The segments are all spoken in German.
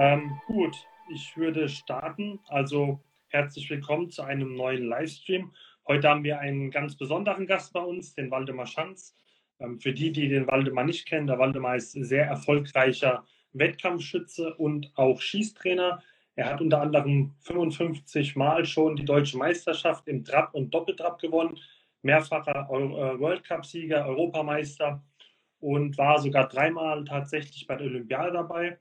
Ähm, gut, ich würde starten. Also herzlich willkommen zu einem neuen Livestream. Heute haben wir einen ganz besonderen Gast bei uns, den Waldemar Schanz. Ähm, für die, die den Waldemar nicht kennen, der Waldemar ist sehr erfolgreicher Wettkampfschütze und auch Schießtrainer. Er hat unter anderem 55 Mal schon die deutsche Meisterschaft im Trap und Doppeltrap gewonnen, mehrfacher äh, World Cup-Sieger, Europameister und war sogar dreimal tatsächlich bei der Olympiade dabei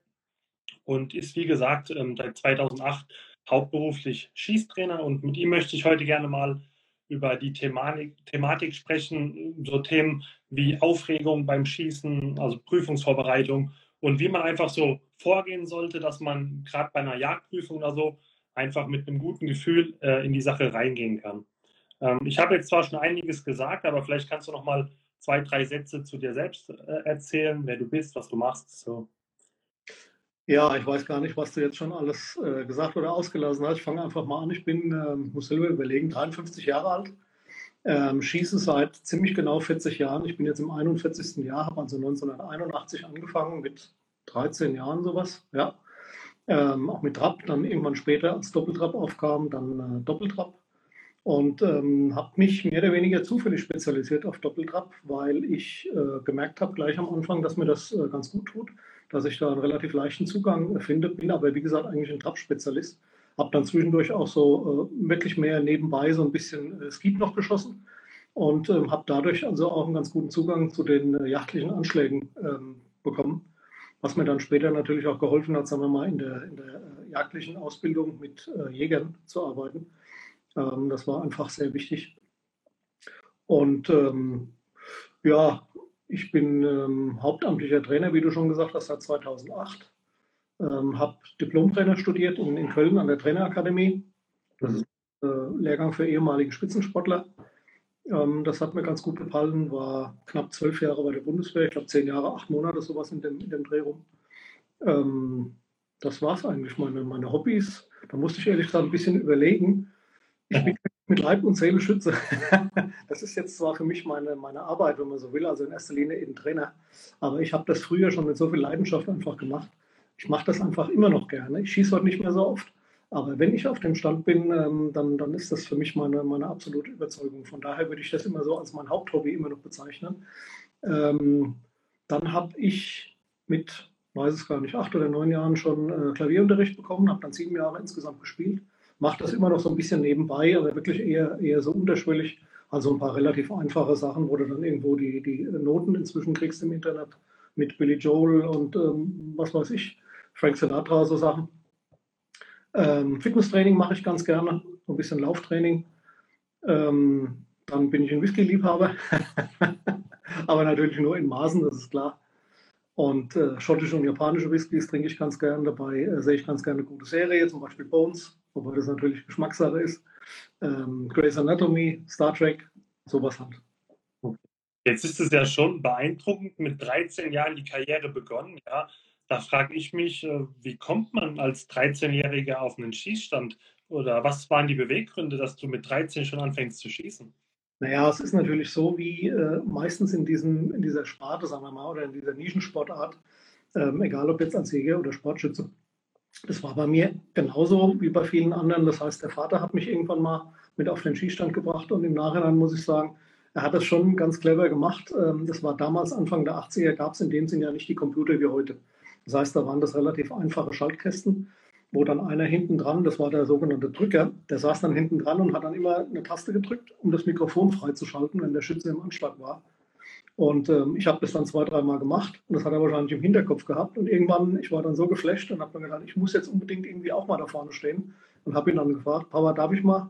und ist, wie gesagt, ähm, seit 2008 hauptberuflich Schießtrainer. Und mit ihm möchte ich heute gerne mal über die Thematik, Thematik sprechen, so Themen wie Aufregung beim Schießen, also Prüfungsvorbereitung und wie man einfach so vorgehen sollte, dass man gerade bei einer Jagdprüfung oder so einfach mit einem guten Gefühl äh, in die Sache reingehen kann. Ähm, ich habe jetzt zwar schon einiges gesagt, aber vielleicht kannst du noch mal zwei, drei Sätze zu dir selbst äh, erzählen, wer du bist, was du machst. So. Ja, ich weiß gar nicht, was du jetzt schon alles äh, gesagt oder ausgelassen hast. Ich fange einfach mal an. Ich bin, äh, muss selber überlegen, 53 Jahre alt, ähm, schieße seit ziemlich genau 40 Jahren. Ich bin jetzt im 41. Jahr, habe also 1981 angefangen mit 13 Jahren sowas, ja. Ähm, auch mit Trap, dann irgendwann später als Doppeltrap aufkam, dann äh, Doppeltrap und ähm, habe mich mehr oder weniger zufällig spezialisiert auf Doppeltrap, weil ich äh, gemerkt habe gleich am Anfang, dass mir das äh, ganz gut tut dass ich da einen relativ leichten Zugang finde, bin aber wie gesagt eigentlich ein Trap-Spezialist. Habe dann zwischendurch auch so äh, wirklich mehr nebenbei so ein bisschen äh, Skeet noch geschossen und ähm, habe dadurch also auch einen ganz guten Zugang zu den äh, jachtlichen Anschlägen ähm, bekommen, was mir dann später natürlich auch geholfen hat, sagen wir mal, in der, in der äh, jagdlichen Ausbildung mit äh, Jägern zu arbeiten. Ähm, das war einfach sehr wichtig. Und ähm, ja, ich bin ähm, hauptamtlicher Trainer, wie du schon gesagt hast, seit 2008. Ähm, habe Diplomtrainer studiert in, in, Köln an der Trainerakademie. Das ist äh, Lehrgang für ehemalige Spitzensportler. Ähm, das hat mir ganz gut gefallen. War knapp zwölf Jahre bei der Bundeswehr, ich glaube zehn Jahre, acht Monate, sowas in dem, in dem Dreh rum. Ähm, das war es eigentlich, meine, meine Hobbys. Da musste ich ehrlich gesagt ein bisschen überlegen. Ich bin mit Leib und Seele schütze. das ist jetzt zwar für mich meine, meine Arbeit, wenn man so will, also in erster Linie eben Trainer, aber ich habe das früher schon mit so viel Leidenschaft einfach gemacht. Ich mache das einfach immer noch gerne. Ich schieße heute nicht mehr so oft, aber wenn ich auf dem Stand bin, ähm, dann, dann ist das für mich meine, meine absolute Überzeugung. Von daher würde ich das immer so als mein Haupthobby immer noch bezeichnen. Ähm, dann habe ich mit, weiß es gar nicht, acht oder neun Jahren schon äh, Klavierunterricht bekommen, habe dann sieben Jahre insgesamt gespielt mache das immer noch so ein bisschen nebenbei, aber wirklich eher, eher so unterschwellig. Also ein paar relativ einfache Sachen, wo du dann irgendwo die, die Noten inzwischen kriegst im Internet mit Billy Joel und ähm, was weiß ich, Frank Sinatra, so Sachen. Ähm, Fitnesstraining mache ich ganz gerne, so ein bisschen Lauftraining. Ähm, dann bin ich ein Whisky-Liebhaber, aber natürlich nur in Maßen, das ist klar. Und äh, schottische und japanische Whiskys trinke ich ganz gerne. Dabei äh, sehe ich ganz gerne eine gute Serie, zum Beispiel Bones wobei das natürlich Geschmackssache ist. Ähm, Grey's Anatomy, Star Trek, sowas halt. Jetzt ist es ja schon beeindruckend, mit 13 Jahren die Karriere begonnen. Ja, da frage ich mich, äh, wie kommt man als 13-Jähriger auf einen Schießstand? Oder was waren die Beweggründe, dass du mit 13 schon anfängst zu schießen? Naja, es ist natürlich so, wie äh, meistens in, diesem, in dieser Sparte, sagen wir mal, oder in dieser Nischensportart, ähm, egal ob jetzt als Jäger oder Sportschütze, das war bei mir genauso wie bei vielen anderen. Das heißt, der Vater hat mich irgendwann mal mit auf den Skistand gebracht und im Nachhinein muss ich sagen, er hat das schon ganz clever gemacht. Ähm, das war damals Anfang der 80er, gab es in dem Sinn ja nicht die Computer wie heute. Das heißt, da waren das relativ einfache Schaltkästen, wo dann einer hinten dran, das war der sogenannte Drücker, der saß dann hinten dran und hat dann immer eine Taste gedrückt, um das Mikrofon freizuschalten, wenn der Schütze im Anschlag war. Und ähm, ich habe das dann zwei, dreimal gemacht und das hat er wahrscheinlich im Hinterkopf gehabt. Und irgendwann, ich war dann so geflasht und habe mir gedacht, ich muss jetzt unbedingt irgendwie auch mal da vorne stehen. Und habe ihn dann gefragt, Papa, darf ich mal?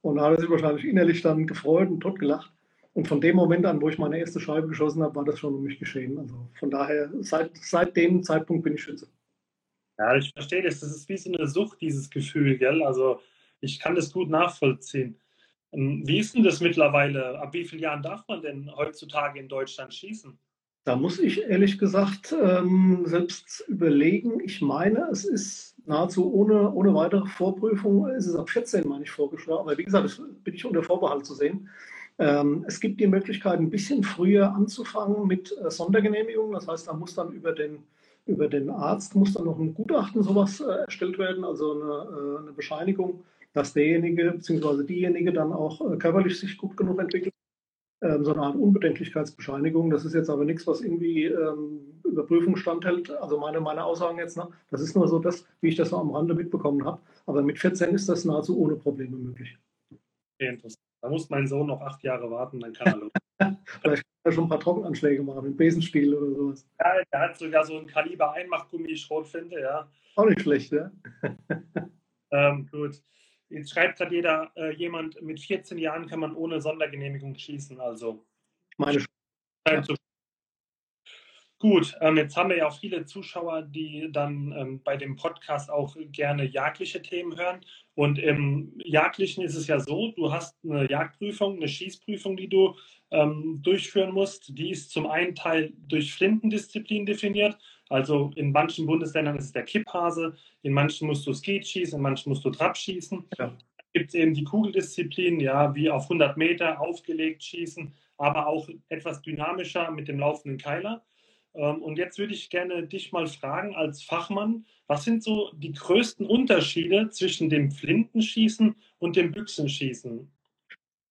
Und da hat er sich wahrscheinlich innerlich dann gefreut und totgelacht. Und von dem Moment an, wo ich meine erste Scheibe geschossen habe, war das schon um mich geschehen. Also von daher, seit, seit dem Zeitpunkt bin ich Schütze. Ja, ich verstehe das. Das ist wie so eine Sucht, dieses Gefühl, gell? Also ich kann das gut nachvollziehen. Ähm, wie ist denn das mittlerweile? Ab wie vielen Jahren darf man denn heutzutage in Deutschland schießen? Da muss ich ehrlich gesagt ähm, selbst überlegen. Ich meine, es ist nahezu ohne, ohne weitere Vorprüfung, es ist ab 14, meine ich, vorgeschlagen. Aber wie gesagt, das bin ich unter Vorbehalt zu sehen. Ähm, es gibt die Möglichkeit, ein bisschen früher anzufangen mit äh, Sondergenehmigungen. Das heißt, da muss dann über den, über den Arzt muss dann noch ein Gutachten sowas äh, erstellt werden, also eine, äh, eine Bescheinigung, dass derjenige bzw. diejenige dann auch körperlich sich gut genug entwickelt ähm, so eine Art Unbedenklichkeitsbescheinigung. Das ist jetzt aber nichts, was irgendwie ähm, Überprüfung standhält. Also meine, meine Aussagen jetzt, ne? das ist nur so das, wie ich das so am Rande mitbekommen habe. Aber mit 14 ist das nahezu ohne Probleme möglich. Okay, interessant. Da muss mein Sohn noch acht Jahre warten, dann kann er los. Vielleicht kann er schon ein paar Trockenanschläge machen, mit Besenstiel oder sowas. Ja, der hat sogar so ein Kaliber Einmachgummi Schrotflinte, ja. Auch nicht schlecht, ja. ähm, gut. Jetzt schreibt gerade jeder, äh, jemand, mit 14 Jahren kann man ohne Sondergenehmigung schießen. Also. Meine ja. Gut, ähm, jetzt haben wir ja auch viele Zuschauer, die dann ähm, bei dem Podcast auch gerne jagdliche Themen hören. Und im Jagdlichen ist es ja so, du hast eine Jagdprüfung, eine Schießprüfung, die du ähm, durchführen musst. Die ist zum einen Teil durch Flintendisziplin definiert. Also in manchen Bundesländern ist es der Kipphase, in manchen musst du Skeet schießen, in manchen musst du Trab schießen. Ja. Gibt es eben die Kugeldisziplin, ja, wie auf 100 Meter aufgelegt schießen, aber auch etwas dynamischer mit dem laufenden Keiler. Ähm, und jetzt würde ich gerne dich mal fragen als Fachmann, was sind so die größten Unterschiede zwischen dem Flintenschießen und dem Büchsenschießen?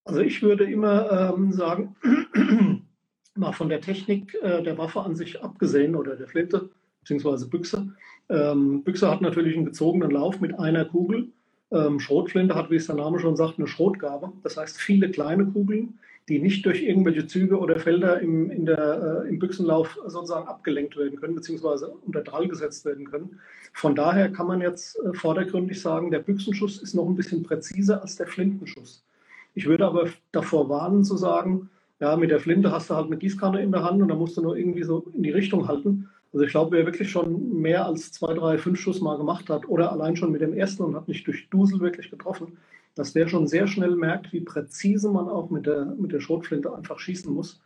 Also ich würde immer ähm, sagen, mal von der Technik äh, der Waffe an sich abgesehen oder der Flinte bzw. Büchse. Ähm, Büchse hat natürlich einen gezogenen Lauf mit einer Kugel. Ähm, Schrotflinte hat, wie es der Name schon sagt, eine Schrotgabe. Das heißt viele kleine Kugeln, die nicht durch irgendwelche Züge oder Felder im, in der, äh, im Büchsenlauf sozusagen abgelenkt werden können, beziehungsweise unter Drall gesetzt werden können. Von daher kann man jetzt äh, vordergründig sagen, der Büchsenschuss ist noch ein bisschen präziser als der Flintenschuss. Ich würde aber davor warnen zu sagen, ja, mit der Flinte hast du halt eine Gießkanne in der Hand und da musst du nur irgendwie so in die Richtung halten. Also ich glaube, wer wirklich schon mehr als zwei, drei, fünf Schuss mal gemacht hat oder allein schon mit dem ersten und hat nicht durch Dusel wirklich getroffen, dass der schon sehr schnell merkt, wie präzise man auch mit der, mit der Schrotflinte einfach schießen muss.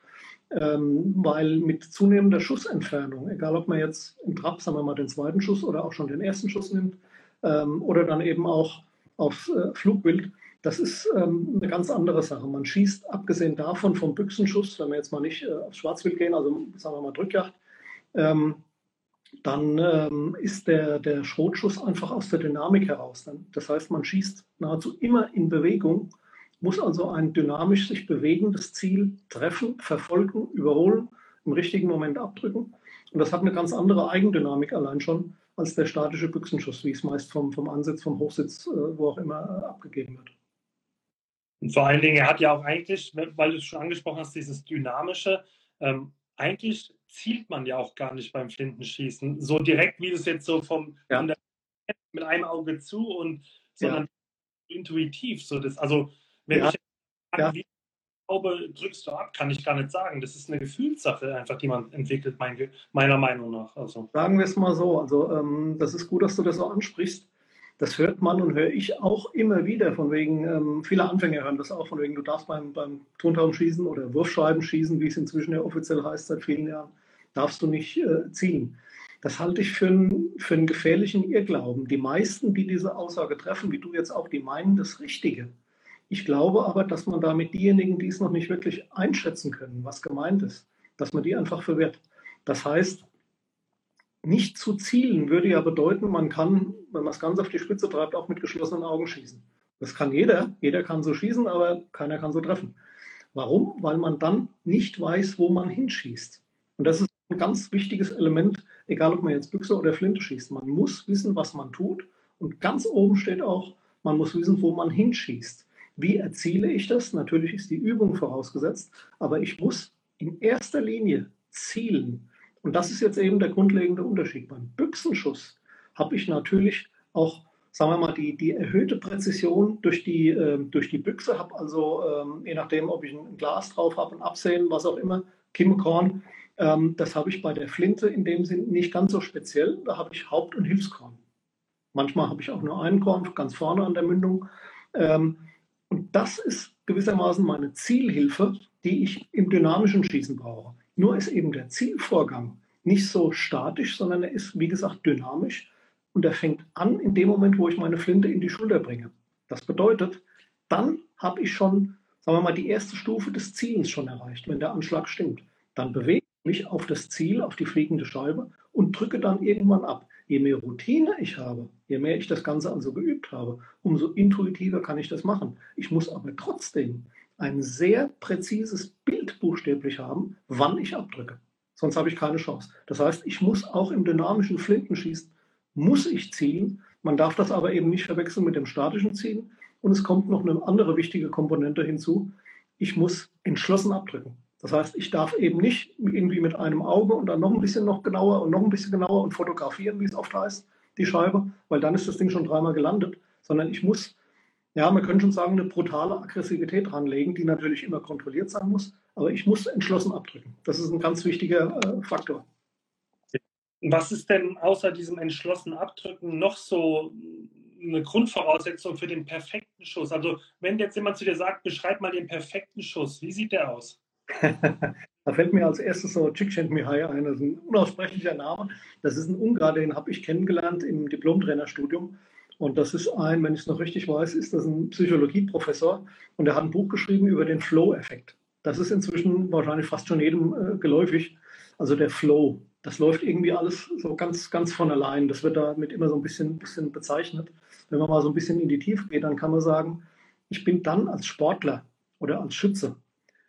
Ähm, weil mit zunehmender Schussentfernung, egal ob man jetzt im Trab, sagen wir mal, den zweiten Schuss oder auch schon den ersten Schuss nimmt ähm, oder dann eben auch aufs äh, Flugbild, das ist ähm, eine ganz andere Sache. Man schießt, abgesehen davon vom Büchsenschuss, wenn wir jetzt mal nicht äh, aufs Schwarzwild gehen, also sagen wir mal Drückjagd, ähm, dann ähm, ist der, der Schrotschuss einfach aus der Dynamik heraus. Das heißt, man schießt nahezu immer in Bewegung, muss also ein dynamisch sich bewegendes Ziel treffen, verfolgen, überholen, im richtigen Moment abdrücken. Und das hat eine ganz andere Eigendynamik allein schon als der statische Büchsenschuss, wie es meist vom, vom Ansitz, vom Hochsitz, äh, wo auch immer äh, abgegeben wird. Und vor allen Dingen, er hat ja auch eigentlich, weil du es schon angesprochen hast, dieses Dynamische, ähm, eigentlich zielt man ja auch gar nicht beim Flintenschießen. So direkt, wie es jetzt so vom ja. der, mit einem Auge zu und sondern ja. intuitiv. So das, also wenn ja. ich ja. wie glaube, drückst du ab, kann ich gar nicht sagen. Das ist eine Gefühlssache einfach, die man entwickelt, mein, meiner Meinung nach. Also. Sagen wir es mal so. Also ähm, das ist gut, dass du das so ansprichst das hört man und höre ich auch immer wieder, von wegen, ähm, viele Anfänger hören das auch, von wegen, du darfst beim, beim Turmtaum schießen oder Wurfscheiben schießen, wie es inzwischen ja offiziell heißt seit vielen Jahren, darfst du nicht äh, zielen. Das halte ich für, ein, für einen gefährlichen Irrglauben. Die meisten, die diese Aussage treffen, wie du jetzt auch, die meinen das Richtige. Ich glaube aber, dass man damit diejenigen, die es noch nicht wirklich einschätzen können, was gemeint ist, dass man die einfach verwirrt. Das heißt, nicht zu zielen würde ja bedeuten, man kann, wenn man es ganz auf die Spitze treibt, auch mit geschlossenen Augen schießen. Das kann jeder. Jeder kann so schießen, aber keiner kann so treffen. Warum? Weil man dann nicht weiß, wo man hinschießt. Und das ist ein ganz wichtiges Element, egal ob man jetzt Büchse oder Flinte schießt. Man muss wissen, was man tut. Und ganz oben steht auch, man muss wissen, wo man hinschießt. Wie erziele ich das? Natürlich ist die Übung vorausgesetzt, aber ich muss in erster Linie zielen. Und das ist jetzt eben der grundlegende Unterschied. Beim Büchsenschuss habe ich natürlich auch, sagen wir mal, die, die erhöhte Präzision durch die, äh, durch die Büchse, habe also, ähm, je nachdem, ob ich ein Glas drauf habe, ein Absehen, was auch immer, Kimkorn, ähm, das habe ich bei der Flinte in dem Sinn nicht ganz so speziell. Da habe ich Haupt- und Hilfskorn. Manchmal habe ich auch nur einen Korn ganz vorne an der Mündung. Ähm, und das ist gewissermaßen meine Zielhilfe, die ich im dynamischen Schießen brauche. Nur ist eben der Zielvorgang nicht so statisch, sondern er ist, wie gesagt, dynamisch und er fängt an in dem Moment, wo ich meine Flinte in die Schulter bringe. Das bedeutet, dann habe ich schon, sagen wir mal, die erste Stufe des Ziels schon erreicht, wenn der Anschlag stimmt. Dann bewege mich auf das Ziel, auf die fliegende Scheibe und drücke dann irgendwann ab. Je mehr Routine ich habe, je mehr ich das Ganze also geübt habe, umso intuitiver kann ich das machen. Ich muss aber trotzdem ein sehr präzises Bild buchstäblich haben, wann ich abdrücke. Sonst habe ich keine Chance. Das heißt, ich muss auch im dynamischen Flintenschießen, muss ich zielen. Man darf das aber eben nicht verwechseln mit dem statischen Zielen. Und es kommt noch eine andere wichtige Komponente hinzu. Ich muss entschlossen abdrücken. Das heißt, ich darf eben nicht irgendwie mit einem Auge und dann noch ein bisschen noch genauer und noch ein bisschen genauer und fotografieren, wie es oft heißt, die Scheibe, weil dann ist das Ding schon dreimal gelandet, sondern ich muss, ja, man könnte schon sagen, eine brutale Aggressivität ranlegen, die natürlich immer kontrolliert sein muss, aber ich muss entschlossen abdrücken. Das ist ein ganz wichtiger äh, Faktor. Was ist denn außer diesem entschlossen Abdrücken noch so eine Grundvoraussetzung für den perfekten Schuss? Also wenn jetzt jemand zu dir sagt, beschreib mal den perfekten Schuss, wie sieht der aus? Da fällt mir als erstes so Csikszentmihalyi ein, das ist ein unaussprechlicher Name. Das ist ein Ungar, den habe ich kennengelernt im Diplomtrainerstudium. Und das ist ein, wenn ich es noch richtig weiß, ist das ein Psychologieprofessor und er hat ein Buch geschrieben über den Flow-Effekt. Das ist inzwischen wahrscheinlich fast schon jedem äh, geläufig. Also der Flow, das läuft irgendwie alles so ganz, ganz von allein. Das wird damit immer so ein bisschen, bisschen bezeichnet. Wenn man mal so ein bisschen in die Tiefe geht, dann kann man sagen, ich bin dann als Sportler oder als Schütze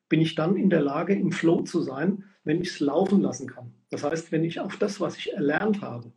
bin ich dann in der Lage, im Flow zu sein, wenn ich es laufen lassen kann. Das heißt, wenn ich auf das, was ich erlernt habe,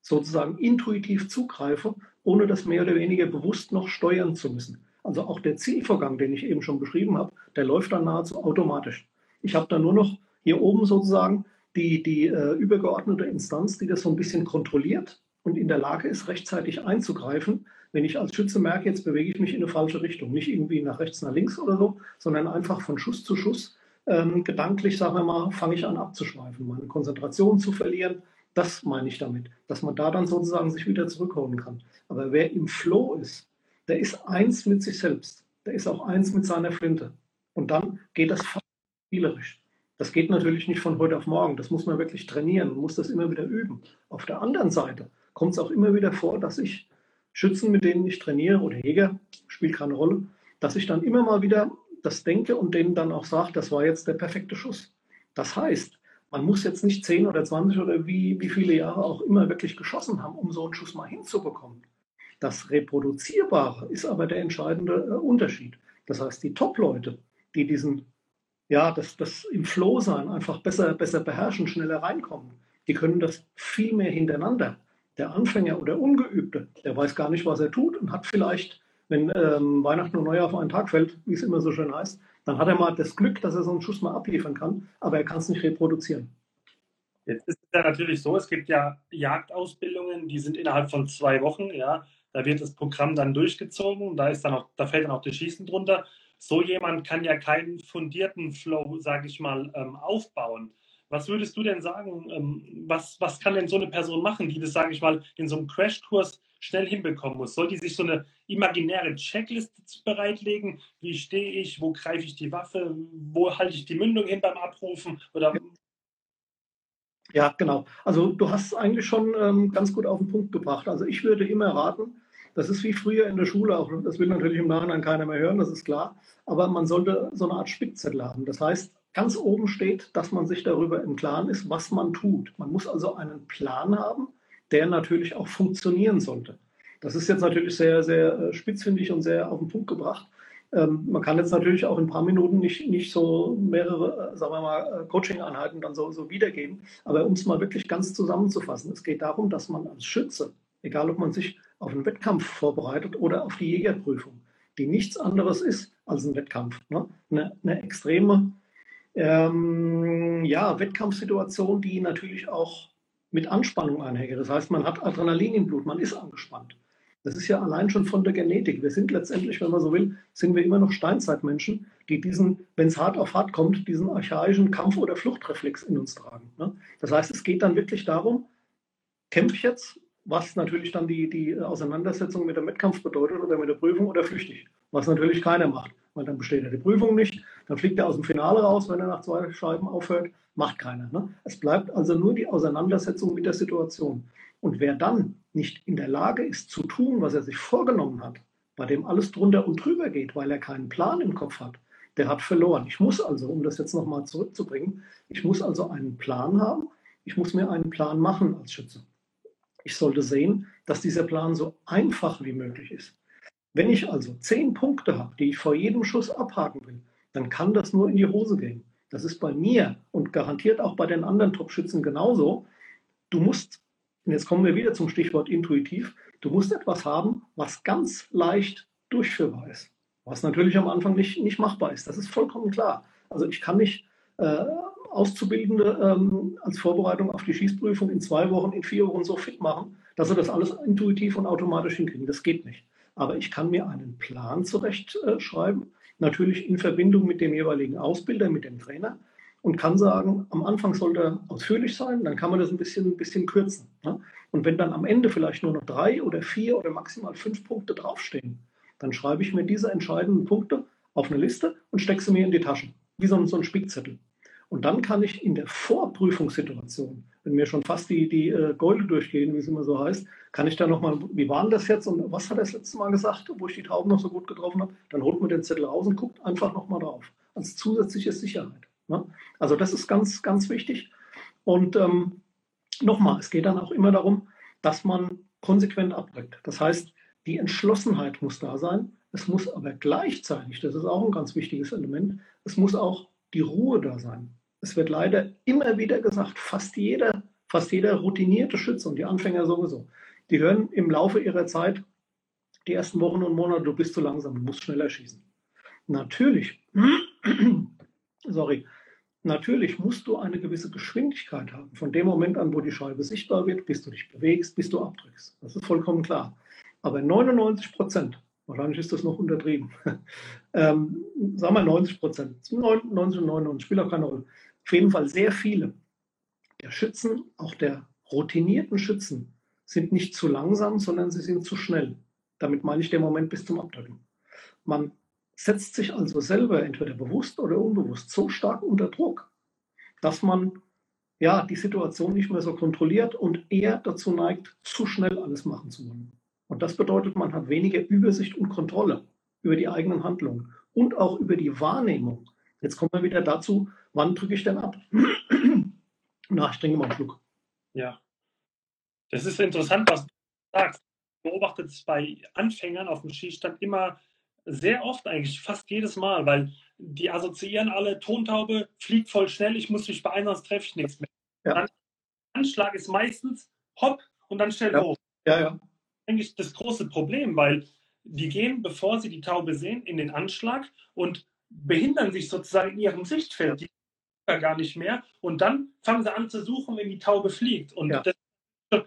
sozusagen intuitiv zugreife, ohne das mehr oder weniger bewusst noch steuern zu müssen. Also auch der Zielvorgang, den ich eben schon beschrieben habe, der läuft dann nahezu automatisch. Ich habe dann nur noch hier oben sozusagen die, die äh, übergeordnete Instanz, die das so ein bisschen kontrolliert und in der Lage ist, rechtzeitig einzugreifen, wenn ich als Schütze merke, jetzt bewege ich mich in eine falsche Richtung, nicht irgendwie nach rechts, nach links oder so, sondern einfach von Schuss zu Schuss ähm, gedanklich, sagen wir mal, fange ich an abzuschweifen, meine Konzentration zu verlieren. Das meine ich damit, dass man da dann sozusagen sich wieder zurückholen kann. Aber wer im Flow ist, der ist eins mit sich selbst. Der ist auch eins mit seiner Flinte. Und dann geht das fast spielerisch. Das geht natürlich nicht von heute auf morgen. Das muss man wirklich trainieren. Muss das immer wieder üben. Auf der anderen Seite kommt es auch immer wieder vor, dass ich Schützen, mit denen ich trainiere oder Jäger, spielt keine Rolle, dass ich dann immer mal wieder das denke und denen dann auch sage, das war jetzt der perfekte Schuss. Das heißt, man muss jetzt nicht 10 oder 20 oder wie, wie viele Jahre auch immer wirklich geschossen haben, um so einen Schuss mal hinzubekommen. Das Reproduzierbare ist aber der entscheidende äh, Unterschied. Das heißt, die Top-Leute, die diesen, ja, das, das im Flow sein einfach besser, besser beherrschen, schneller reinkommen, die können das viel mehr hintereinander. Der Anfänger oder Ungeübte, der weiß gar nicht, was er tut und hat vielleicht, wenn ähm, Weihnachten und Neujahr auf einen Tag fällt, wie es immer so schön heißt, dann hat er mal das Glück, dass er so einen Schuss mal abliefern kann, aber er kann es nicht reproduzieren. Jetzt ist es ja natürlich so, es gibt ja Jagdausbildungen, die sind innerhalb von zwei Wochen, ja. Da wird das Programm dann durchgezogen, da ist dann auch, da fällt dann auch das Schießen drunter. So jemand kann ja keinen fundierten Flow, sage ich mal, ähm, aufbauen. Was würdest du denn sagen, ähm, was, was kann denn so eine Person machen, die das, sage ich mal, in so einem Crashkurs schnell hinbekommen muss? Soll die sich so eine imaginäre Checkliste bereitlegen? Wie stehe ich? Wo greife ich die Waffe? Wo halte ich die Mündung hin beim Abrufen? Oder ja, genau. Also du hast es eigentlich schon ähm, ganz gut auf den Punkt gebracht. Also ich würde immer raten, das ist wie früher in der Schule auch. Das will natürlich im Nachhinein keiner mehr hören, das ist klar. Aber man sollte so eine Art Spickzettel haben. Das heißt, ganz oben steht, dass man sich darüber im Klaren ist, was man tut. Man muss also einen Plan haben, der natürlich auch funktionieren sollte. Das ist jetzt natürlich sehr, sehr äh, spitzfindig und sehr auf den Punkt gebracht. Ähm, man kann jetzt natürlich auch in ein paar Minuten nicht, nicht so mehrere, äh, sagen wir mal, äh, Coaching-Einheiten dann so, so wiedergeben. Aber um es mal wirklich ganz zusammenzufassen, es geht darum, dass man als Schütze, egal ob man sich auf einen Wettkampf vorbereitet oder auf die Jägerprüfung, die nichts anderes ist als ein Wettkampf, ne? eine, eine extreme ähm, ja, Wettkampfsituation, die natürlich auch mit Anspannung einhergeht. Das heißt, man hat Adrenalin im Blut, man ist angespannt. Das ist ja allein schon von der Genetik. Wir sind letztendlich, wenn man so will, sind wir immer noch Steinzeitmenschen, die diesen, wenn es hart auf hart kommt, diesen archaischen Kampf- oder Fluchtreflex in uns tragen. Ne? Das heißt, es geht dann wirklich darum, kämpfe ich jetzt, was natürlich dann die, die Auseinandersetzung mit dem Wettkampf bedeutet oder mit der Prüfung oder flüchtig. was natürlich keiner macht, weil dann besteht er die Prüfung nicht, dann fliegt er aus dem Finale raus, wenn er nach zwei Scheiben aufhört, macht keiner. Ne? Es bleibt also nur die Auseinandersetzung mit der Situation. Und wer dann nicht in der Lage ist zu tun, was er sich vorgenommen hat, bei dem alles drunter und drüber geht, weil er keinen Plan im Kopf hat, der hat verloren. Ich muss also, um das jetzt nochmal zurückzubringen, ich muss also einen Plan haben, ich muss mir einen Plan machen als Schütze. Ich sollte sehen, dass dieser Plan so einfach wie möglich ist. Wenn ich also zehn Punkte habe, die ich vor jedem Schuss abhaken will, dann kann das nur in die Hose gehen. Das ist bei mir und garantiert auch bei den anderen Top-Schützen genauso. Du musst, und jetzt kommen wir wieder zum Stichwort intuitiv, du musst etwas haben, was ganz leicht durchführbar ist. Was natürlich am Anfang nicht, nicht machbar ist. Das ist vollkommen klar. Also ich kann nicht äh, Auszubildende ähm, als Vorbereitung auf die Schießprüfung in zwei Wochen, in vier Wochen so fit machen, dass sie das alles intuitiv und automatisch hinkriegen. Das geht nicht. Aber ich kann mir einen Plan zurechtschreiben, äh, natürlich in Verbindung mit dem jeweiligen Ausbilder, mit dem Trainer und kann sagen, am Anfang sollte er ausführlich sein, dann kann man das ein bisschen, ein bisschen kürzen. Ne? Und wenn dann am Ende vielleicht nur noch drei oder vier oder maximal fünf Punkte draufstehen, dann schreibe ich mir diese entscheidenden Punkte auf eine Liste und stecke sie mir in die Taschen, wie so ein, so ein Spickzettel. Und dann kann ich in der Vorprüfungssituation, wenn mir schon fast die, die äh, Golde durchgehen, wie es immer so heißt, kann ich da nochmal, wie war denn das jetzt und was hat er das letzte Mal gesagt, wo ich die Tauben noch so gut getroffen habe? Dann holt man den Zettel raus und guckt einfach nochmal drauf, als zusätzliche Sicherheit. Ne? Also das ist ganz, ganz wichtig. Und ähm, nochmal, es geht dann auch immer darum, dass man konsequent abdrückt. Das heißt, die Entschlossenheit muss da sein. Es muss aber gleichzeitig, das ist auch ein ganz wichtiges Element, es muss auch die Ruhe da sein. Es wird leider immer wieder gesagt, fast jeder, fast jeder routinierte Schütze und die Anfänger sowieso, die hören im Laufe ihrer Zeit, die ersten Wochen und Monate, du bist zu langsam, du musst schneller schießen. Natürlich, sorry, natürlich musst du eine gewisse Geschwindigkeit haben. Von dem Moment an, wo die Scheibe sichtbar wird, bis du dich bewegst, bis du abdrückst. Das ist vollkommen klar. Aber 99 Prozent, wahrscheinlich ist das noch untertrieben, ähm, sagen wir 90 Prozent, 90 und 99, spielt auch keine Rolle. Auf jeden Fall sehr viele der Schützen, auch der routinierten Schützen, sind nicht zu langsam, sondern sie sind zu schnell. Damit meine ich den Moment bis zum Abdrücken. Man setzt sich also selber entweder bewusst oder unbewusst so stark unter Druck, dass man ja die Situation nicht mehr so kontrolliert und eher dazu neigt, zu schnell alles machen zu wollen. Und das bedeutet, man hat weniger Übersicht und Kontrolle über die eigenen Handlungen und auch über die Wahrnehmung. Jetzt kommen wir wieder dazu, wann drücke ich denn ab? Na, ich trinke mal einen Schluck. Ja. Das ist interessant, was du sagst. Ich beobachte es bei Anfängern auf dem Schießstand immer sehr oft, eigentlich fast jedes Mal, weil die assoziieren alle, Tontaube fliegt voll schnell, ich muss mich beeilen, sonst treffe ich nichts mehr. Ja. Dann, Anschlag ist meistens hopp und dann schnell ja. hoch. Ja, ja. Eigentlich das große Problem, weil die gehen, bevor sie die Taube sehen, in den Anschlag und behindern sich sozusagen in ihrem Sichtfeld. Die gar nicht mehr. Und dann fangen sie an zu suchen, wenn die Taube fliegt. Und ja. das,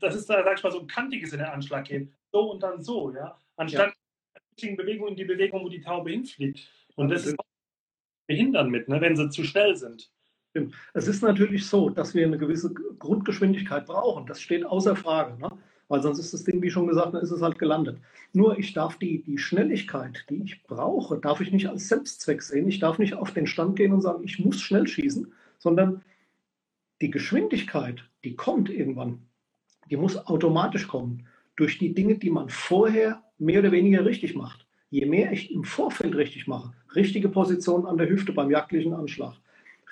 das, ist, sag ich mal, so ein kantiges in den Anschlag gehen. So und dann so, ja. Anstatt ja. Bewegung in die Bewegung, wo die Taube hinfliegt. Und das ist auch behindern mit, ne, wenn sie zu schnell sind. Es ist natürlich so, dass wir eine gewisse Grundgeschwindigkeit brauchen. Das steht außer Frage. Ne? Weil sonst ist das Ding, wie schon gesagt, dann ist es halt gelandet. Nur ich darf die, die Schnelligkeit, die ich brauche, darf ich nicht als Selbstzweck sehen. Ich darf nicht auf den Stand gehen und sagen, ich muss schnell schießen, sondern die Geschwindigkeit, die kommt irgendwann, die muss automatisch kommen durch die Dinge, die man vorher mehr oder weniger richtig macht. Je mehr ich im Vorfeld richtig mache, richtige Position an der Hüfte beim jagdlichen Anschlag,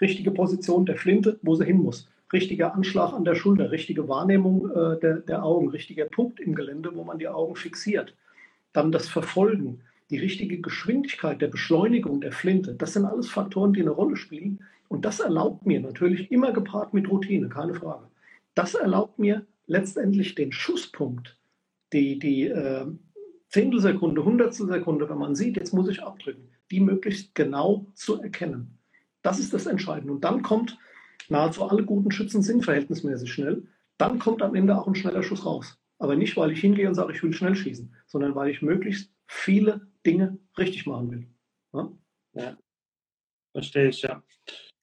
richtige Position der Flinte, wo sie hin muss, richtiger Anschlag an der Schulter, richtige Wahrnehmung äh, der, der Augen, richtiger Punkt im Gelände, wo man die Augen fixiert. Dann das Verfolgen, die richtige Geschwindigkeit der Beschleunigung der Flinte. Das sind alles Faktoren, die eine Rolle spielen. Und das erlaubt mir natürlich immer gepaart mit Routine, keine Frage. Das erlaubt mir letztendlich den Schusspunkt, die, die äh, Zehntelsekunde, Hundertstelsekunde, wenn man sieht, jetzt muss ich abdrücken, die möglichst genau zu erkennen. Das ist das Entscheidende. Und dann kommt nahezu alle guten Schützen sind verhältnismäßig schnell, dann kommt am Ende auch ein schneller Schuss raus. Aber nicht, weil ich hingehe und sage, ich will schnell schießen, sondern weil ich möglichst viele Dinge richtig machen will. Ja, ja. verstehe ich, ja.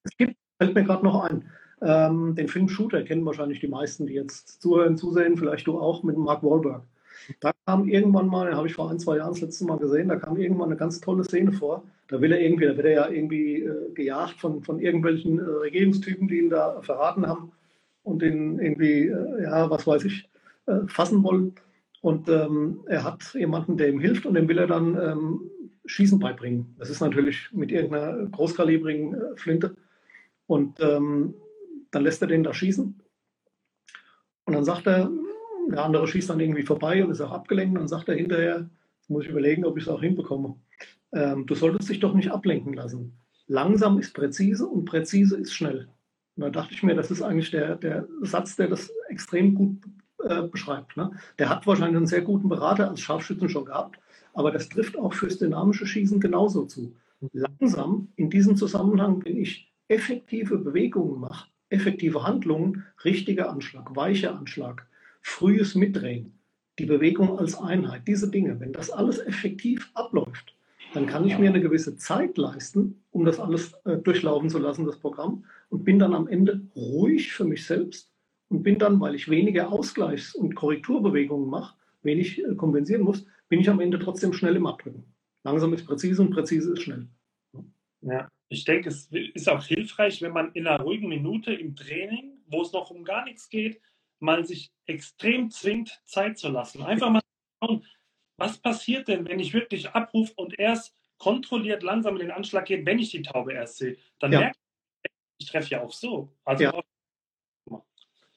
Es gibt, fällt mir gerade noch ein, ähm, den Film Shooter kennen wahrscheinlich die meisten, die jetzt zuhören, zusehen, vielleicht du auch mit Mark Wahlberg. Da kam irgendwann mal, habe ich vor ein, zwei Jahren das letzte Mal gesehen, da kam irgendwann eine ganz tolle Szene vor. Da will er irgendwie, da wird er ja irgendwie äh, gejagt von, von irgendwelchen äh, Regierungstypen, die ihn da verraten haben und ihn irgendwie, äh, ja, was weiß ich, äh, fassen wollen. Und ähm, er hat jemanden, der ihm hilft und dem will er dann ähm, Schießen beibringen. Das ist natürlich mit irgendeiner großkalibrigen äh, Flinte. Und ähm, dann lässt er den da schießen. Und dann sagt er, der andere schießt dann irgendwie vorbei und ist auch abgelenkt. Und sagt er hinterher, muss ich überlegen, ob ich es auch hinbekomme. Ähm, du solltest dich doch nicht ablenken lassen. Langsam ist präzise und präzise ist schnell. Und da dachte ich mir, das ist eigentlich der, der Satz, der das extrem gut äh, beschreibt. Ne? Der hat wahrscheinlich einen sehr guten Berater als Scharfschützen schon gehabt, aber das trifft auch fürs dynamische Schießen genauso zu. Langsam in diesem Zusammenhang, wenn ich effektive Bewegungen mache, effektive Handlungen, richtiger Anschlag, weicher Anschlag, frühes Mitdrehen, die Bewegung als Einheit, diese Dinge, wenn das alles effektiv abläuft, dann kann ich mir eine gewisse Zeit leisten, um das alles äh, durchlaufen zu lassen, das Programm, und bin dann am Ende ruhig für mich selbst und bin dann, weil ich weniger Ausgleichs- und Korrekturbewegungen mache, wenig äh, kompensieren muss, bin ich am Ende trotzdem schnell im Abdrücken. Langsam ist präzise und präzise ist schnell. Ja, ich denke, es ist auch hilfreich, wenn man in einer ruhigen Minute im Training, wo es noch um gar nichts geht, mal sich extrem zwingt, Zeit zu lassen. Einfach mal schauen, was passiert denn, wenn ich wirklich abrufe und erst kontrolliert langsam in den Anschlag geht, wenn ich die Taube erst sehe. Dann ja. merke ich, ich treffe ja auch so. Also ja.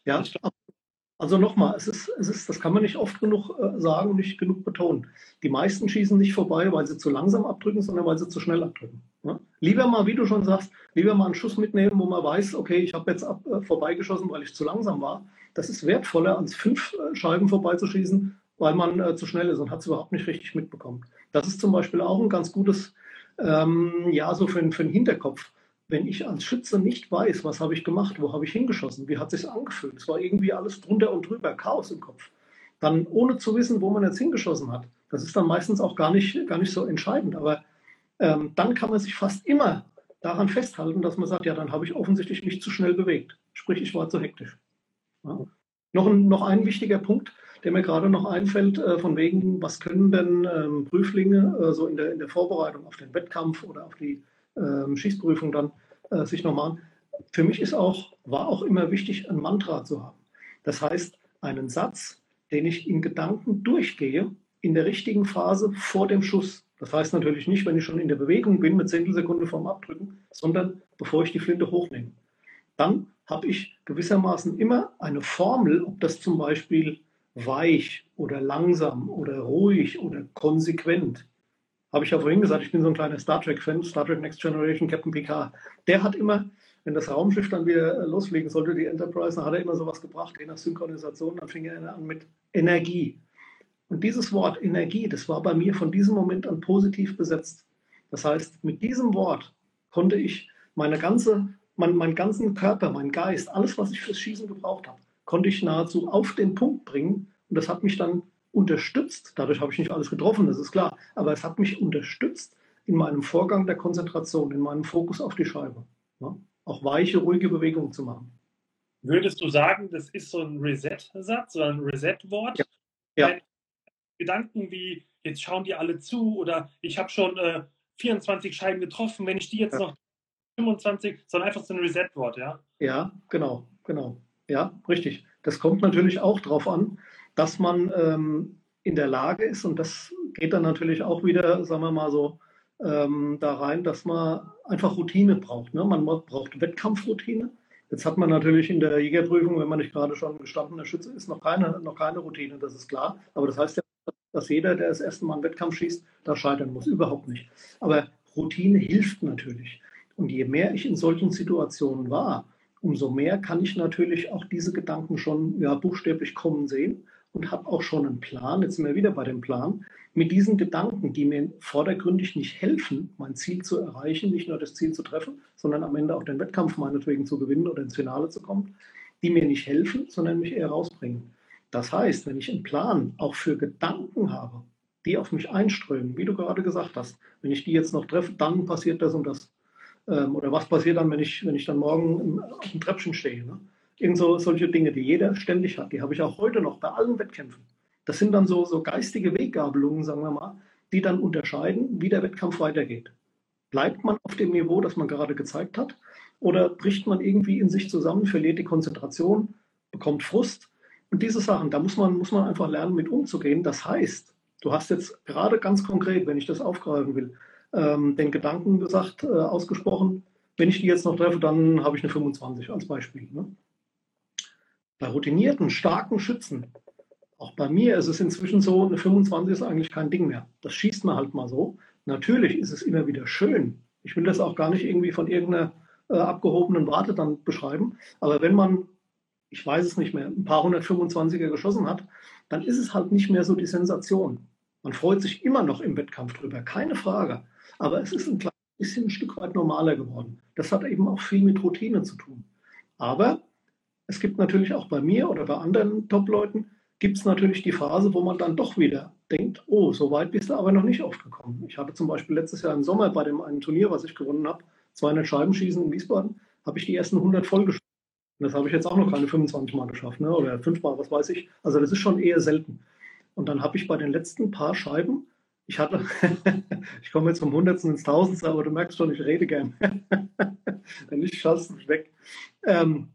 Ja, also nochmal, es ist, es ist, das kann man nicht oft genug äh, sagen und nicht genug betonen. Die meisten schießen nicht vorbei, weil sie zu langsam abdrücken, sondern weil sie zu schnell abdrücken. Ne? Lieber mal, wie du schon sagst, lieber mal einen Schuss mitnehmen, wo man weiß, okay, ich habe jetzt ab, äh, vorbeigeschossen, weil ich zu langsam war. Das ist wertvoller, als fünf äh, Scheiben vorbeizuschießen, weil man äh, zu schnell ist und hat es überhaupt nicht richtig mitbekommen. Das ist zum Beispiel auch ein ganz gutes, ähm, ja, so für, für den Hinterkopf wenn ich als Schütze nicht weiß, was habe ich gemacht, wo habe ich hingeschossen, wie hat sich angefühlt, es war irgendwie alles drunter und drüber, Chaos im Kopf, dann ohne zu wissen, wo man jetzt hingeschossen hat, das ist dann meistens auch gar nicht, gar nicht so entscheidend, aber ähm, dann kann man sich fast immer daran festhalten, dass man sagt, ja, dann habe ich offensichtlich mich zu schnell bewegt, sprich, ich war zu hektisch. Ja. Noch, ein, noch ein wichtiger Punkt, der mir gerade noch einfällt, äh, von wegen, was können denn ähm, Prüflinge äh, so in der, in der Vorbereitung auf den Wettkampf oder auf die ähm, Schießprüfung dann äh, sich noch machen. Für mich ist auch, war auch immer wichtig, ein Mantra zu haben. Das heißt, einen Satz, den ich in Gedanken durchgehe, in der richtigen Phase vor dem Schuss. Das heißt natürlich nicht, wenn ich schon in der Bewegung bin mit Zehntelsekunde vorm Abdrücken, sondern bevor ich die Flinte hochnehme. Dann habe ich gewissermaßen immer eine Formel, ob das zum Beispiel weich oder langsam oder ruhig oder konsequent habe ich ja vorhin gesagt, ich bin so ein kleiner Star Trek-Fan, Star Trek Next Generation, Captain Picard. Der hat immer, wenn das Raumschiff dann wieder loslegen sollte, die Enterprise, dann hat er immer sowas gebracht, je nach Synchronisation, dann fing er an mit Energie. Und dieses Wort Energie, das war bei mir von diesem Moment an positiv besetzt. Das heißt, mit diesem Wort konnte ich meine ganze, mein, meinen ganzen Körper, meinen Geist, alles, was ich fürs Schießen gebraucht habe, konnte ich nahezu auf den Punkt bringen. Und das hat mich dann unterstützt. Dadurch habe ich nicht alles getroffen, das ist klar. Aber es hat mich unterstützt in meinem Vorgang der Konzentration, in meinem Fokus auf die Scheibe. Ja? Auch weiche, ruhige Bewegungen zu machen. Würdest du sagen, das ist so ein Reset-Satz oder ein Reset-Wort? Ja. ja. Gedanken wie, jetzt schauen die alle zu oder ich habe schon äh, 24 Scheiben getroffen, wenn ich die jetzt ja. noch 25, sondern einfach so ein Reset-Wort, ja? Ja, genau, genau. Ja, richtig. Das kommt natürlich auch darauf an, dass man ähm, in der Lage ist, und das geht dann natürlich auch wieder, sagen wir mal so, ähm, da rein, dass man einfach Routine braucht. Ne? Man braucht Wettkampfroutine. Jetzt hat man natürlich in der Jägerprüfung, wenn man nicht gerade schon gestandener Schütze ist, noch keine, noch keine Routine, das ist klar. Aber das heißt ja, dass jeder, der das erste Mal einen Wettkampf schießt, da scheitern muss. Überhaupt nicht. Aber Routine hilft natürlich. Und je mehr ich in solchen Situationen war, umso mehr kann ich natürlich auch diese Gedanken schon ja, buchstäblich kommen sehen und habe auch schon einen Plan, jetzt sind wir wieder bei dem Plan, mit diesen Gedanken, die mir vordergründig nicht helfen, mein Ziel zu erreichen, nicht nur das Ziel zu treffen, sondern am Ende auch den Wettkampf meinetwegen zu gewinnen oder ins Finale zu kommen, die mir nicht helfen, sondern mich eher rausbringen. Das heißt, wenn ich einen Plan auch für Gedanken habe, die auf mich einströmen, wie du gerade gesagt hast, wenn ich die jetzt noch treffe, dann passiert das und das. Ähm, oder was passiert dann, wenn ich, wenn ich dann morgen auf dem Treppchen stehe? Ne? Irgend so, solche Dinge, die jeder ständig hat, die habe ich auch heute noch bei allen Wettkämpfen. Das sind dann so, so geistige Weggabelungen, sagen wir mal, die dann unterscheiden, wie der Wettkampf weitergeht. Bleibt man auf dem Niveau, das man gerade gezeigt hat, oder bricht man irgendwie in sich zusammen, verliert die Konzentration, bekommt Frust? Und diese Sachen, da muss man, muss man einfach lernen, mit umzugehen. Das heißt, du hast jetzt gerade ganz konkret, wenn ich das aufgreifen will, ähm, den Gedanken gesagt, äh, ausgesprochen, wenn ich die jetzt noch treffe, dann habe ich eine 25 als Beispiel. Ne? Bei routinierten, starken Schützen, auch bei mir ist es inzwischen so, eine 25 ist eigentlich kein Ding mehr. Das schießt man halt mal so. Natürlich ist es immer wieder schön. Ich will das auch gar nicht irgendwie von irgendeiner äh, abgehobenen Warte dann beschreiben. Aber wenn man, ich weiß es nicht mehr, ein paar 125er geschossen hat, dann ist es halt nicht mehr so die Sensation. Man freut sich immer noch im Wettkampf drüber, keine Frage. Aber es ist ein kleines bisschen ein Stück weit normaler geworden. Das hat eben auch viel mit Routine zu tun. Aber es gibt natürlich auch bei mir oder bei anderen Top-Leuten, gibt es natürlich die Phase, wo man dann doch wieder denkt, oh, so weit bist du aber noch nicht aufgekommen. Ich hatte zum Beispiel letztes Jahr im Sommer bei dem einen Turnier, was ich gewonnen habe, 200 Scheiben schießen in Wiesbaden, habe ich die ersten 100 voll geschossen. Das habe ich jetzt auch noch keine 25 Mal geschafft, ne? oder fünfmal, was weiß ich. Also das ist schon eher selten. Und dann habe ich bei den letzten paar Scheiben, ich hatte, ich komme jetzt vom Hundertsten ins Tausendste, aber du merkst schon, ich rede gern. Wenn nicht, schaltest du mich weg. Ähm,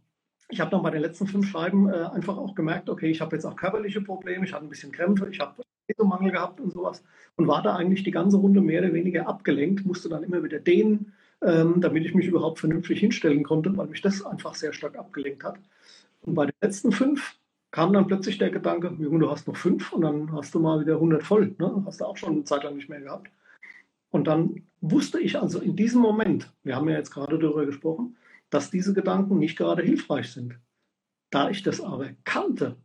ich habe dann bei den letzten fünf Scheiben äh, einfach auch gemerkt, okay, ich habe jetzt auch körperliche Probleme, ich hatte ein bisschen Krämpfe, ich habe Mangel gehabt und sowas und war da eigentlich die ganze Runde mehr oder weniger abgelenkt, musste dann immer wieder dehnen, ähm, damit ich mich überhaupt vernünftig hinstellen konnte, weil mich das einfach sehr stark abgelenkt hat. Und bei den letzten fünf kam dann plötzlich der Gedanke, Junge, du hast noch fünf und dann hast du mal wieder 100 voll. Ne? Hast du auch schon eine Zeit lang nicht mehr gehabt. Und dann wusste ich also in diesem Moment, wir haben ja jetzt gerade darüber gesprochen, dass diese Gedanken nicht gerade hilfreich sind. Da ich das aber kannte,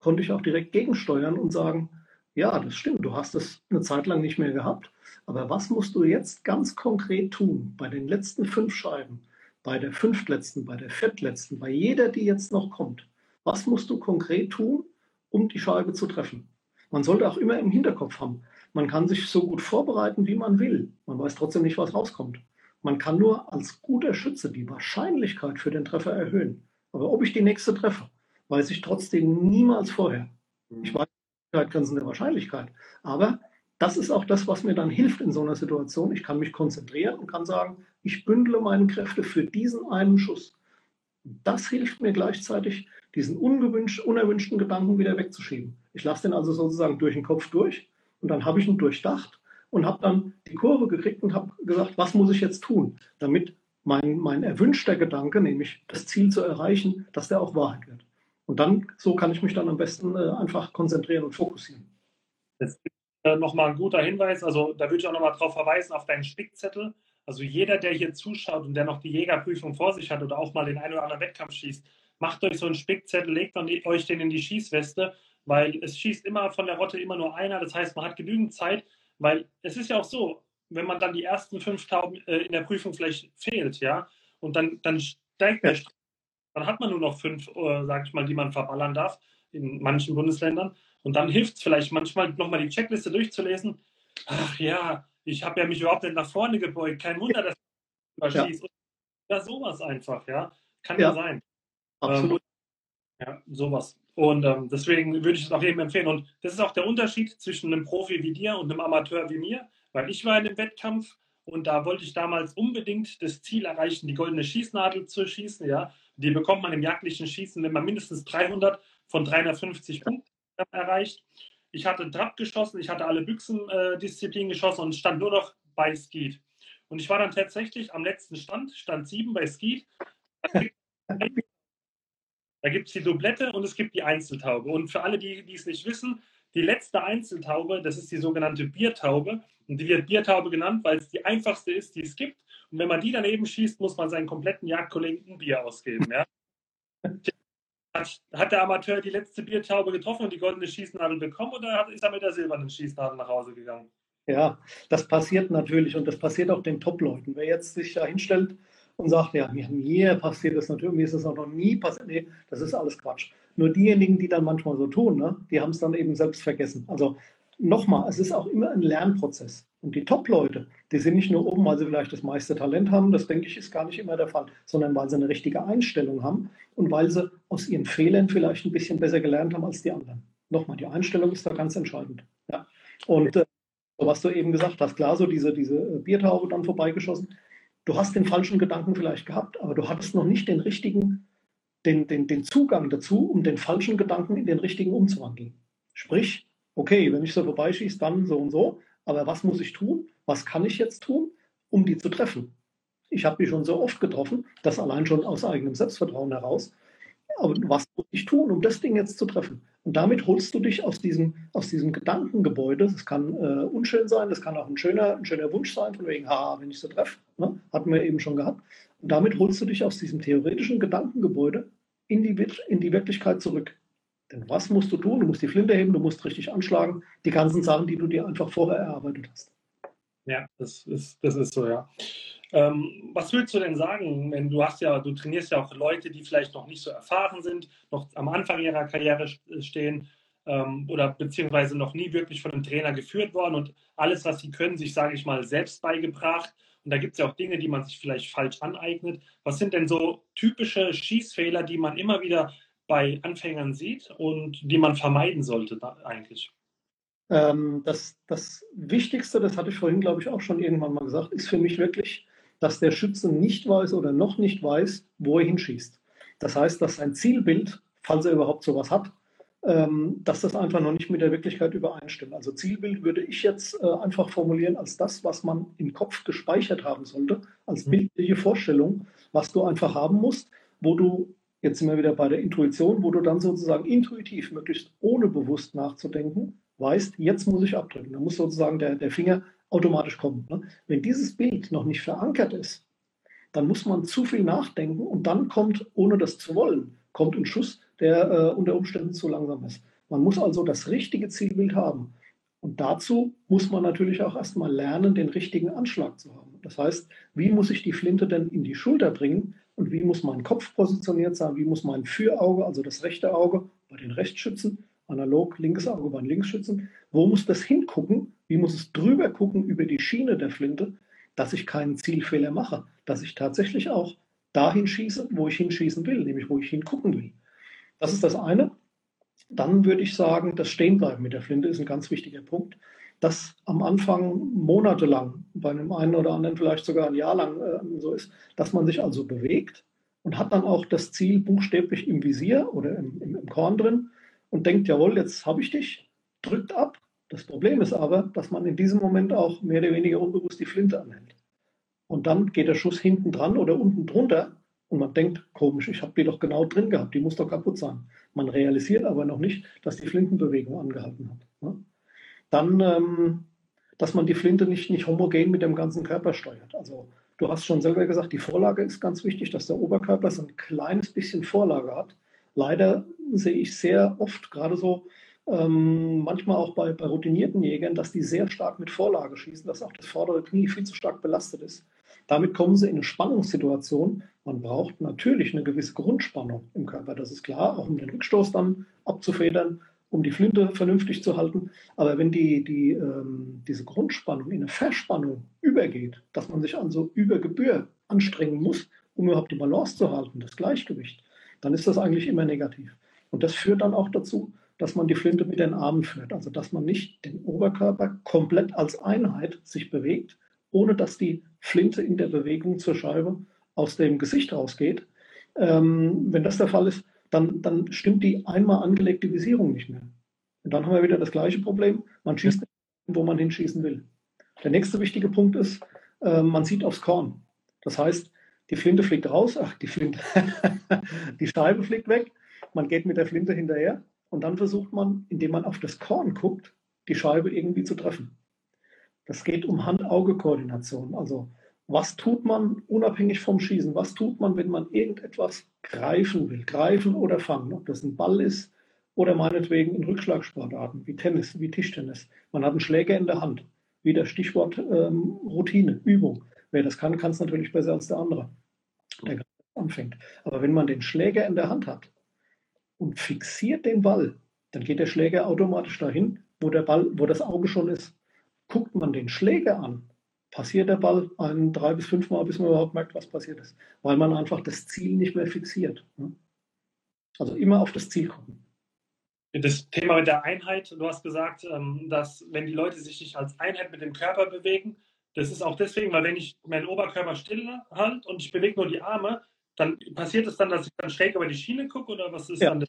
konnte ich auch direkt gegensteuern und sagen, ja, das stimmt, du hast es eine Zeit lang nicht mehr gehabt, aber was musst du jetzt ganz konkret tun bei den letzten fünf Scheiben, bei der fünftletzten, bei der viertletzten, bei jeder, die jetzt noch kommt? Was musst du konkret tun, um die Scheibe zu treffen? Man sollte auch immer im Hinterkopf haben, man kann sich so gut vorbereiten, wie man will. Man weiß trotzdem nicht, was rauskommt. Man kann nur als guter Schütze die Wahrscheinlichkeit für den Treffer erhöhen. Aber ob ich die nächste treffe, weiß ich trotzdem niemals vorher. Ich weiß die Grenzen der Wahrscheinlichkeit. Aber das ist auch das, was mir dann hilft in so einer Situation. Ich kann mich konzentrieren und kann sagen, ich bündle meine Kräfte für diesen einen Schuss. Das hilft mir gleichzeitig, diesen unerwünschten Gedanken wieder wegzuschieben. Ich lasse den also sozusagen durch den Kopf durch und dann habe ich ihn durchdacht und habe dann die Kurve gekriegt und habe gesagt, was muss ich jetzt tun, damit mein, mein erwünschter Gedanke, nämlich das Ziel zu erreichen, dass der auch Wahrheit wird. Und dann, so kann ich mich dann am besten äh, einfach konzentrieren und fokussieren. Das ist äh, nochmal ein guter Hinweis. Also da würde ich auch nochmal darauf verweisen, auf deinen Spickzettel. Also jeder, der hier zuschaut und der noch die Jägerprüfung vor sich hat oder auch mal den einen oder anderen Wettkampf schießt, macht euch so einen Spickzettel, legt euch den in die Schießweste, weil es schießt immer von der Rotte immer nur einer. Das heißt, man hat genügend Zeit, weil es ist ja auch so, wenn man dann die ersten fünf Tauben äh, in der Prüfung vielleicht fehlt, ja, und dann, dann steigt der Stress, dann hat man nur noch fünf, äh, sag ich mal, die man verballern darf in manchen Bundesländern. Und dann hilft es vielleicht manchmal nochmal die Checkliste durchzulesen. Ach ja, ich habe ja mich überhaupt nicht nach vorne gebeugt. Kein Wunder, dass ich überschießt. Ja. ja, sowas einfach, ja. Kann ja, ja sein. Absolut. Ähm, ja, sowas. Und ähm, deswegen würde ich es auch jedem empfehlen. Und das ist auch der Unterschied zwischen einem Profi wie dir und einem Amateur wie mir, weil ich war in einem Wettkampf und da wollte ich damals unbedingt das Ziel erreichen, die goldene Schießnadel zu schießen. Ja, die bekommt man im jagdlichen Schießen, wenn man mindestens 300 von 350 Punkten erreicht. Ich hatte Trap geschossen, ich hatte alle Büchsendisziplinen äh, geschossen und stand nur noch bei Skeet. Und ich war dann tatsächlich am letzten Stand, Stand 7 bei Skeet. Da gibt es die Doublette und es gibt die Einzeltaube. Und für alle, die, es nicht wissen, die letzte Einzeltaube, das ist die sogenannte Biertaube. Und die wird Biertaube genannt, weil es die einfachste ist, die es gibt. Und wenn man die daneben schießt, muss man seinen kompletten Jagdkollegen ein Bier ausgeben. Ja? Hat, der Amateur die letzte Biertaube getroffen und die goldene Schießnadel bekommen oder ist er mit der silbernen Schießnadel nach Hause gegangen? Ja, das passiert natürlich und das passiert auch den Top-Leuten. Wer jetzt sich da hinstellt und sagt, ja, mir passiert das natürlich, mir ist das auch noch nie passiert. Nee, das ist alles Quatsch. Nur diejenigen, die dann manchmal so tun, ne, die haben es dann eben selbst vergessen. Also nochmal, es ist auch immer ein Lernprozess. Und die Top-Leute, die sind nicht nur oben, weil sie vielleicht das meiste Talent haben, das denke ich, ist gar nicht immer der Fall, sondern weil sie eine richtige Einstellung haben und weil sie aus ihren Fehlern vielleicht ein bisschen besser gelernt haben als die anderen. Nochmal, die Einstellung ist da ganz entscheidend. Ja. Und äh, was du eben gesagt hast, klar, so diese, diese Biertaube dann vorbeigeschossen. Du hast den falschen Gedanken vielleicht gehabt, aber du hattest noch nicht den richtigen, den, den, den Zugang dazu, um den falschen Gedanken in den richtigen umzuwandeln. Sprich, okay, wenn ich so vorbeischieße, dann so und so, aber was muss ich tun? Was kann ich jetzt tun, um die zu treffen? Ich habe die schon so oft getroffen, das allein schon aus eigenem Selbstvertrauen heraus. Aber was muss ich tun, um das Ding jetzt zu treffen? Und damit holst du dich aus diesem, aus diesem Gedankengebäude. Das kann äh, unschön sein, das kann auch ein schöner, ein schöner Wunsch sein, von wegen, ha, wenn ich so treffe. Ne? Hatten wir eben schon gehabt. Und damit holst du dich aus diesem theoretischen Gedankengebäude in die, in die Wirklichkeit zurück. Denn was musst du tun? Du musst die Flinte heben, du musst richtig anschlagen. Die ganzen Sachen, die du dir einfach vorher erarbeitet hast. Ja, das ist, das ist so, ja. Ähm, was willst du denn sagen, wenn du hast ja, du trainierst ja auch Leute, die vielleicht noch nicht so erfahren sind, noch am Anfang ihrer Karriere stehen ähm, oder beziehungsweise noch nie wirklich von einem Trainer geführt worden und alles, was sie können, sich, sage ich mal, selbst beigebracht. Und da gibt es ja auch Dinge, die man sich vielleicht falsch aneignet. Was sind denn so typische Schießfehler, die man immer wieder bei Anfängern sieht und die man vermeiden sollte eigentlich? Ähm, das, das Wichtigste, das hatte ich vorhin, glaube ich, auch schon irgendwann mal gesagt, ist für mich wirklich dass der Schütze nicht weiß oder noch nicht weiß, wo er hinschießt. Das heißt, dass sein Zielbild, falls er überhaupt sowas hat, ähm, dass das einfach noch nicht mit der Wirklichkeit übereinstimmt. Also Zielbild würde ich jetzt äh, einfach formulieren als das, was man im Kopf gespeichert haben sollte, als mhm. bildliche Vorstellung, was du einfach haben musst, wo du, jetzt sind wir wieder bei der Intuition, wo du dann sozusagen intuitiv, möglichst ohne bewusst nachzudenken, weißt, jetzt muss ich abdrücken. Da muss sozusagen der, der Finger automatisch kommen. Ne? Wenn dieses Bild noch nicht verankert ist, dann muss man zu viel nachdenken und dann kommt, ohne das zu wollen, kommt ein Schuss, der äh, unter Umständen zu langsam ist. Man muss also das richtige Zielbild haben. Und dazu muss man natürlich auch erstmal lernen, den richtigen Anschlag zu haben. Das heißt, wie muss ich die Flinte denn in die Schulter bringen und wie muss mein Kopf positioniert sein, wie muss mein Führauge, also das rechte Auge bei den Rechtsschützen, analog linkes Auge bei den Linksschützen, wo muss das hingucken, wie muss es drüber gucken über die Schiene der Flinte, dass ich keinen Zielfehler mache, dass ich tatsächlich auch dahin schieße, wo ich hinschießen will, nämlich wo ich hingucken will. Das ist das eine. Dann würde ich sagen, das Stehenbleiben mit der Flinte ist ein ganz wichtiger Punkt. Das am Anfang monatelang, bei einem einen oder anderen vielleicht sogar ein Jahr lang äh, so ist, dass man sich also bewegt und hat dann auch das Ziel buchstäblich im Visier oder im, im, im Korn drin und denkt, jawohl, jetzt habe ich dich, drückt ab das Problem ist aber, dass man in diesem Moment auch mehr oder weniger unbewusst die Flinte anhält. Und dann geht der Schuss hinten dran oder unten drunter und man denkt, komisch, ich habe die doch genau drin gehabt, die muss doch kaputt sein. Man realisiert aber noch nicht, dass die Flintenbewegung angehalten hat. Ne? Dann, ähm, dass man die Flinte nicht, nicht homogen mit dem ganzen Körper steuert. Also du hast schon selber gesagt, die Vorlage ist ganz wichtig, dass der Oberkörper so ein kleines bisschen Vorlage hat. Leider sehe ich sehr oft gerade so ähm, manchmal auch bei, bei routinierten Jägern, dass die sehr stark mit Vorlage schießen, dass auch das vordere Knie viel zu stark belastet ist. Damit kommen sie in eine Spannungssituation. Man braucht natürlich eine gewisse Grundspannung im Körper, das ist klar, auch um den Rückstoß dann abzufedern, um die Flinte vernünftig zu halten. Aber wenn die, die, ähm, diese Grundspannung in eine Verspannung übergeht, dass man sich also über Gebühr anstrengen muss, um überhaupt die Balance zu halten, das Gleichgewicht, dann ist das eigentlich immer negativ. Und das führt dann auch dazu, dass man die Flinte mit den Armen führt. Also dass man nicht den Oberkörper komplett als Einheit sich bewegt, ohne dass die Flinte in der Bewegung zur Scheibe aus dem Gesicht rausgeht. Ähm, wenn das der Fall ist, dann, dann stimmt die einmal angelegte Visierung nicht mehr. Und dann haben wir wieder das gleiche Problem. Man schießt nicht, wo man hinschießen will. Der nächste wichtige Punkt ist, äh, man sieht aufs Korn. Das heißt, die Flinte fliegt raus, ach, die Flinte, die Scheibe fliegt weg, man geht mit der Flinte hinterher und dann versucht man, indem man auf das Korn guckt, die Scheibe irgendwie zu treffen. Das geht um Hand-Auge-Koordination. Also was tut man unabhängig vom Schießen? Was tut man, wenn man irgendetwas greifen will? Greifen oder fangen? Ob das ein Ball ist oder meinetwegen in Rückschlagsportarten wie Tennis, wie Tischtennis. Man hat einen Schläger in der Hand. Wieder Stichwort ähm, Routine, Übung. Wer das kann, kann es natürlich besser als der andere, der anfängt. Aber wenn man den Schläger in der Hand hat und fixiert den Ball, dann geht der Schläger automatisch dahin, wo der Ball, wo das Auge schon ist. Guckt man den Schläger an, passiert der Ball ein drei bis fünf Mal, bis man überhaupt merkt, was passiert ist, weil man einfach das Ziel nicht mehr fixiert. Ne? Also immer auf das Ziel gucken. Das Thema mit der Einheit, du hast gesagt, ähm, dass wenn die Leute sich nicht als Einheit mit dem Körper bewegen, das ist auch deswegen, weil wenn ich meinen Oberkörper still halte und ich bewege nur die Arme, dann passiert es dann, dass ich dann schräg über die Schiene gucke oder was ist ja. dann das?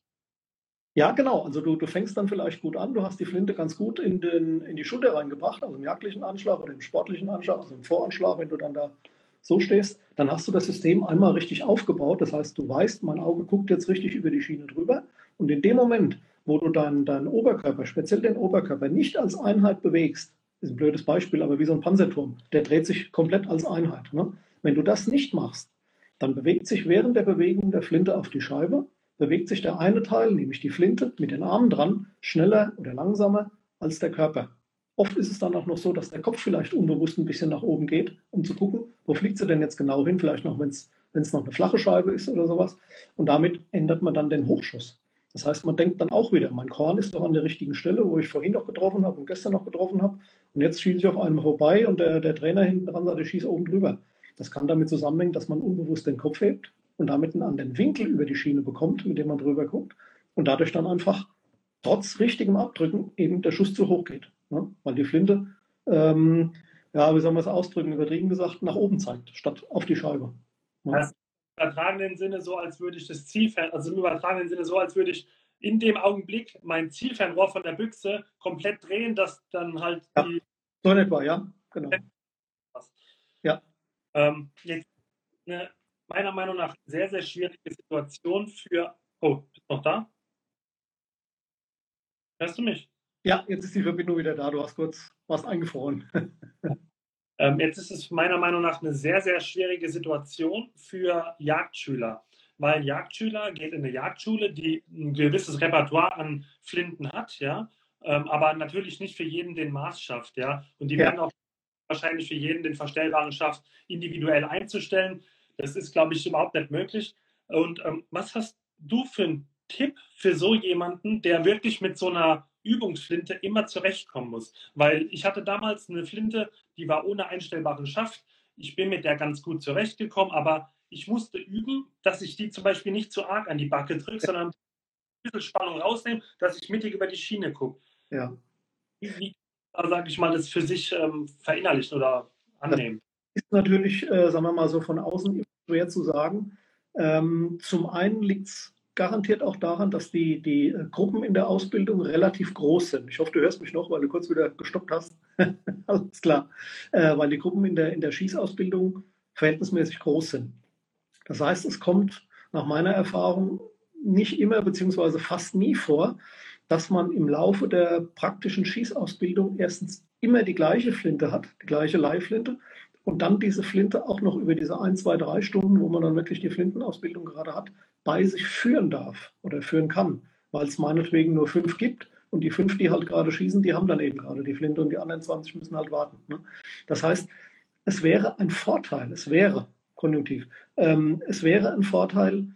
Ja, genau. Also du, du fängst dann vielleicht gut an, du hast die Flinte ganz gut in, den, in die Schulter reingebracht, also im jagdlichen Anschlag oder im sportlichen Anschlag, also im Voranschlag, wenn du dann da so stehst, dann hast du das System einmal richtig aufgebaut. Das heißt, du weißt, mein Auge guckt jetzt richtig über die Schiene drüber. Und in dem Moment, wo du deinen, deinen Oberkörper, speziell den Oberkörper, nicht als Einheit bewegst, ist ein blödes Beispiel, aber wie so ein Panzerturm, der dreht sich komplett als Einheit. Ne? Wenn du das nicht machst, dann bewegt sich während der Bewegung der Flinte auf die Scheibe bewegt sich der eine Teil, nämlich die Flinte, mit den Armen dran, schneller oder langsamer als der Körper. Oft ist es dann auch noch so, dass der Kopf vielleicht unbewusst ein bisschen nach oben geht, um zu gucken, wo fliegt sie denn jetzt genau hin, vielleicht noch, wenn es noch eine flache Scheibe ist oder sowas. Und damit ändert man dann den Hochschuss. Das heißt, man denkt dann auch wieder, mein Korn ist doch an der richtigen Stelle, wo ich vorhin noch getroffen habe und gestern noch getroffen habe. Und jetzt schieße ich auf einem vorbei und der, der Trainer hinten dran sagt, ich schieße oben drüber. Das kann damit zusammenhängen, dass man unbewusst den Kopf hebt und damit einen anderen Winkel über die Schiene bekommt, mit dem man drüber guckt und dadurch dann einfach trotz richtigem Abdrücken eben der Schuss zu hoch geht. Ne? Weil die Flinte, ähm, ja, wie soll man es ausdrücken, übertrieben gesagt, nach oben zeigt, statt auf die Scheibe. Ne? Das übertragenen Sinne so, als würde ich das Zielfern, also im übertragenen Sinne so, als würde ich in dem Augenblick mein Zielfernrohr von der Büchse komplett drehen, dass dann halt ja, die. So in etwa, ja, genau. Ja. Ähm, jetzt eine meiner Meinung nach sehr, sehr schwierige Situation für. Oh, bist du noch da? Hörst du mich? Ja, jetzt ist die Verbindung wieder da. Du hast kurz was eingefroren. ähm, jetzt ist es meiner Meinung nach eine sehr, sehr schwierige Situation für Jagdschüler. Weil Jagdschüler geht in eine Jagdschule, die ein gewisses Repertoire an Flinten hat, ja, ähm, aber natürlich nicht für jeden den Maß schafft, ja. Und die ja. werden auch wahrscheinlich für jeden den Verstellbaren schafft, individuell einzustellen. Das ist, glaube ich, überhaupt nicht möglich. Und ähm, was hast du für einen Tipp für so jemanden, der wirklich mit so einer Übungsflinte immer zurechtkommen muss? Weil ich hatte damals eine Flinte, die war ohne einstellbaren Schaft. Ich bin mit der ganz gut zurechtgekommen, aber ich musste üben, dass ich die zum Beispiel nicht zu arg an die Backe drücke, sondern ein bisschen Spannung rausnehmen, dass ich mittig über die Schiene gucke. Ja. Wie, wie sage ich mal, das für sich ähm, verinnerlichen oder annehmen? ist natürlich, äh, sagen wir mal so von außen schwer zu sagen. Ähm, zum einen liegt es garantiert auch daran, dass die, die äh, Gruppen in der Ausbildung relativ groß sind. Ich hoffe, du hörst mich noch, weil du kurz wieder gestoppt hast. Alles klar. Äh, weil die Gruppen in der, in der Schießausbildung verhältnismäßig groß sind. Das heißt, es kommt nach meiner Erfahrung nicht immer beziehungsweise fast nie vor, dass man im Laufe der praktischen Schießausbildung erstens immer die gleiche Flinte hat, die gleiche Leihflinte und dann diese Flinte auch noch über diese ein, zwei, drei Stunden, wo man dann wirklich die Flintenausbildung gerade hat, bei sich führen darf oder führen kann, weil es meinetwegen nur fünf gibt und die fünf, die halt gerade schießen, die haben dann eben gerade die Flinte und die anderen 20 müssen halt warten. Ne? Das heißt, es wäre ein Vorteil, es wäre, konjunktiv, ähm, es wäre ein Vorteil,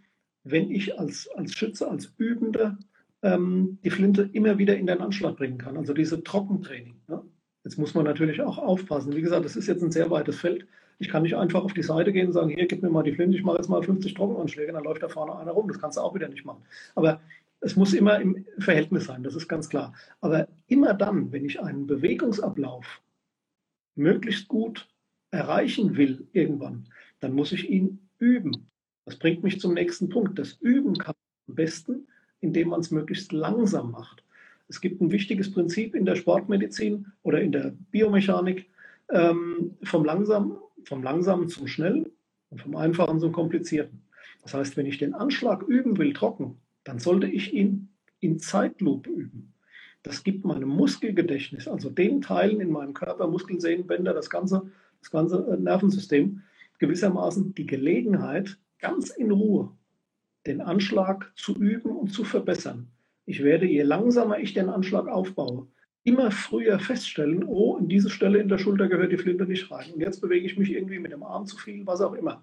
wenn ich als, als Schütze, als Übender ähm, die Flinte immer wieder in den Anschlag bringen kann, also diese Trockentraining. Ne? Jetzt muss man natürlich auch aufpassen. Wie gesagt, das ist jetzt ein sehr weites Feld. Ich kann nicht einfach auf die Seite gehen und sagen, hier, gib mir mal die Flinte, ich mache jetzt mal 50 Trockenanschläge, dann läuft da vorne einer rum. Das kannst du auch wieder nicht machen. Aber es muss immer im Verhältnis sein, das ist ganz klar. Aber immer dann, wenn ich einen Bewegungsablauf möglichst gut erreichen will irgendwann, dann muss ich ihn üben. Das bringt mich zum nächsten Punkt. Das Üben kann man am besten, indem man es möglichst langsam macht. Es gibt ein wichtiges Prinzip in der Sportmedizin oder in der Biomechanik ähm, vom, Langsam, vom Langsamen zum Schnell und vom Einfachen zum Komplizierten. Das heißt, wenn ich den Anschlag üben will, trocken, dann sollte ich ihn in Zeitlupe üben. Das gibt meinem Muskelgedächtnis, also den Teilen in meinem Körper, Muskeln, Sehnen, Bänder, das ganze, das ganze äh, Nervensystem, gewissermaßen die Gelegenheit, ganz in Ruhe den Anschlag zu üben und zu verbessern. Ich werde, je langsamer ich den Anschlag aufbaue, immer früher feststellen, oh, in diese Stelle in der Schulter gehört die Flinte nicht rein. Und jetzt bewege ich mich irgendwie mit dem Arm zu viel, was auch immer.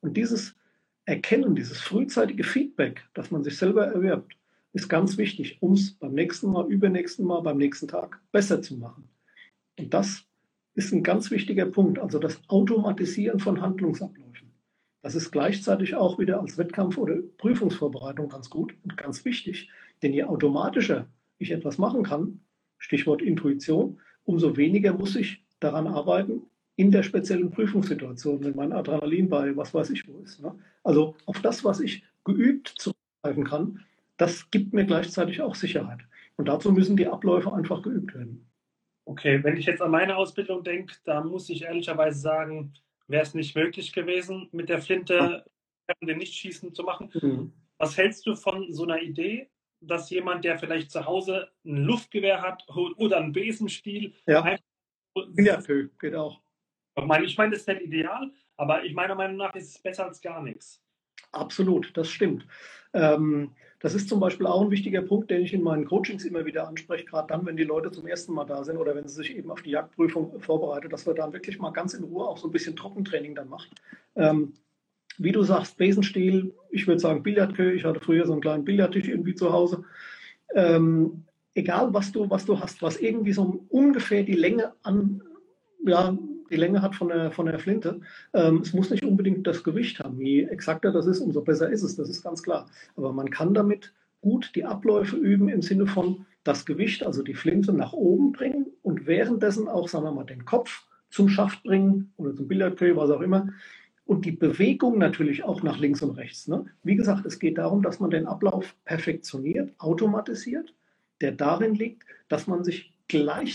Und dieses Erkennen, dieses frühzeitige Feedback, das man sich selber erwirbt, ist ganz wichtig, um es beim nächsten Mal, übernächsten Mal, beim nächsten Tag besser zu machen. Und das ist ein ganz wichtiger Punkt, also das Automatisieren von Handlungsabläufen. Das ist gleichzeitig auch wieder als Wettkampf- oder Prüfungsvorbereitung ganz gut und ganz wichtig, Denn je automatischer ich etwas machen kann, Stichwort Intuition, umso weniger muss ich daran arbeiten in der speziellen Prüfungssituation, wenn mein Adrenalin bei was weiß ich wo ist. Ne? Also auf das, was ich geübt zurückgreifen kann, das gibt mir gleichzeitig auch Sicherheit. Und dazu müssen die Abläufe einfach geübt werden. Okay, wenn ich jetzt an meine Ausbildung denke, da muss ich ehrlicherweise sagen, wäre es nicht möglich gewesen, mit der Flinte den Nichtschießen zu machen. Mhm. Was hältst du von so einer Idee, dass jemand, der vielleicht zu Hause ein Luftgewehr hat oder einen Besenstiel, ja. einfach ja, geht auch. Ich meine, ich meine, das ist nicht ideal, aber ich meiner Meinung nach ist es besser als gar nichts. Absolut, das stimmt. Ähm, das ist zum Beispiel auch ein wichtiger Punkt, den ich in meinen Coachings immer wieder anspreche, gerade dann, wenn die Leute zum ersten Mal da sind oder wenn sie sich eben auf die Jagdprüfung vorbereiten, dass wir dann wirklich mal ganz in Ruhe auch so ein bisschen Trockentraining dann machen. Ähm, wie du sagst, Besenstiel, ich würde sagen Billardkö, ich hatte früher so einen kleinen Billardtisch irgendwie zu Hause. Ähm, egal was du, was du hast, was irgendwie so ungefähr die Länge an, ja, die Länge hat von der, von der Flinte. Ähm, es muss nicht unbedingt das Gewicht haben. Je exakter das ist, umso besser ist es, das ist ganz klar. Aber man kann damit gut die Abläufe üben im Sinne von das Gewicht, also die Flinte nach oben bringen und währenddessen auch, sagen wir mal, den Kopf zum Schaft bringen oder zum Billardkö, was auch immer. Und die Bewegung natürlich auch nach links und rechts. Ne? Wie gesagt, es geht darum, dass man den Ablauf perfektioniert, automatisiert, der darin liegt, dass man sich gleich,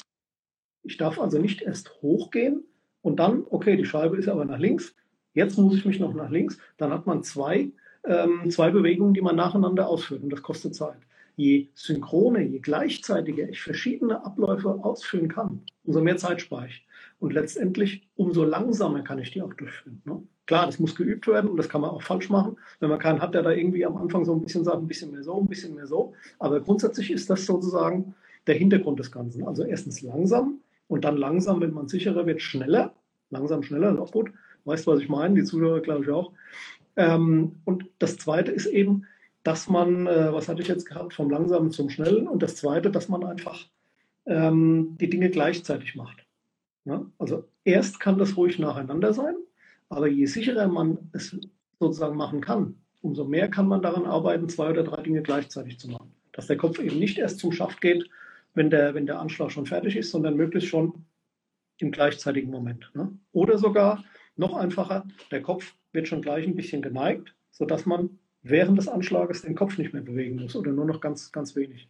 ich darf also nicht erst hochgehen, und dann, okay, die Scheibe ist aber nach links, jetzt muss ich mich noch nach links, dann hat man zwei, ähm, zwei Bewegungen, die man nacheinander ausführt und das kostet Zeit. Je synchroner, je gleichzeitiger ich verschiedene Abläufe ausführen kann, umso mehr Zeit spare ich. Und letztendlich, umso langsamer kann ich die auch durchführen. Ne? Klar, das muss geübt werden und das kann man auch falsch machen. Wenn man keinen hat, der da irgendwie am Anfang so ein bisschen sagt, ein bisschen mehr so, ein bisschen mehr so. Aber grundsätzlich ist das sozusagen der Hintergrund des Ganzen. Also erstens langsam, und dann langsam, wenn man sicherer wird, schneller. Langsam, schneller, ist auch gut. Weißt du, was ich meine? Die Zuhörer, glaube ich, auch. Ähm, und das Zweite ist eben, dass man, äh, was hatte ich jetzt gehabt, vom Langsamen zum Schnellen. Und das Zweite, dass man einfach ähm, die Dinge gleichzeitig macht. Ja? Also erst kann das ruhig nacheinander sein, aber je sicherer man es sozusagen machen kann, umso mehr kann man daran arbeiten, zwei oder drei Dinge gleichzeitig zu machen. Dass der Kopf eben nicht erst zum Schaft geht, wenn der, wenn der Anschlag schon fertig ist, sondern möglichst schon im gleichzeitigen Moment. Ne? Oder sogar noch einfacher, der Kopf wird schon gleich ein bisschen geneigt, sodass man während des Anschlages den Kopf nicht mehr bewegen muss oder nur noch ganz, ganz wenig.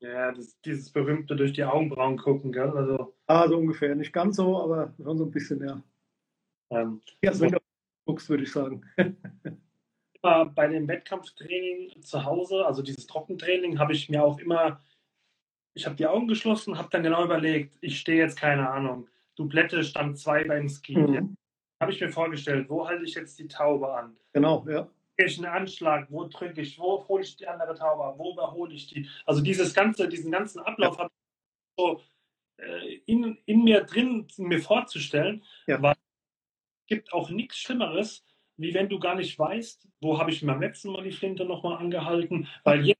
Ja, das, dieses berühmte durch die Augenbrauen gucken, gell? Also, ah, so ungefähr. Nicht ganz so, aber schon so ein bisschen, ja. Ähm, ja, wenn du guckst, würde ich sagen. bei dem Wettkampftraining zu Hause, also dieses Trockentraining, habe ich mir auch immer ich habe die Augen geschlossen, habe dann genau überlegt, ich stehe jetzt, keine Ahnung, Dublette stand 2 beim Ski. Mhm. Habe ich mir vorgestellt, wo halte ich jetzt die Taube an? Genau, ja. Ich einen Anschlag, wo drücke ich, wo hole ich die andere Taube wo überhole ich die? Also dieses ganze, diesen ganzen Ablauf ja. habe ich so in, in mir drin mir vorzustellen, ja. weil es gibt auch nichts Schlimmeres, wie wenn du gar nicht weißt, wo habe ich mir beim letzten Mal die Flinte nochmal angehalten, weil mhm. jeder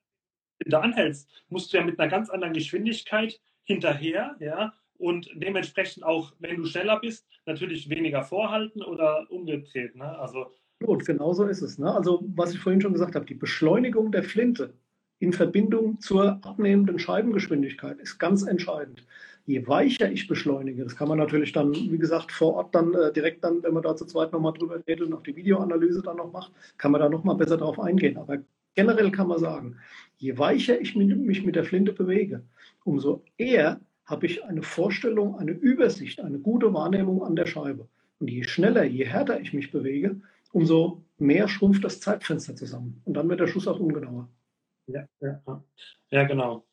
da anhältst, musst du ja mit einer ganz anderen Geschwindigkeit hinterher, ja, und dementsprechend auch, wenn du schneller bist, natürlich weniger vorhalten oder umgedreht. Ne? Also, Gut, genau so ist es. Ne? Also, was ich vorhin schon gesagt habe, die Beschleunigung der Flinte in Verbindung zur abnehmenden Scheibengeschwindigkeit ist ganz entscheidend. Je weicher ich beschleunige, das kann man natürlich dann, wie gesagt, vor Ort dann äh, direkt dann, wenn man da zu zweit nochmal drüber redet und auch die Videoanalyse dann noch macht, kann man da nochmal besser drauf eingehen. Aber generell kann man sagen, je weicher ich mich mit der Flinte bewege, umso eher habe ich eine Vorstellung, eine Übersicht, eine gute Wahrnehmung an der Scheibe. Und je schneller, je härter ich mich bewege, umso mehr schrumpft das Zeitfenster zusammen. Und dann wird der Schuss auch ungenauer. Ja, ja, ja genau.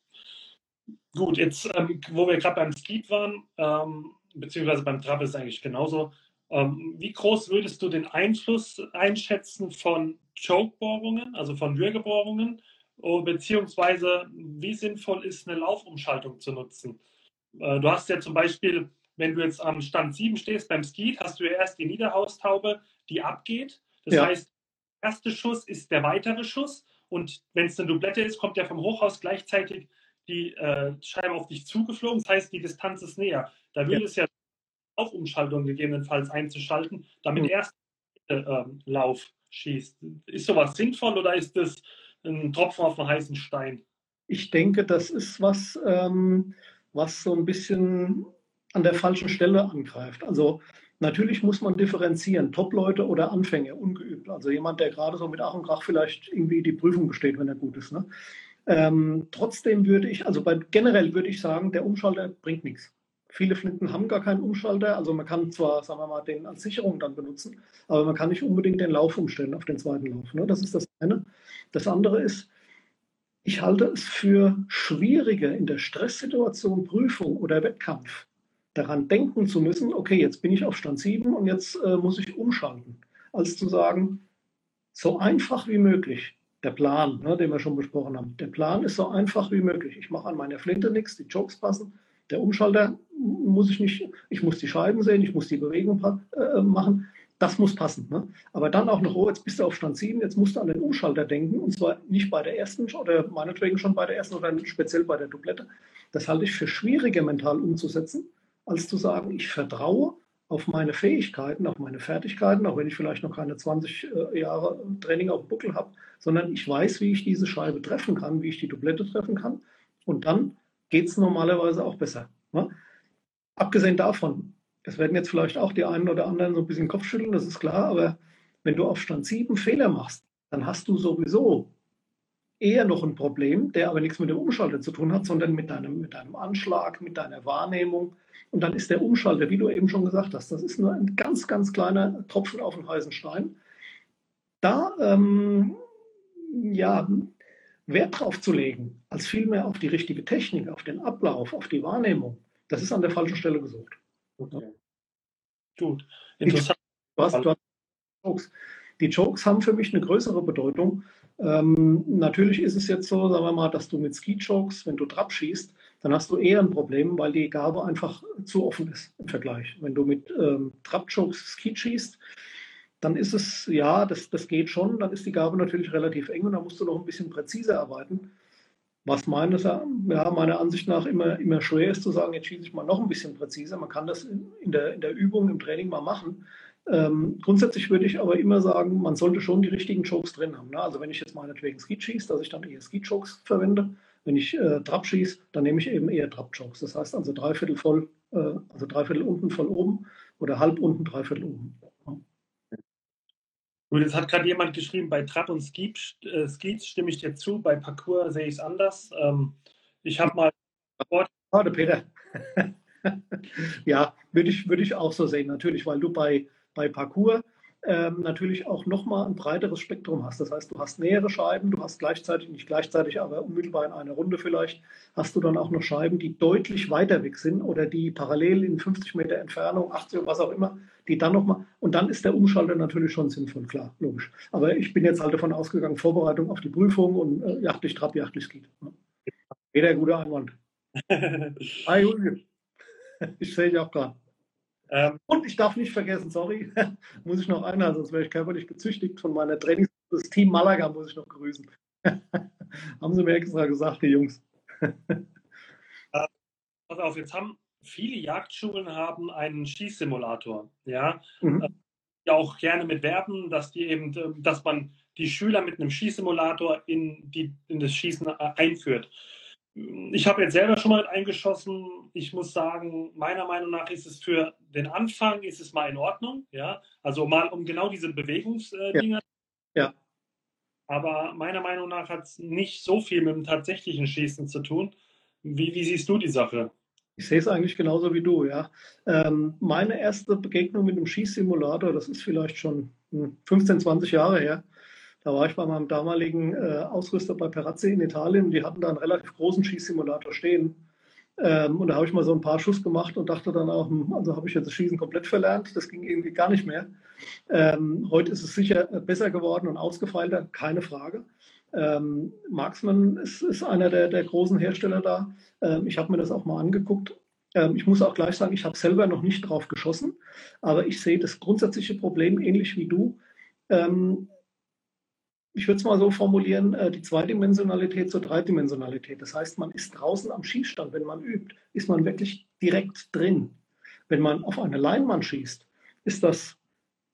Gut, jetzt, ähm, wo wir gerade beim Skeet waren, ähm, beziehungsweise beim Trab ist eigentlich genauso. Ähm, wie groß würdest du den Einfluss einschätzen von Chokebohrungen, also von Würgebohrungen, oh, beziehungsweise wie sinnvoll ist eine Laufumschaltung zu nutzen? Äh, du hast ja zum Beispiel, wenn du jetzt am Stand 7 stehst beim Skeet, hast du ja erst die Niederhaustaube, die abgeht. Das ja. heißt, der erste Schuss ist der weitere Schuss und wenn es eine Dublette ist, kommt ja vom Hochhaus gleichzeitig die äh, Scheibe auf dich zugeflogen. Das heißt, die Distanz ist näher. Da würde ja. es ja Laufumschaltung gegebenenfalls einzuschalten, damit mhm. erst der äh, Lauf schießt. Ist sowas sinnvoll oder ist das ein Tropfen auf einen heißen Stein? Ich denke, das ist was, ähm, was so ein bisschen an der falschen Stelle angreift. Also natürlich muss man differenzieren, Top-Leute oder Anfänger, ungeübt. Also jemand, der gerade so mit Ach und Krach vielleicht irgendwie die Prüfung besteht, wenn er gut ist. Ne? Ähm, trotzdem würde ich, also bei, generell würde ich sagen, der Umschalter bringt nichts. Viele Flinten haben gar keinen Umschalter. Also man kann zwar, sagen wir mal, den als Sicherung dann benutzen, aber man kann nicht unbedingt den Lauf umstellen auf den zweiten Lauf. Ne? Das ist das eine. Das andere ist, ich halte es für schwieriger in der Stresssituation, Prüfung oder Wettkampf daran denken zu müssen, okay, jetzt bin ich auf Stand 7 und jetzt äh, muss ich umschalten, als zu sagen, so einfach wie möglich, der Plan, ne, den wir schon besprochen haben, der Plan ist so einfach wie möglich. Ich mache an meiner Flinte nichts, die Jokes passen, der Umschalter muss ich nicht, ich muss die Scheiben sehen, ich muss die Bewegung äh, machen, das muss passen. Ne? Aber dann auch noch, oh, jetzt bist du auf Stand 7, jetzt musst du an den Umschalter denken und zwar nicht bei der ersten oder meinetwegen schon bei der ersten oder speziell bei der Dublette. Das halte ich für schwieriger mental umzusetzen, als zu sagen, ich vertraue auf meine Fähigkeiten, auf meine Fertigkeiten, auch wenn ich vielleicht noch keine 20 äh, Jahre Training auf Buckel habe, sondern ich weiß, wie ich diese Scheibe treffen kann, wie ich die Dublette treffen kann und dann geht es normalerweise auch besser. Ne? Abgesehen davon, es werden jetzt vielleicht auch die einen oder anderen so ein bisschen Kopf schütteln, das ist klar, aber wenn du auf Stand 7 Fehler machst, dann hast du sowieso eher noch ein Problem, der aber nichts mit dem Umschalter zu tun hat, sondern mit deinem, mit deinem Anschlag, mit deiner Wahrnehmung. Und dann ist der Umschalter, wie du eben schon gesagt hast, das ist nur ein ganz, ganz kleiner Tropfen auf den heißen Stein. Da ähm, ja, Wert drauf zu legen, als vielmehr auf die richtige Technik, auf den Ablauf, auf die Wahrnehmung, das ist an der falschen Stelle gesucht. Okay. Gut. Interessant. Du hast, du hast Jokes. Die Jokes haben für mich eine größere Bedeutung. Ähm, natürlich ist es jetzt so, sagen wir mal, dass du mit Ski-Jokes, wenn du Trab schießt, dann hast du eher ein Problem, weil die Gabe einfach zu offen ist im Vergleich. Wenn du mit ähm, Trab-Jokes Ski schießt, dann ist es, ja, das, das geht schon, dann ist die Gabe natürlich relativ eng und dann musst du noch ein bisschen präziser arbeiten. Was meines, ja, meiner Ansicht nach immer, immer schwer ist zu sagen, jetzt schieße ich mal noch ein bisschen präziser. Man kann das in der, in der Übung, im Training mal machen. Ähm, grundsätzlich würde ich aber immer sagen, man sollte schon die richtigen Chokes drin haben. Ne? Also wenn ich jetzt meinetwegen Ski schieße, dass ich dann eher Ski Chokes verwende. Wenn ich äh, Trab schieße, dann nehme ich eben eher Trab Chokes. Das heißt also dreiviertel voll, äh, also dreiviertel unten voll oben oder halb unten, dreiviertel oben. Gut, jetzt hat gerade jemand geschrieben, bei Trab und Skis, äh, Skis stimme ich dir zu, bei Parcours sehe ich es anders. Ähm, ich habe mal. Warte, Peter. ja, würde ich, würd ich auch so sehen, natürlich, weil du bei, bei Parcours ähm, natürlich auch nochmal ein breiteres Spektrum hast. Das heißt, du hast nähere Scheiben, du hast gleichzeitig, nicht gleichzeitig, aber unmittelbar in einer Runde vielleicht, hast du dann auch noch Scheiben, die deutlich weiter weg sind oder die parallel in 50 Meter Entfernung, 80 oder was auch immer, die dann nochmal, und dann ist der Umschalter natürlich schon sinnvoll, klar, logisch. Aber ich bin jetzt halt davon ausgegangen, Vorbereitung auf die Prüfung und äh, jachtlich Trab, jachtlich geht. Ne? Jeder gute Einwand. Hi, Julge. Ich sehe dich auch gerade. Ähm, und ich darf nicht vergessen, sorry, muss ich noch einer, sonst wäre ich körperlich gezüchtigt von meiner Trainings. Das Team Malaga muss ich noch grüßen. haben sie mir extra gesagt, die Jungs. Pass auf, jetzt haben viele Jagdschulen haben einen Schießsimulator, ja. Mhm. Ja, auch gerne mit werben, dass die eben, dass man die Schüler mit einem Schießsimulator in, die, in das Schießen äh, einführt. Ich habe jetzt selber schon mal eingeschossen. Ich muss sagen, meiner Meinung nach ist es für den Anfang ist es mal in Ordnung. Ja, also mal um genau diese Bewegungsdinger. Ja. ja. Aber meiner Meinung nach hat es nicht so viel mit dem tatsächlichen Schießen zu tun. Wie, wie siehst du die Sache? Ich sehe es eigentlich genauso wie du, ja. Ähm, meine erste Begegnung mit einem Schießsimulator, das ist vielleicht schon 15, hm, 20 Jahre her, da war ich bei meinem damaligen äh, Ausrüster bei Perazzi in Italien. Die hatten da einen relativ großen Schießsimulator stehen. Ähm, und da habe ich mal so ein paar Schuss gemacht und dachte dann auch, hm, also habe ich jetzt das Schießen komplett verlernt. Das ging irgendwie gar nicht mehr. Ähm, heute ist es sicher besser geworden und ausgefeilter, keine Frage. Ähm, Marksman ist, ist einer der, der, großen Hersteller da. Ähm, ich habe mir das auch mal angeguckt. Ähm, ich muss auch gleich sagen, ich habe selber noch nicht drauf geschossen, aber ich sehe das grundsätzliche Problem ähnlich wie du. Ähm, ich würde es mal so formulieren, äh, die Zweidimensionalität zur Dreidimensionalität. Das heißt, man ist draußen am Schießstand, wenn man übt, ist man wirklich direkt drin. Wenn man auf eine Leinwand schießt, ist das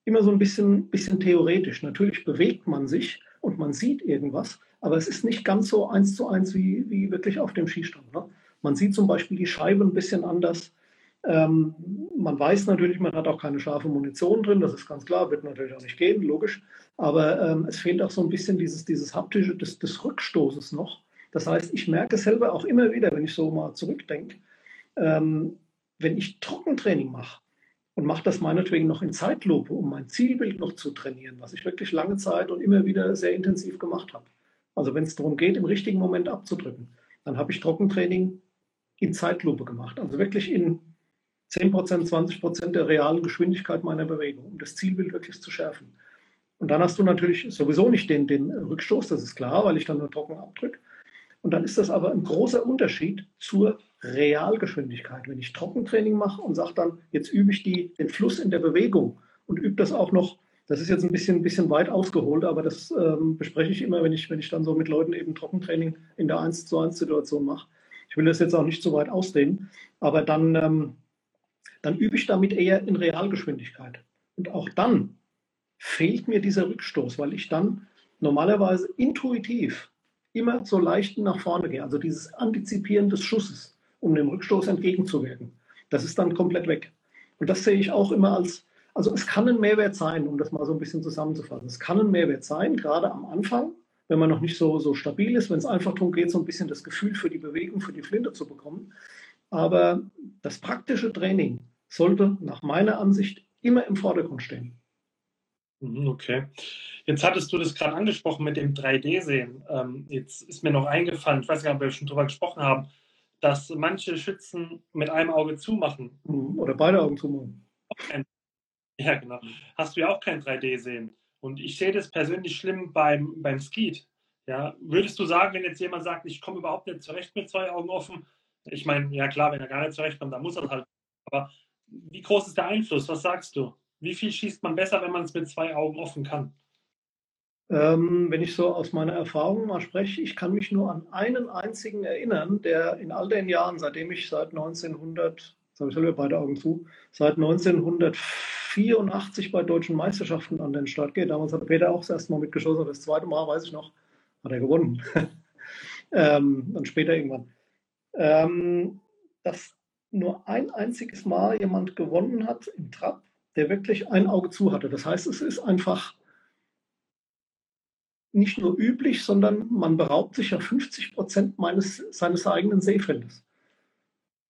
immer so ein bisschen, bisschen theoretisch. Natürlich bewegt man sich und man sieht irgendwas, aber es ist nicht ganz so eins zu eins wie, wie wirklich auf dem Skistand. Ne? Man sieht zum Beispiel die Scheibe ein bisschen anders. Ähm, man weiß natürlich, man hat auch keine scharfe Munition drin, das ist ganz klar, wird natürlich auch nicht gehen, logisch. Aber ähm, es fehlt auch so ein bisschen dieses, dieses haptische des, des Rückstoßes noch. Das heißt, ich merke selber auch immer wieder, wenn ich so mal zurückdenke, ähm, wenn ich Trockentraining mache und mache das meinetwegen noch in Zeitlupe, um mein Zielbild noch zu trainieren, was ich wirklich lange Zeit und immer wieder sehr intensiv gemacht habe. Also wenn es darum geht, im richtigen Moment abzudrücken, dann habe ich Trockentraining in Zeitlupe gemacht. Also wirklich in 10% 20% der realen Geschwindigkeit meiner Bewegung, um das Zielbild wirklich zu schärfen. Und dann hast du natürlich sowieso nicht den, den Rückstoß, das ist klar, weil ich dann nur trocken abdrücke. Und dann ist das aber ein großer Unterschied zur Realgeschwindigkeit. Wenn ich Trockentraining mache und sage dann, jetzt übe ich die, den Fluss in der Bewegung und übe das auch noch, das ist jetzt ein bisschen, ein bisschen weit ausgeholt, aber das ähm, bespreche ich immer, wenn ich, wenn ich dann so mit Leuten eben Trockentraining in der 1 zu 1 Situation mache. Ich will das jetzt auch nicht zu weit ausdehnen, aber dann, ähm, dann übe ich damit eher in Realgeschwindigkeit. Und auch dann fehlt mir dieser Rückstoß, weil ich dann normalerweise intuitiv immer so leicht nach vorne gehe. Also dieses Antizipieren des Schusses um dem Rückstoß entgegenzuwirken. Das ist dann komplett weg. Und das sehe ich auch immer als, also es kann ein Mehrwert sein, um das mal so ein bisschen zusammenzufassen. Es kann ein Mehrwert sein, gerade am Anfang, wenn man noch nicht so, so stabil ist, wenn es einfach darum geht, so ein bisschen das Gefühl für die Bewegung, für die Flinte zu bekommen. Aber das praktische Training sollte nach meiner Ansicht immer im Vordergrund stehen. Mhm, okay. Jetzt hattest du das gerade angesprochen mit dem 3D-Sehen. Ähm, jetzt ist mir noch eingefallen, ich weiß gar nicht, ob wir schon drüber gesprochen haben, dass manche Schützen mit einem Auge zumachen. Mhm. Oder beide Augen zumachen. Ja, genau. Hast du ja auch kein 3D-Sehen. Und ich sehe das persönlich schlimm beim, beim Skeet. Ja, würdest du sagen, wenn jetzt jemand sagt, ich komme überhaupt nicht zurecht mit zwei Augen offen? Ich meine, ja klar, wenn er gar nicht zurechtkommt, dann muss er halt. Aber wie groß ist der Einfluss? Was sagst du? Wie viel schießt man besser, wenn man es mit zwei Augen offen kann? Ähm, wenn ich so aus meiner Erfahrung mal spreche, ich kann mich nur an einen einzigen erinnern, der in all den Jahren, seitdem ich seit 1900, jetzt habe ich selber beide Augen zu, seit 1984 bei deutschen Meisterschaften an den Start geht. Damals hat Peter auch das erste Mal mitgeschossen, das zweite Mal, weiß ich noch, hat er gewonnen. ähm, dann später irgendwann. Ähm, dass nur ein einziges Mal jemand gewonnen hat im Trab, der wirklich ein Auge zu hatte. Das heißt, es ist einfach nicht nur üblich, sondern man beraubt sich ja 50 Prozent meines, seines eigenen Sehfeldes.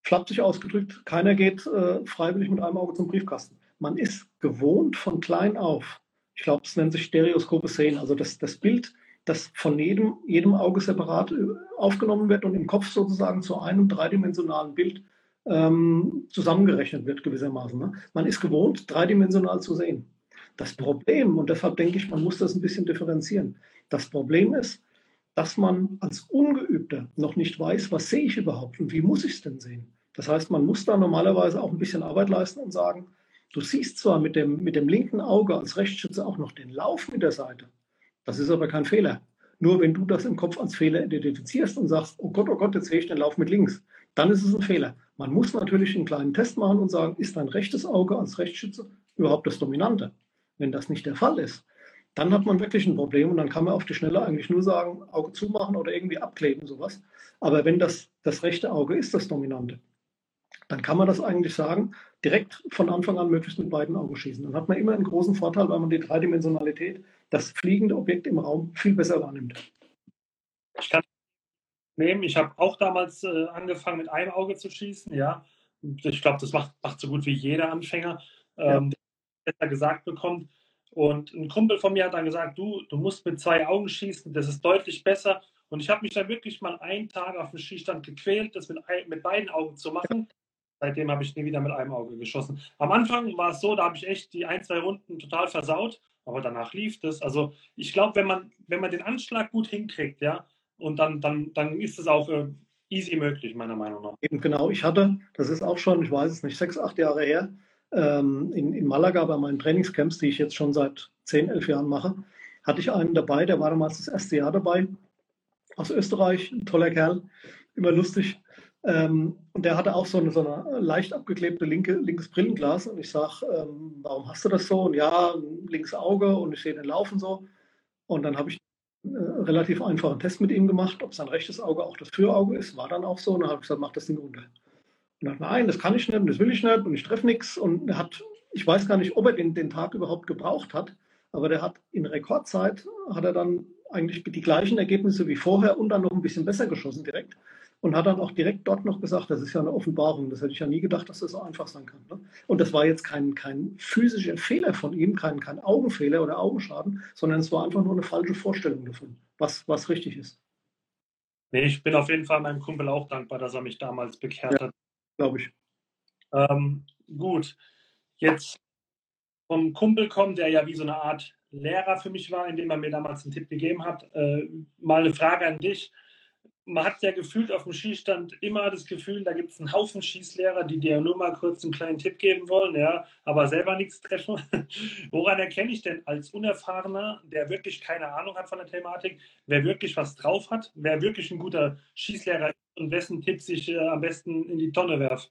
Flapsig ausgedrückt, keiner geht äh, freiwillig mit einem Auge zum Briefkasten. Man ist gewohnt von klein auf. Ich glaube, es nennt sich Stereoskope sehen. Also das, das Bild, das von jedem, jedem Auge separat äh, aufgenommen wird und im Kopf sozusagen zu einem dreidimensionalen Bild ähm, zusammengerechnet wird gewissermaßen. Ne? Man ist gewohnt, dreidimensional zu sehen. Das Problem, und deshalb denke ich, man muss das ein bisschen differenzieren. Das Problem ist, dass man als Ungeübter noch nicht weiß, was sehe ich überhaupt und wie muss ich es denn sehen. Das heißt, man muss da normalerweise auch ein bisschen Arbeit leisten und sagen, du siehst zwar mit dem, mit dem linken Auge als Rechtsschütze auch noch den Lauf mit der Seite. Das ist aber kein Fehler. Nur wenn du das im Kopf als Fehler identifizierst und sagst, oh Gott, oh Gott, jetzt sehe ich den Lauf mit links, dann ist es ein Fehler. Man muss natürlich einen kleinen Test machen und sagen, ist dein rechtes Auge als Rechtsschütze überhaupt das Dominante? Wenn das nicht der Fall ist, dann hat man wirklich ein Problem und dann kann man auf die Schnelle eigentlich nur sagen, Auge zumachen oder irgendwie abkleben, sowas. Aber wenn das, das rechte Auge ist das Dominante, dann kann man das eigentlich sagen, direkt von Anfang an möglichst mit beiden Augen schießen. Dann hat man immer einen großen Vorteil, weil man die Dreidimensionalität, das fliegende Objekt im Raum viel besser wahrnimmt. Ich kann nehmen, ich habe auch damals äh, angefangen mit einem Auge zu schießen, ja. Ich glaube, das macht, macht so gut wie jeder Anfänger. Ähm, ja besser gesagt bekommt. Und ein Kumpel von mir hat dann gesagt, du, du musst mit zwei Augen schießen, das ist deutlich besser. Und ich habe mich dann wirklich mal einen Tag auf dem Schießstand gequält, das mit, mit beiden Augen zu machen. Seitdem habe ich nie wieder mit einem Auge geschossen. Am Anfang war es so, da habe ich echt die ein, zwei Runden total versaut, aber danach lief das. Also ich glaube, wenn man, wenn man den Anschlag gut hinkriegt, ja, und dann, dann, dann ist es auch äh, easy möglich, meiner Meinung nach. Eben genau, ich hatte, das ist auch schon, ich weiß es nicht, sechs, acht Jahre her, ähm, in, in Malaga bei meinen Trainingscamps, die ich jetzt schon seit 10, 11 Jahren mache, hatte ich einen dabei, der war damals das erste Jahr dabei, aus Österreich, ein toller Kerl, immer lustig. Ähm, und der hatte auch so eine, so eine leicht abgeklebte linke, linkes Brillenglas. Und ich sage, ähm, warum hast du das so? Und ja, linkes Auge und ich sehe den Laufen so. Und dann habe ich äh, relativ einfachen Test mit ihm gemacht, ob sein rechtes Auge auch das Führauge ist. War dann auch so. Und dann habe ich gesagt, mach das Ding runter. Und er hat, nein, das kann ich nicht und das will ich nicht und ich treffe nichts. Und er hat, ich weiß gar nicht, ob er den, den Tag überhaupt gebraucht hat, aber der hat in Rekordzeit, hat er dann eigentlich die gleichen Ergebnisse wie vorher und dann noch ein bisschen besser geschossen direkt und hat dann auch direkt dort noch gesagt, das ist ja eine Offenbarung. Das hätte ich ja nie gedacht, dass das so einfach sein kann. Ne? Und das war jetzt kein, kein physischer Fehler von ihm, kein, kein Augenfehler oder Augenschaden, sondern es war einfach nur eine falsche Vorstellung davon, was, was richtig ist. Nee, ich bin auf jeden Fall meinem Kumpel auch dankbar, dass er mich damals bekehrt ja, hat. Glaube ich. Ähm, gut, jetzt vom Kumpel kommt, der ja wie so eine Art Lehrer für mich war, indem er mir damals einen Tipp gegeben hat. Äh, mal eine Frage an dich man hat ja gefühlt auf dem Schießstand immer das Gefühl, da gibt es einen Haufen Schießlehrer, die dir nur mal kurz einen kleinen Tipp geben wollen, ja, aber selber nichts treffen. Woran erkenne ich denn als Unerfahrener, der wirklich keine Ahnung hat von der Thematik, wer wirklich was drauf hat, wer wirklich ein guter Schießlehrer ist und wessen Tipps ich äh, am besten in die Tonne werfe?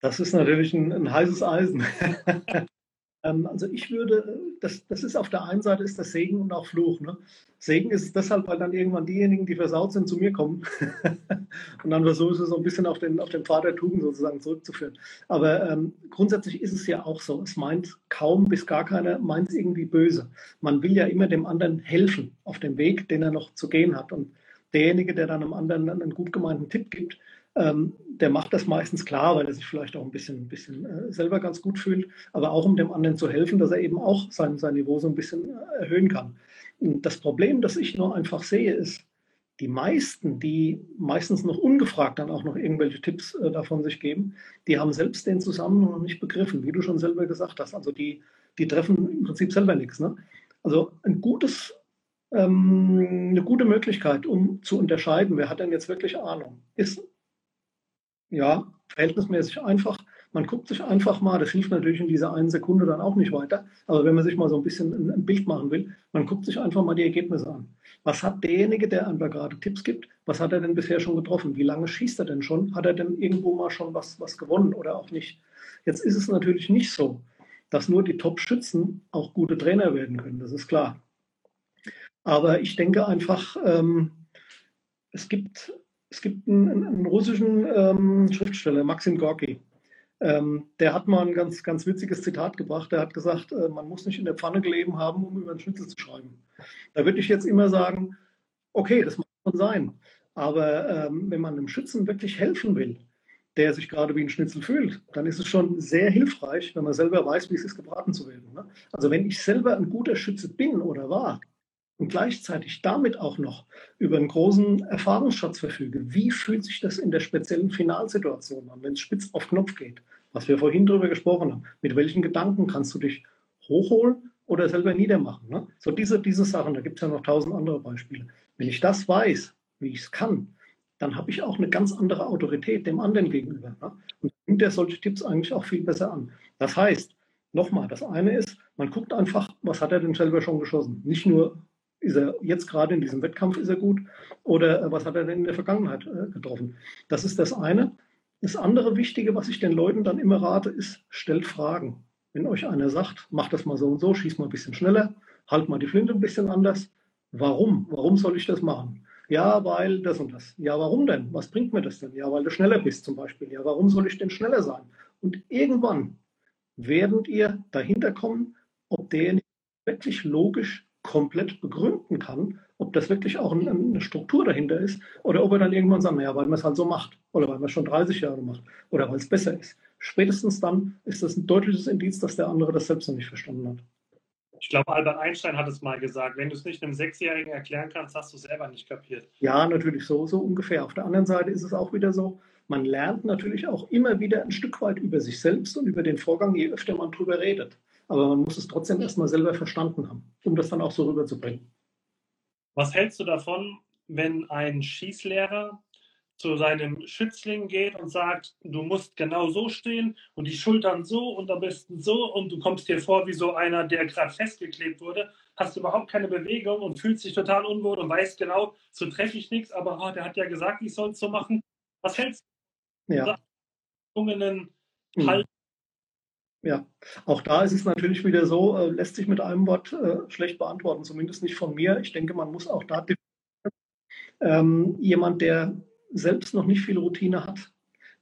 Das ist natürlich ein, ein heißes Eisen. Ähm, also ich würde, das, das ist auf der einen Seite ist das Segen und auch Fluch. Ne? Segen ist es deshalb, weil dann irgendwann diejenigen, die versaut sind, zu mir kommen. und dann versuche ich es so ein bisschen auf den, auf den Pfad der Tugend sozusagen zurückzuführen. Aber ähm, grundsätzlich ist es ja auch so. Es meint kaum bis gar keiner, meint es irgendwie böse. Man will ja immer dem anderen helfen auf dem Weg, den er noch zu gehen hat. Und derjenige, der dann einem anderen einen gut gemeinten Tipp gibt, ähm, der macht das meistens klar, weil er sich vielleicht auch ein bisschen, bisschen äh, selber ganz gut fühlt, aber auch um dem anderen zu helfen, dass er eben auch sein, sein Niveau so ein bisschen äh, erhöhen kann. Und das Problem, das ich nur einfach sehe, ist, die meisten, die meistens noch ungefragt dann auch noch irgendwelche Tipps äh, davon sich geben, die haben selbst den Zusammenhang noch nicht begriffen, wie du schon selber gesagt hast. Also die, die treffen im Prinzip selber nichts. Ne? Also ein gutes, ähm, eine gute Möglichkeit, um zu unterscheiden, wer hat denn jetzt wirklich Ahnung, ist ja, verhältnismäßig einfach. Man guckt sich einfach mal, das hilft natürlich in dieser einen Sekunde dann auch nicht weiter, aber wenn man sich mal so ein bisschen ein, Bild machen will, man guckt sich einfach mal die Ergebnisse an. Was hat derjenige, der einem da gerade Tipps gibt, was hat er denn bisher schon getroffen? Wie lange schießt er denn schon? Hat er denn irgendwo mal schon was, was gewonnen oder auch nicht? Jetzt ist es natürlich nicht so, dass nur die Top-Schützen auch gute Trainer werden können, das ist klar. Aber ich denke einfach, ähm, es gibt es gibt einen, einen russischen ähm, Schriftsteller, Maxim Gorki. Ähm, der hat mal ein ganz, ganz witziges Zitat gebracht. Der hat gesagt, äh, man muss nicht in der Pfanne gelegen haben, um über einen Schnitzel zu schreiben. Da würde ich jetzt immer sagen, okay, das mag schon sein. Aber ähm, wenn man einem Schützen wirklich helfen will, der sich gerade wie ein Schnitzel fühlt, dann ist es schon sehr hilfreich, wenn man selber weiß, wie es ist, gebraten zu werden. Ne? Also wenn ich selber ein guter Schütze bin oder war, und gleichzeitig damit auch noch über einen großen Erfahrungsschatz verfüge, wie fühlt sich das in der speziellen Finalsituation an, wenn es spitz auf Knopf geht, was wir vorhin darüber gesprochen haben. Mit welchen Gedanken kannst du dich hochholen oder selber niedermachen? Ne? So diese, diese Sachen, da gibt es ja noch tausend andere Beispiele. Wenn ich das weiß, wie ich es kann, dann habe ich auch eine ganz andere Autorität dem anderen gegenüber. Ne? Und nimmt er solche Tipps eigentlich auch viel besser an. Das heißt, nochmal, das eine ist, man guckt einfach, was hat er denn selber schon geschossen? Nicht nur, ist er jetzt gerade in diesem Wettkampf ist er gut oder äh, was hat er denn in der Vergangenheit äh, getroffen? Das ist das eine. Das andere Wichtige, was ich den Leuten dann immer rate, ist, stellt Fragen. Wenn euch einer sagt, mach das mal so und so, schieß mal ein bisschen schneller, halt mal die Flinte ein bisschen anders. Warum? Warum soll ich das machen? Ja, weil das und das. Ja, warum denn? Was bringt mir das denn? Ja, weil du schneller bist zum Beispiel. Ja, warum soll ich denn schneller sein? Und irgendwann werdet ihr dahinter kommen, ob derjenige wirklich logisch komplett begründen kann, ob das wirklich auch eine Struktur dahinter ist oder ob er dann irgendwann sagt, naja, weil man es halt so macht oder weil man es schon 30 Jahre macht oder weil es besser ist. Spätestens dann ist das ein deutliches Indiz, dass der andere das selbst noch nicht verstanden hat. Ich glaube, Albert Einstein hat es mal gesagt, wenn du es nicht einem Sechsjährigen erklären kannst, hast du es selber nicht kapiert. Ja, natürlich so, so ungefähr. Auf der anderen Seite ist es auch wieder so, man lernt natürlich auch immer wieder ein Stück weit über sich selbst und über den Vorgang, je öfter man drüber redet. Aber man muss es trotzdem erstmal selber verstanden haben, um das dann auch so rüberzubringen. Was hältst du davon, wenn ein Schießlehrer zu seinem Schützling geht und sagt, du musst genau so stehen und die Schultern so und am besten so und du kommst dir vor wie so einer, der gerade festgeklebt wurde, hast überhaupt keine Bewegung und fühlst dich total unwohl und weißt genau, so treffe ich nichts, aber oh, der hat ja gesagt, ich soll es so machen. Was hältst du ja. von. Haltung ja, auch da ist es natürlich wieder so, äh, lässt sich mit einem Wort äh, schlecht beantworten, zumindest nicht von mir. Ich denke, man muss auch da Ähm, jemand, der selbst noch nicht viel Routine hat,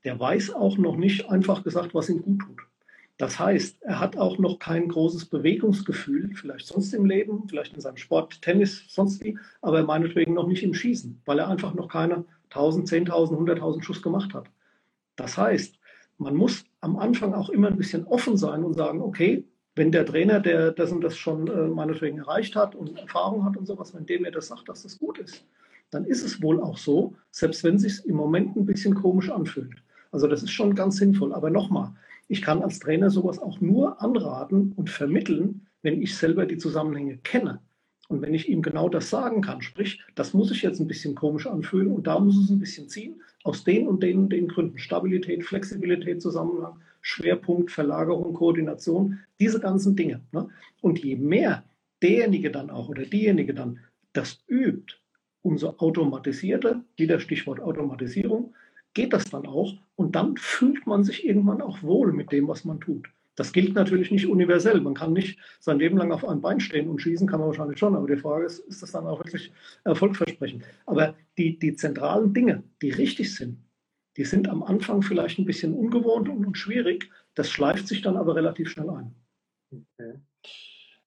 der weiß auch noch nicht einfach gesagt, was ihm gut tut. Das heißt, er hat auch noch kein großes Bewegungsgefühl, vielleicht sonst im Leben, vielleicht in seinem Sport, Tennis, sonst wie, aber meinetwegen noch nicht im Schießen, weil er einfach noch keine 1000, 10.000, 100.000 Schuss gemacht hat. Das heißt, man muss am Anfang auch immer ein bisschen offen sein und sagen, okay, wenn der Trainer, der das und das schon äh, meinetwegen erreicht hat und Erfahrung hat und sowas, wenn dem er das sagt, dass das gut ist, dann ist es wohl auch so, selbst wenn es sich im Moment ein bisschen komisch anfühlt. Also das ist schon ganz sinnvoll. Aber nochmal, ich kann als Trainer sowas auch nur anraten und vermitteln, wenn ich selber die Zusammenhänge kenne. Und wenn ich ihm genau das sagen kann, sprich, das muss sich jetzt ein bisschen komisch anfühlen und da muss es ein bisschen ziehen, aus den und den und den Gründen. Stabilität, Flexibilität, Zusammenhang, Schwerpunkt, Verlagerung, Koordination, diese ganzen Dinge. Ne? Und je mehr derjenige dann auch oder diejenige dann das übt, umso automatisierter, wieder Stichwort Automatisierung, geht das dann auch und dann fühlt man sich irgendwann auch wohl mit dem, was man tut. Das gilt natürlich nicht universell. Man kann nicht sein Leben lang auf einem Bein stehen und schießen, kann man wahrscheinlich schon. Aber die Frage ist, ist das dann auch wirklich erfolgversprechend? Aber die, die zentralen Dinge, die richtig sind, die sind am Anfang vielleicht ein bisschen ungewohnt und, schwierig. Das schleift sich dann aber relativ schnell ein. Okay.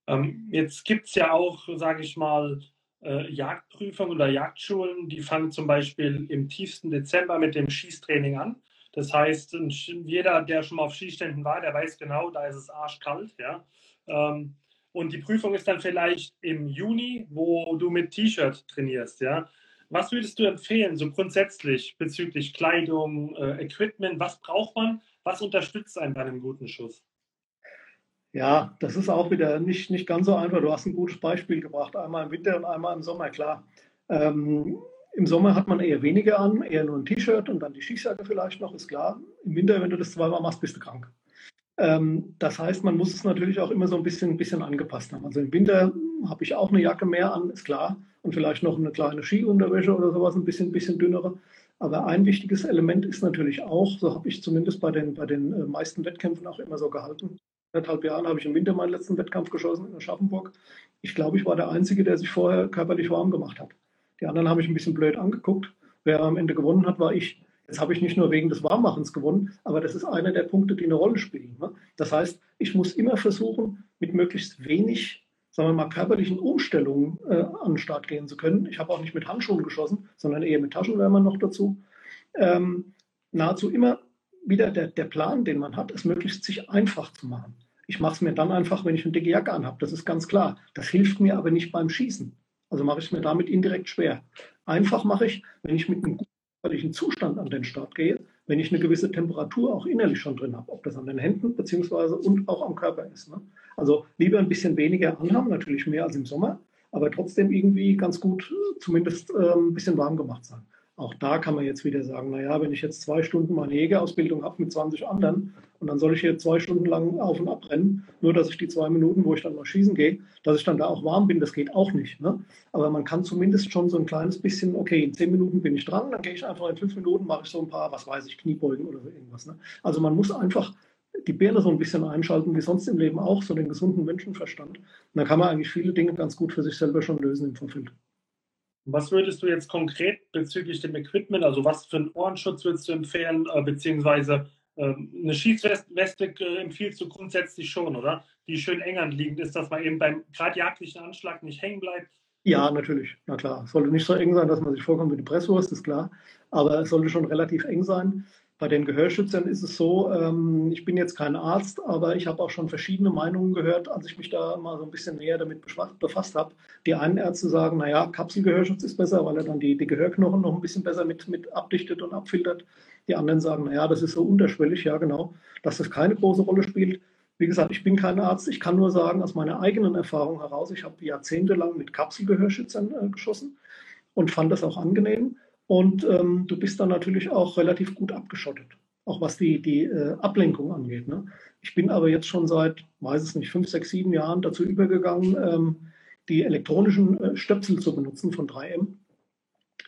Ähm, jetzt gibt es ja auch, sage ich mal, äh, Jagdprüfungen oder Jagdschulen, die fangen zum Beispiel im tiefsten Dezember mit dem Schießtraining an. Das heißt, jeder, der schon mal auf Skiständen war, der weiß genau, da ist es arschkalt. Ja? Ähm, und die Prüfung ist dann vielleicht im Juni, wo du mit T-Shirt trainierst. Ja? Was würdest du empfehlen, so grundsätzlich bezüglich Kleidung, äh, Equipment? Was braucht man? Was unterstützt einen bei einem guten Schuss? Ja, das ist auch wieder nicht, nicht ganz so einfach. Du hast ein gutes Beispiel gebracht. Einmal im Winter und einmal im Sommer, klar. Ähm, im Sommer hat man eher weniger an, eher nur ein T-Shirt und dann die Schießjacke vielleicht noch, ist klar. Im Winter, wenn du das zweimal machst, bist du krank. Ähm, das heißt, man muss es natürlich auch immer so ein bisschen, bisschen angepasst haben. Also im Winter habe ich auch eine Jacke mehr an, ist klar. Und vielleicht noch eine kleine Skiunterwäsche oder sowas, ein bisschen, bisschen dünnere. Aber ein wichtiges Element ist natürlich auch, so habe ich zumindest bei den, bei den äh, meisten Wettkämpfen auch immer so gehalten. Anderthalb Jahren habe ich im Winter meinen letzten Wettkampf geschossen in Aschaffenburg. Ich glaube, ich war der Einzige, der sich vorher körperlich warm gemacht hat. Die anderen haben mich ein bisschen blöd angeguckt. Wer am Ende gewonnen hat, war ich. Jetzt habe ich nicht nur wegen des Warmmachens gewonnen, aber das ist einer der Punkte, die eine Rolle spielen. Ne? Das heißt, ich muss immer versuchen, mit möglichst wenig, sagen wir mal, körperlichen Umstellungen äh, an den Start gehen zu können. Ich habe auch nicht mit Handschuhen geschossen, sondern eher mit Taschenwärmern noch dazu. Ähm, nahezu immer wieder der, der Plan, den man hat, ist möglichst sich einfach zu machen. Ich mache es mir dann einfach, wenn ich eine dicke Jacke anhabe. Das ist ganz klar. Das hilft mir aber nicht beim Schießen. Also mache ich es mir damit indirekt schwer. Einfach mache ich, wenn ich mit einem guten Zustand an den Start gehe, wenn ich eine gewisse Temperatur auch innerlich schon drin habe, ob das an den Händen beziehungsweise und auch am Körper ist. Ne? Also lieber ein bisschen weniger anhaben, natürlich mehr als im Sommer, aber trotzdem irgendwie ganz gut, zumindest äh, ein bisschen warm gemacht sein. Auch da kann man jetzt wieder sagen, naja, wenn ich jetzt zwei Stunden meine Jägerausbildung habe mit 20 anderen und dann soll ich hier zwei Stunden lang auf und ab rennen, nur dass ich die zwei Minuten, wo ich dann mal schießen gehe, dass ich dann da auch warm bin, das geht auch nicht. Ne? Aber man kann zumindest schon so ein kleines bisschen, okay, in zehn Minuten bin ich dran, dann gehe ich einfach in fünf Minuten, mache ich so ein paar, was weiß ich, Kniebeugen oder so irgendwas. Ne? Also man muss einfach die Birne so ein bisschen einschalten, wie sonst im Leben auch, so den gesunden Menschenverstand. Und dann kann man eigentlich viele Dinge ganz gut für sich selber schon lösen im Vorfeld. Was würdest du jetzt konkret bezüglich dem Equipment, also was für einen Ohrenschutz würdest du empfehlen, äh, beziehungsweise äh, eine Schießweste äh, empfiehlst du grundsätzlich schon, oder? Die schön eng anliegend ist, dass man eben beim gerade jagdlichen Anschlag nicht hängen bleibt. Ja, natürlich, na klar. Sollte nicht so eng sein, dass man sich vorkommt wie eine Presswurst, ist klar. Aber es sollte schon relativ eng sein. Bei den Gehörschützern ist es so, ähm, ich bin jetzt kein Arzt, aber ich habe auch schon verschiedene Meinungen gehört, als ich mich da mal so ein bisschen näher damit befasst habe. Die einen Ärzte sagen, naja, Kapselgehörschutz ist besser, weil er dann die, die Gehörknochen noch ein bisschen besser mit, mit abdichtet und abfiltert. Die anderen sagen, naja, das ist so unterschwellig, ja genau, dass das keine große Rolle spielt. Wie gesagt, ich bin kein Arzt, ich kann nur sagen, aus meiner eigenen Erfahrung heraus, ich habe jahrzehntelang mit Kapselgehörschützern äh, geschossen und fand das auch angenehm. Und ähm, du bist dann natürlich auch relativ gut abgeschottet, auch was die, die äh, Ablenkung angeht. Ne? Ich bin aber jetzt schon seit, weiß es nicht, fünf, sechs, sieben Jahren dazu übergegangen, ähm, die elektronischen äh, Stöpsel zu benutzen von 3M.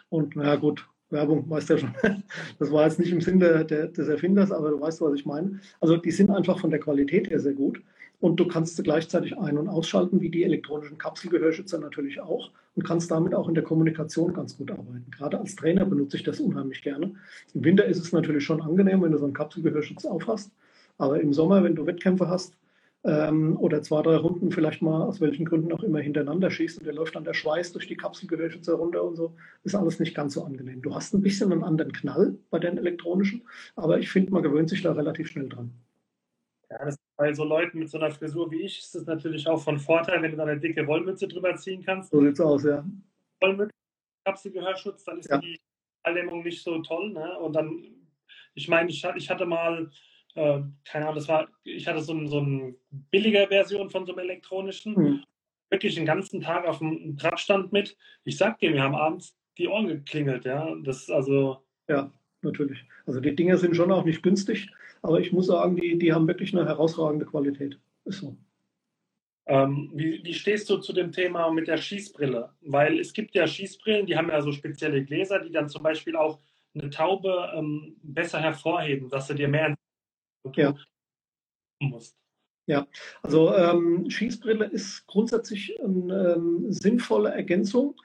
Und naja gut, Werbung, weißt du ja schon. Das war jetzt nicht im Sinn der, der, des Erfinders, aber du weißt, was ich meine. Also die sind einfach von der Qualität her sehr gut. und du kannst sie gleichzeitig ein- und ausschalten, wie die elektronischen Kapselgehörschützer natürlich auch und kannst damit auch in der Kommunikation ganz gut arbeiten. Gerade als Trainer benutze ich das unheimlich gerne. Im Winter ist es natürlich schon angenehm, wenn du so einen Kapselgehörschutz aufhast, aber im Sommer, wenn du Wettkämpfe hast, ähm, oder zwei, drei Runden vielleicht mal aus welchen Gründen auch immer hintereinander schießt und der läuft dann der Schweiß durch die Kapselgehörschützer runter und so, ist alles nicht ganz so angenehm. Du hast ein bisschen einen anderen Knall bei den elektronischen, aber ich finde, man gewöhnt sich da relativ schnell dran. Ja, das, bei so Leuten mit so einer Frisur wie ich ist es natürlich auch von Vorteil, wenn du da eine dicke Wollmütze drüber ziehen kannst. So sieht's aus, ja. Wollmütze, Kapselgehörschutz, dann ist ja. die Alldämmung nicht so toll. Ne? Und dann, ich meine, ich, ich hatte mal äh, keine Ahnung, das war, ich hatte so, ein, so eine billige Version von so einem elektronischen, mhm. wirklich den ganzen Tag auf dem Radstand mit. Ich sag dir, wir haben abends die Ohren geklingelt, ja. Das also. Ja, natürlich. Also die Dinge sind schon auch nicht günstig, aber ich muss sagen, die, die haben wirklich eine herausragende Qualität. Ist so. Ähm, wie, wie, stehst du zu dem Thema mit der Schießbrille? Weil es gibt ja Schießbrillen, die haben ja so spezielle Gläser, die dann zum Beispiel auch eine Taube ähm, besser hervorheben, dass sie dir mehr ja. musst. Ja, also ähm, Schießbrille ist grundsätzlich eine ähm, sinnvolle Ergänzung,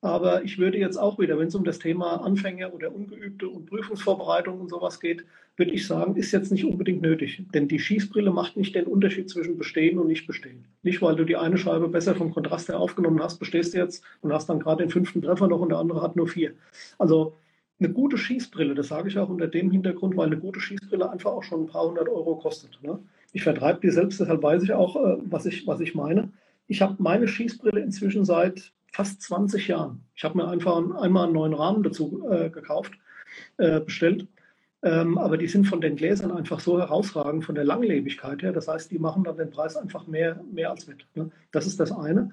aber ich würde jetzt auch wieder, wenn es um das Thema Anfänger oder Ungeübte und Prüfungsvorbereitung und sowas geht, würde ich sagen, ist jetzt nicht unbedingt nötig. Denn die Schießbrille macht nicht den Unterschied zwischen Bestehen und Nicht-Bestehen. Nicht, weil du die eine Scheibe besser vom Kontrast her aufgenommen hast, bestehst du jetzt und hast dann gerade den fünften Treffer noch und der andere hat nur vier. Also eine gute Schießbrille, das sage ich auch unter dem Hintergrund, weil eine gute Schießbrille einfach auch schon ein paar hundert Euro kostet. Ne? Ich vertreibe die selbst, deshalb weiß ich auch, äh, was, ich, was ich meine. Ich habe meine Schießbrille inzwischen seit fast 20 Jahren. Ich habe mir einfach einmal einen neuen Rahmen dazu äh, gekauft, äh, bestellt. Ähm, aber die sind von den Gläsern einfach so herausragend von der Langlebigkeit her. Das heißt, die machen dann den Preis einfach mehr, mehr als mit. Ne? Das ist das eine.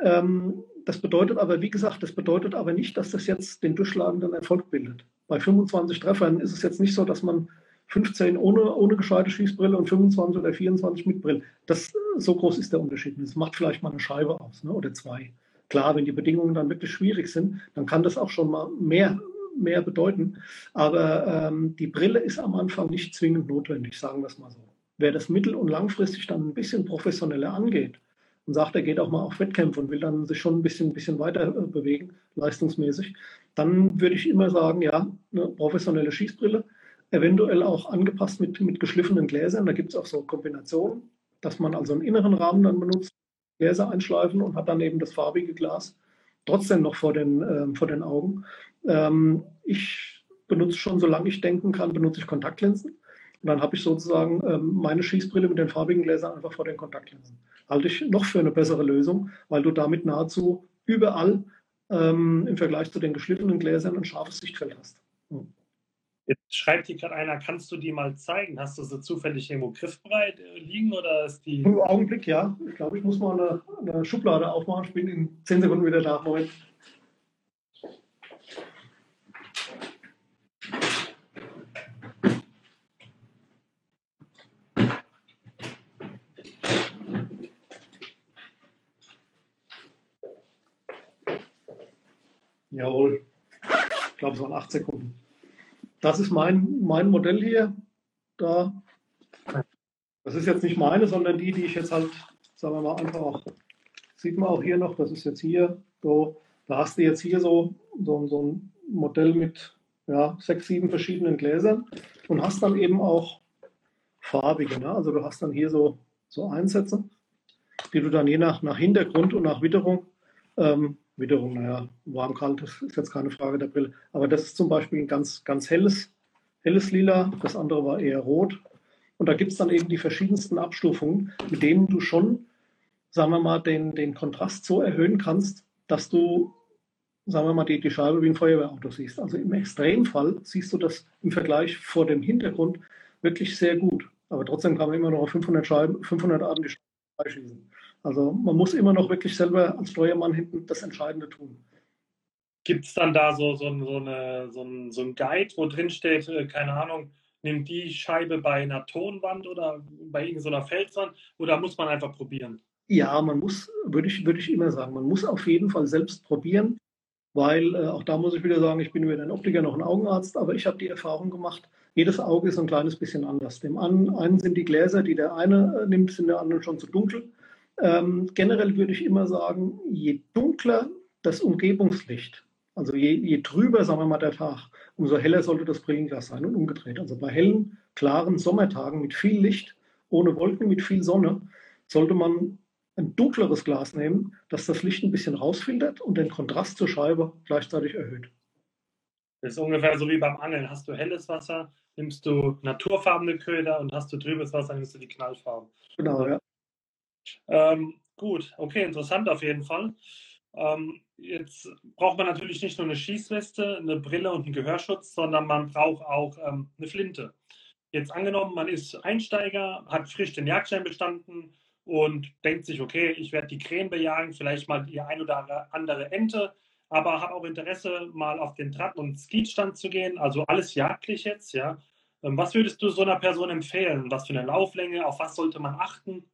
Ähm, das bedeutet aber, wie gesagt, das bedeutet aber nicht, dass das jetzt den durchschlagenden Erfolg bildet. Bei 25 Treffern ist es jetzt nicht so, dass man 15 ohne, ohne gescheite Schießbrille und 25 oder 24 mit Brille. Das, so groß ist der Unterschied. Das macht vielleicht mal eine Scheibe aus ne, oder zwei. Klar, wenn die Bedingungen dann wirklich schwierig sind, dann kann das auch schon mal mehr, mehr bedeuten. Aber ähm, die Brille ist am Anfang nicht zwingend notwendig, sagen wir es mal so. Wer das mittel- und langfristig dann ein bisschen professioneller angeht, und sagt, er geht auch mal auf Wettkämpfe und will dann sich schon ein bisschen, ein bisschen weiter äh, bewegen, leistungsmäßig, dann würde ich immer sagen, ja, eine professionelle Schießbrille, eventuell auch angepasst mit, mit geschliffenen Gläsern. Da gibt es auch so Kombinationen, dass man also einen inneren Rahmen dann benutzt, Gläser einschleifen und hat dann eben das farbige Glas trotzdem noch vor den, äh, vor den Augen. Ähm, ich benutze schon, solange ich denken kann, benutze ich Kontaktlinsen. Und dann habe ich sozusagen ähm, meine Schießbrille mit den farbigen Gläsern einfach vor den Kontaktlinsen halte ich noch für eine bessere Lösung, weil du damit nahezu überall ähm, im Vergleich zu den geschliffenen Gläsern ein scharfes Sichtfeld hast. Hm. Jetzt schreibt hier gerade einer, kannst du die mal zeigen? Hast du sie zufällig irgendwo griffbereit liegen oder ist die. Im Augenblick ja. Ich glaube, ich muss mal eine, eine Schublade aufmachen. Ich bin in 10 Sekunden wieder da. Moment. Jawohl. Ich glaube, es waren acht Sekunden. Das ist mein, mein Modell hier. Da. Das ist jetzt nicht meine, sondern die, die ich jetzt halt, sagen wir mal, einfach auch, sieht man auch hier noch, das ist jetzt hier so, da hast du jetzt hier so, so, so ein Modell mit ja, sechs, sieben verschiedenen Gläsern und hast dann eben auch farbige. Ne? Also du hast dann hier so, so Einsätze, die du dann je nach, nach Hintergrund und nach Witterung ähm, Witterung, naja, warm, kalt, das ist jetzt keine Frage der Brille. Aber das ist zum Beispiel ein ganz, ganz helles, helles Lila, das andere war eher rot. Und da gibt es dann eben die verschiedensten Abstufungen, mit denen du schon, sagen wir mal, den, den Kontrast so erhöhen kannst, dass du, sagen wir mal, die, die Scheibe wie ein Feuerwehrauto siehst. Also im Extremfall siehst du das im Vergleich vor dem Hintergrund wirklich sehr gut. Aber trotzdem kann man immer noch auf 500 Scheiben, 500 Arten die Scheibe schießen. Also man muss immer noch wirklich selber als Steuermann hinten das Entscheidende tun. Gibt es dann da so, so, so, eine, so, ein, so ein Guide, wo drin steht, äh, keine Ahnung, nimm die Scheibe bei einer Tonwand oder bei irgendeiner Felswand oder muss man einfach probieren? Ja, man muss, würde ich, würde ich immer sagen, man muss auf jeden Fall selbst probieren, weil äh, auch da muss ich wieder sagen, ich bin weder ein Optiker noch ein Augenarzt, aber ich habe die Erfahrung gemacht, jedes Auge ist ein kleines bisschen anders. Dem einen sind die Gläser, die der eine äh, nimmt, sind der anderen schon zu dunkel. Ähm, generell würde ich immer sagen, je dunkler das Umgebungslicht, also je, je trüber, sagen wir mal, der Tag, umso heller sollte das Brillenglas sein und umgedreht. Also bei hellen, klaren Sommertagen mit viel Licht, ohne Wolken, mit viel Sonne, sollte man ein dunkleres Glas nehmen, das das Licht ein bisschen rausfiltert und den Kontrast zur Scheibe gleichzeitig erhöht. Das ist ungefähr so wie beim Angeln. Hast du helles Wasser, nimmst du naturfarbene Köder und hast du trübes Wasser, nimmst du die Knallfarben. Genau, ja. Ähm, gut, okay, interessant auf jeden Fall. Ähm, jetzt braucht man natürlich nicht nur eine Schießweste, eine Brille und einen Gehörschutz, sondern man braucht auch ähm, eine Flinte. Jetzt angenommen, man ist Einsteiger, hat frisch den Jagdschein bestanden und denkt sich, okay, ich werde die Krähen bejagen, vielleicht mal die ein oder andere Ente, aber habe auch Interesse, mal auf den Trab- und Skeetstand zu gehen, also alles jagdlich jetzt, ja. Ähm, was würdest du so einer Person empfehlen? Was für eine Lauflänge? Auf was sollte man achten?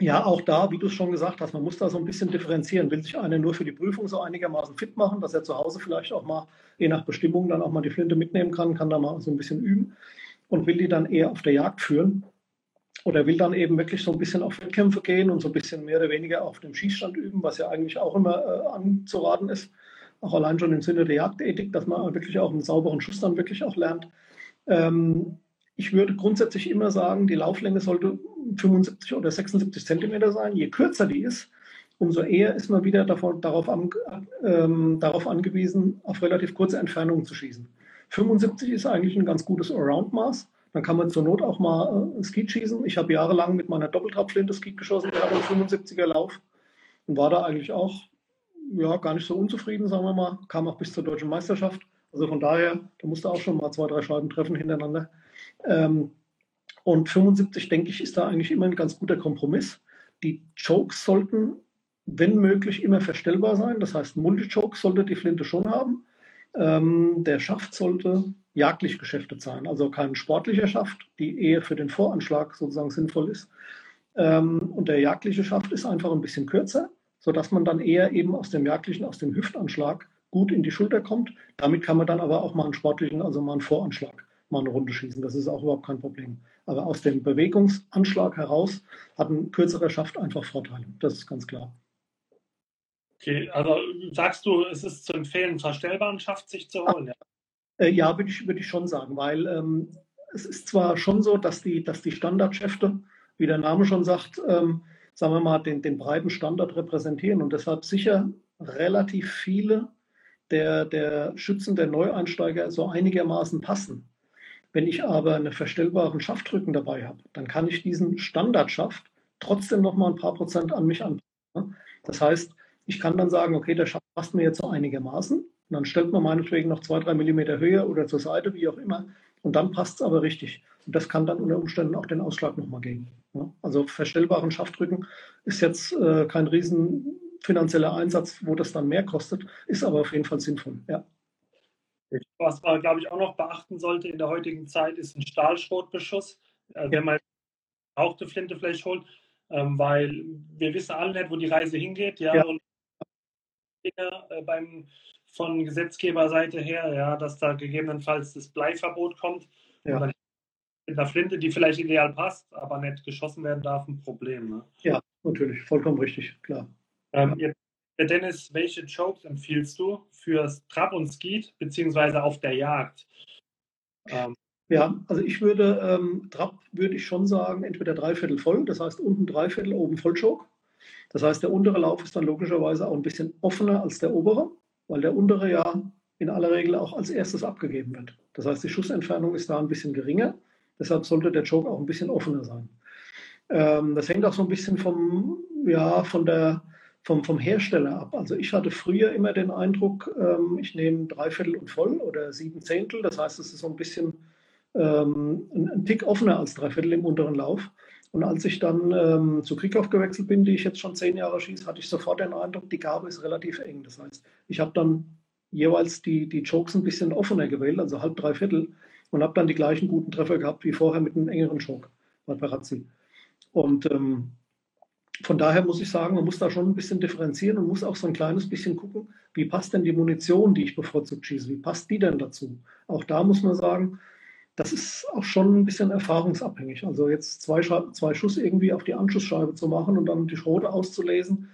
Ja, auch da, wie du es schon gesagt hast, man muss da so ein bisschen differenzieren. Will sich einer nur für die Prüfung so einigermaßen fit machen, dass er zu Hause vielleicht auch mal, je nach Bestimmung, dann auch mal die Flinte mitnehmen kann, kann da mal so ein bisschen üben und will die dann eher auf der Jagd führen. Oder will dann eben wirklich so ein bisschen auf Wettkämpfe gehen und so ein bisschen mehr oder weniger auf dem Schießstand üben, was ja eigentlich auch immer äh, anzuraten ist. Auch allein schon im Sinne der Jagdethik, dass man wirklich auch einen sauberen Schuss dann wirklich auch lernt. Ähm, ich würde grundsätzlich immer sagen, die Lauflänge sollte 75 oder 76 Zentimeter sein. Je kürzer die ist, umso eher ist man wieder davon, darauf, an, ähm, darauf angewiesen, auf relativ kurze Entfernungen zu schießen. 75 ist eigentlich ein ganz gutes Around-Maß. Dann kann man zur Not auch mal äh, Skeet schießen. Ich habe jahrelang mit meiner Doppeltrapflinte Skeet geschossen, der hat einen 75er Lauf und war da eigentlich auch ja, gar nicht so unzufrieden, sagen wir mal. Kam auch bis zur deutschen Meisterschaft. Also von daher, da musste auch schon mal zwei, drei Scheiben treffen hintereinander. Ähm, und 75, denke ich, ist da eigentlich immer ein ganz guter Kompromiss. Die Chokes sollten, wenn möglich, immer verstellbar sein. Das heißt, Multi-Choke sollte die Flinte schon haben. Ähm, der Schaft sollte jagdlich geschäftet sein, also kein sportlicher Schaft, die eher für den Voranschlag sozusagen sinnvoll ist. Ähm, und der jagdliche Schaft ist einfach ein bisschen kürzer, sodass man dann eher eben aus dem jagdlichen, aus dem Hüftanschlag gut in die Schulter kommt. Damit kann man dann aber auch mal einen sportlichen, also mal einen Voranschlag mal eine Runde schießen. Das ist auch überhaupt kein Problem. Aber aus dem Bewegungsanschlag heraus hat ein kürzerer Schaft einfach Vorteile. Das ist ganz klar. Okay, also sagst du, es ist zu empfehlen, verstellbaren Schaft sich zu holen? Ja, äh, ja würde ich, würd ich schon sagen, weil ähm, es ist zwar schon so, dass die, dass die Standardschäfte, wie der Name schon sagt, ähm, sagen wir mal, den, den breiten Standard repräsentieren und deshalb sicher relativ viele der, der Schützen der Neueinsteiger so einigermaßen passen. Wenn ich aber einen verstellbaren Schaftrücken dabei habe, dann kann ich diesen Standardschaft trotzdem noch mal ein paar Prozent an mich anpassen. Das heißt, ich kann dann sagen, okay, der Schaft passt mir jetzt so einigermaßen. Und dann stellt man meinetwegen noch zwei, drei Millimeter höher oder zur Seite, wie auch immer. Und dann passt es aber richtig. Und das kann dann unter Umständen auch den Ausschlag nochmal geben. Also verstellbaren Schaftrücken ist jetzt äh, kein riesen finanzieller Einsatz, wo das dann mehr kostet, ist aber auf jeden Fall sinnvoll. Ja. Was man, glaube ich, auch noch beachten sollte in der heutigen Zeit, ist ein Stahlschrotbeschuss, äh, wenn man auch die Flinte vielleicht holt, ähm, weil wir wissen alle nicht, wo die Reise hingeht, ja, ja. und äh, beim von Gesetzgeberseite her, ja, dass da gegebenenfalls das Bleiverbot kommt. Ja. mit einer Flinte, die vielleicht ideal passt, aber nicht geschossen werden darf, ein Problem. Ne? Ja, natürlich, vollkommen richtig, klar. Ähm, jetzt Dennis, welche Chokes empfiehlst du fürs Trab und Skeet, beziehungsweise auf der Jagd? Ähm. Ja, also ich würde, ähm, Trab würde ich schon sagen, entweder dreiviertel voll, das heißt unten dreiviertel, oben Vollchoke. Das heißt, der untere Lauf ist dann logischerweise auch ein bisschen offener als der obere, weil der untere ja in aller Regel auch als erstes abgegeben wird. Das heißt, die Schussentfernung ist da ein bisschen geringer. Deshalb sollte der Choke auch ein bisschen offener sein. Ähm, das hängt auch so ein bisschen vom, ja, von der, vom, vom Hersteller ab. Also ich hatte früher immer den Eindruck, ähm, ich nehme Dreiviertel und voll oder sieben Zehntel. Das heißt, es ist so ein bisschen ähm, ein, ein, Tick offener als Dreiviertel im unteren Lauf. Und als ich dann ähm, zu Krieghoff gewechselt bin, die ich jetzt schon zehn Jahre schieße, hatte ich sofort den Eindruck, die Gabe ist relativ eng. Das heißt, ich habe dann jeweils die, die Chokes ein bisschen offener gewählt, also halb, dreiviertel, und habe dann die gleichen guten Treffer gehabt wie vorher mit einem engeren Choke bei Parazzi. Und ähm, von daher muss ich sagen, man muss da schon ein bisschen differenzieren und muss auch so ein kleines bisschen gucken, wie passt denn die Munition, die ich bevorzugt schieße, wie passt die denn dazu? Auch da muss man sagen, das ist auch schon ein bisschen erfahrungsabhängig. Also jetzt zwei, zwei Schuss irgendwie auf die Anschussscheibe zu machen und dann die Schrote auszulesen,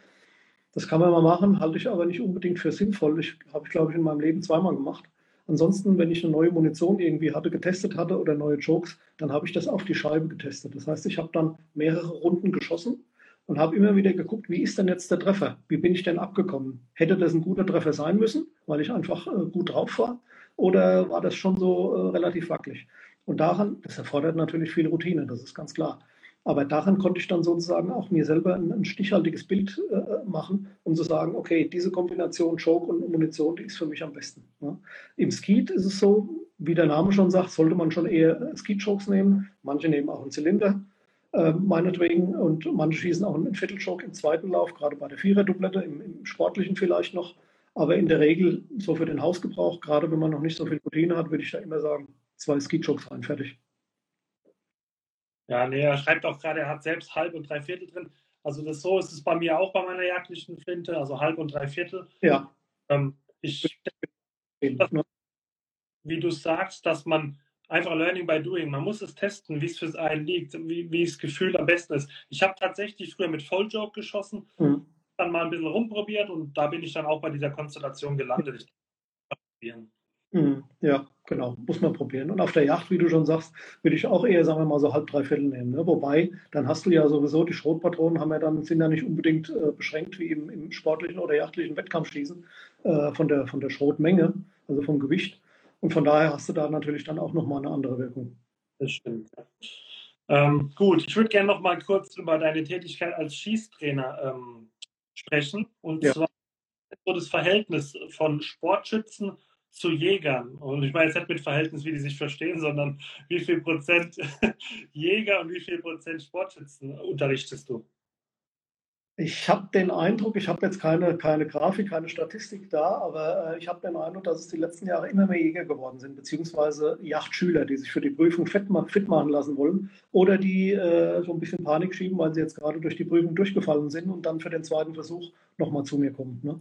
das kann man mal machen, halte ich aber nicht unbedingt für sinnvoll. Ich habe ich, glaube ich, in meinem Leben zweimal gemacht. Ansonsten, wenn ich eine neue Munition irgendwie hatte, getestet hatte oder neue Jokes, dann habe ich das auf die Scheibe getestet. Das heißt, ich habe dann mehrere Runden geschossen und habe immer wieder geguckt, wie ist denn jetzt der Treffer? Wie bin ich denn abgekommen? Hätte das ein guter Treffer sein müssen, weil ich einfach äh, gut drauf war? Oder war das schon so äh, relativ wackelig? Und daran, das erfordert natürlich viel Routine, das ist ganz klar. Aber daran konnte ich dann sozusagen auch mir selber ein, ein stichhaltiges Bild äh, machen, um zu sagen, okay, diese Kombination Choke und Munition, die ist für mich am besten. Ja. Im Skeet ist es so, wie der Name schon sagt, sollte man schon eher Skeet-Chokes nehmen. Manche nehmen auch einen Zylinder, äh, meinetwegen, und manche schießen auch einen Viertelchoke im zweiten Lauf, gerade bei der Vierer-Dublette, im, im Sportlichen vielleicht noch. Aber in der Regel, so für den Hausgebrauch, gerade wenn man noch nicht so viel Routine hat, würde ich da immer sagen, zwei Ski-Chokes rein, fertig. Ja, nee, er schreibt auch gerade, er hat selbst halb und drei Viertel drin. Also das so ist es bei mir auch bei meiner jagdlichen Flinte, also halb und drei Viertel. Ja. Ähm, ich, das, wie du sagst, dass man einfach Learning by Doing, man muss es testen, wie es für einen liegt, wie, wie das Gefühl am besten ist. Ich habe tatsächlich früher mit Volljoke geschossen, mhm. dann mal ein bisschen rumprobiert und da bin ich dann auch bei dieser Konstellation gelandet. Ich Mhm. Ja, genau, muss man probieren. Und auf der Yacht, wie du schon sagst, würde ich auch eher, sagen wir mal, so halb, drei Viertel nehmen. Ne? Wobei, dann hast du ja sowieso, die Schrotpatronen haben ja dann, sind ja nicht unbedingt äh, beschränkt wie im, im, sportlichen oder yachtlichen Wettkampfschießen äh, von, der, von der Schrotmenge, also vom Gewicht. Und von daher hast du da natürlich dann auch nochmal eine andere Wirkung. Das stimmt. Ähm, gut, ich würde gerne noch mal kurz über deine Tätigkeit als Schießtrainer ähm, sprechen. Und ja. zwar so das Verhältnis von Sportschützen zu Jägern. Und ich meine jetzt nicht mit Verhältnis, wie die sich verstehen, sondern wie viel Prozent Jäger und wie viel Prozent Sportschützen unterrichtest du? Ich habe den Eindruck, ich habe jetzt keine, keine Grafik, keine Statistik da, aber äh, ich habe den Eindruck, dass es die letzten Jahre immer mehr Jäger geworden sind, beziehungsweise Yachtschüler, die sich für die Prüfung fit, fit machen lassen wollen oder die äh, so ein bisschen Panik schieben, weil sie jetzt gerade durch die Prüfung durchgefallen sind und dann für den zweiten Versuch nochmal zu mir kommen. Ne?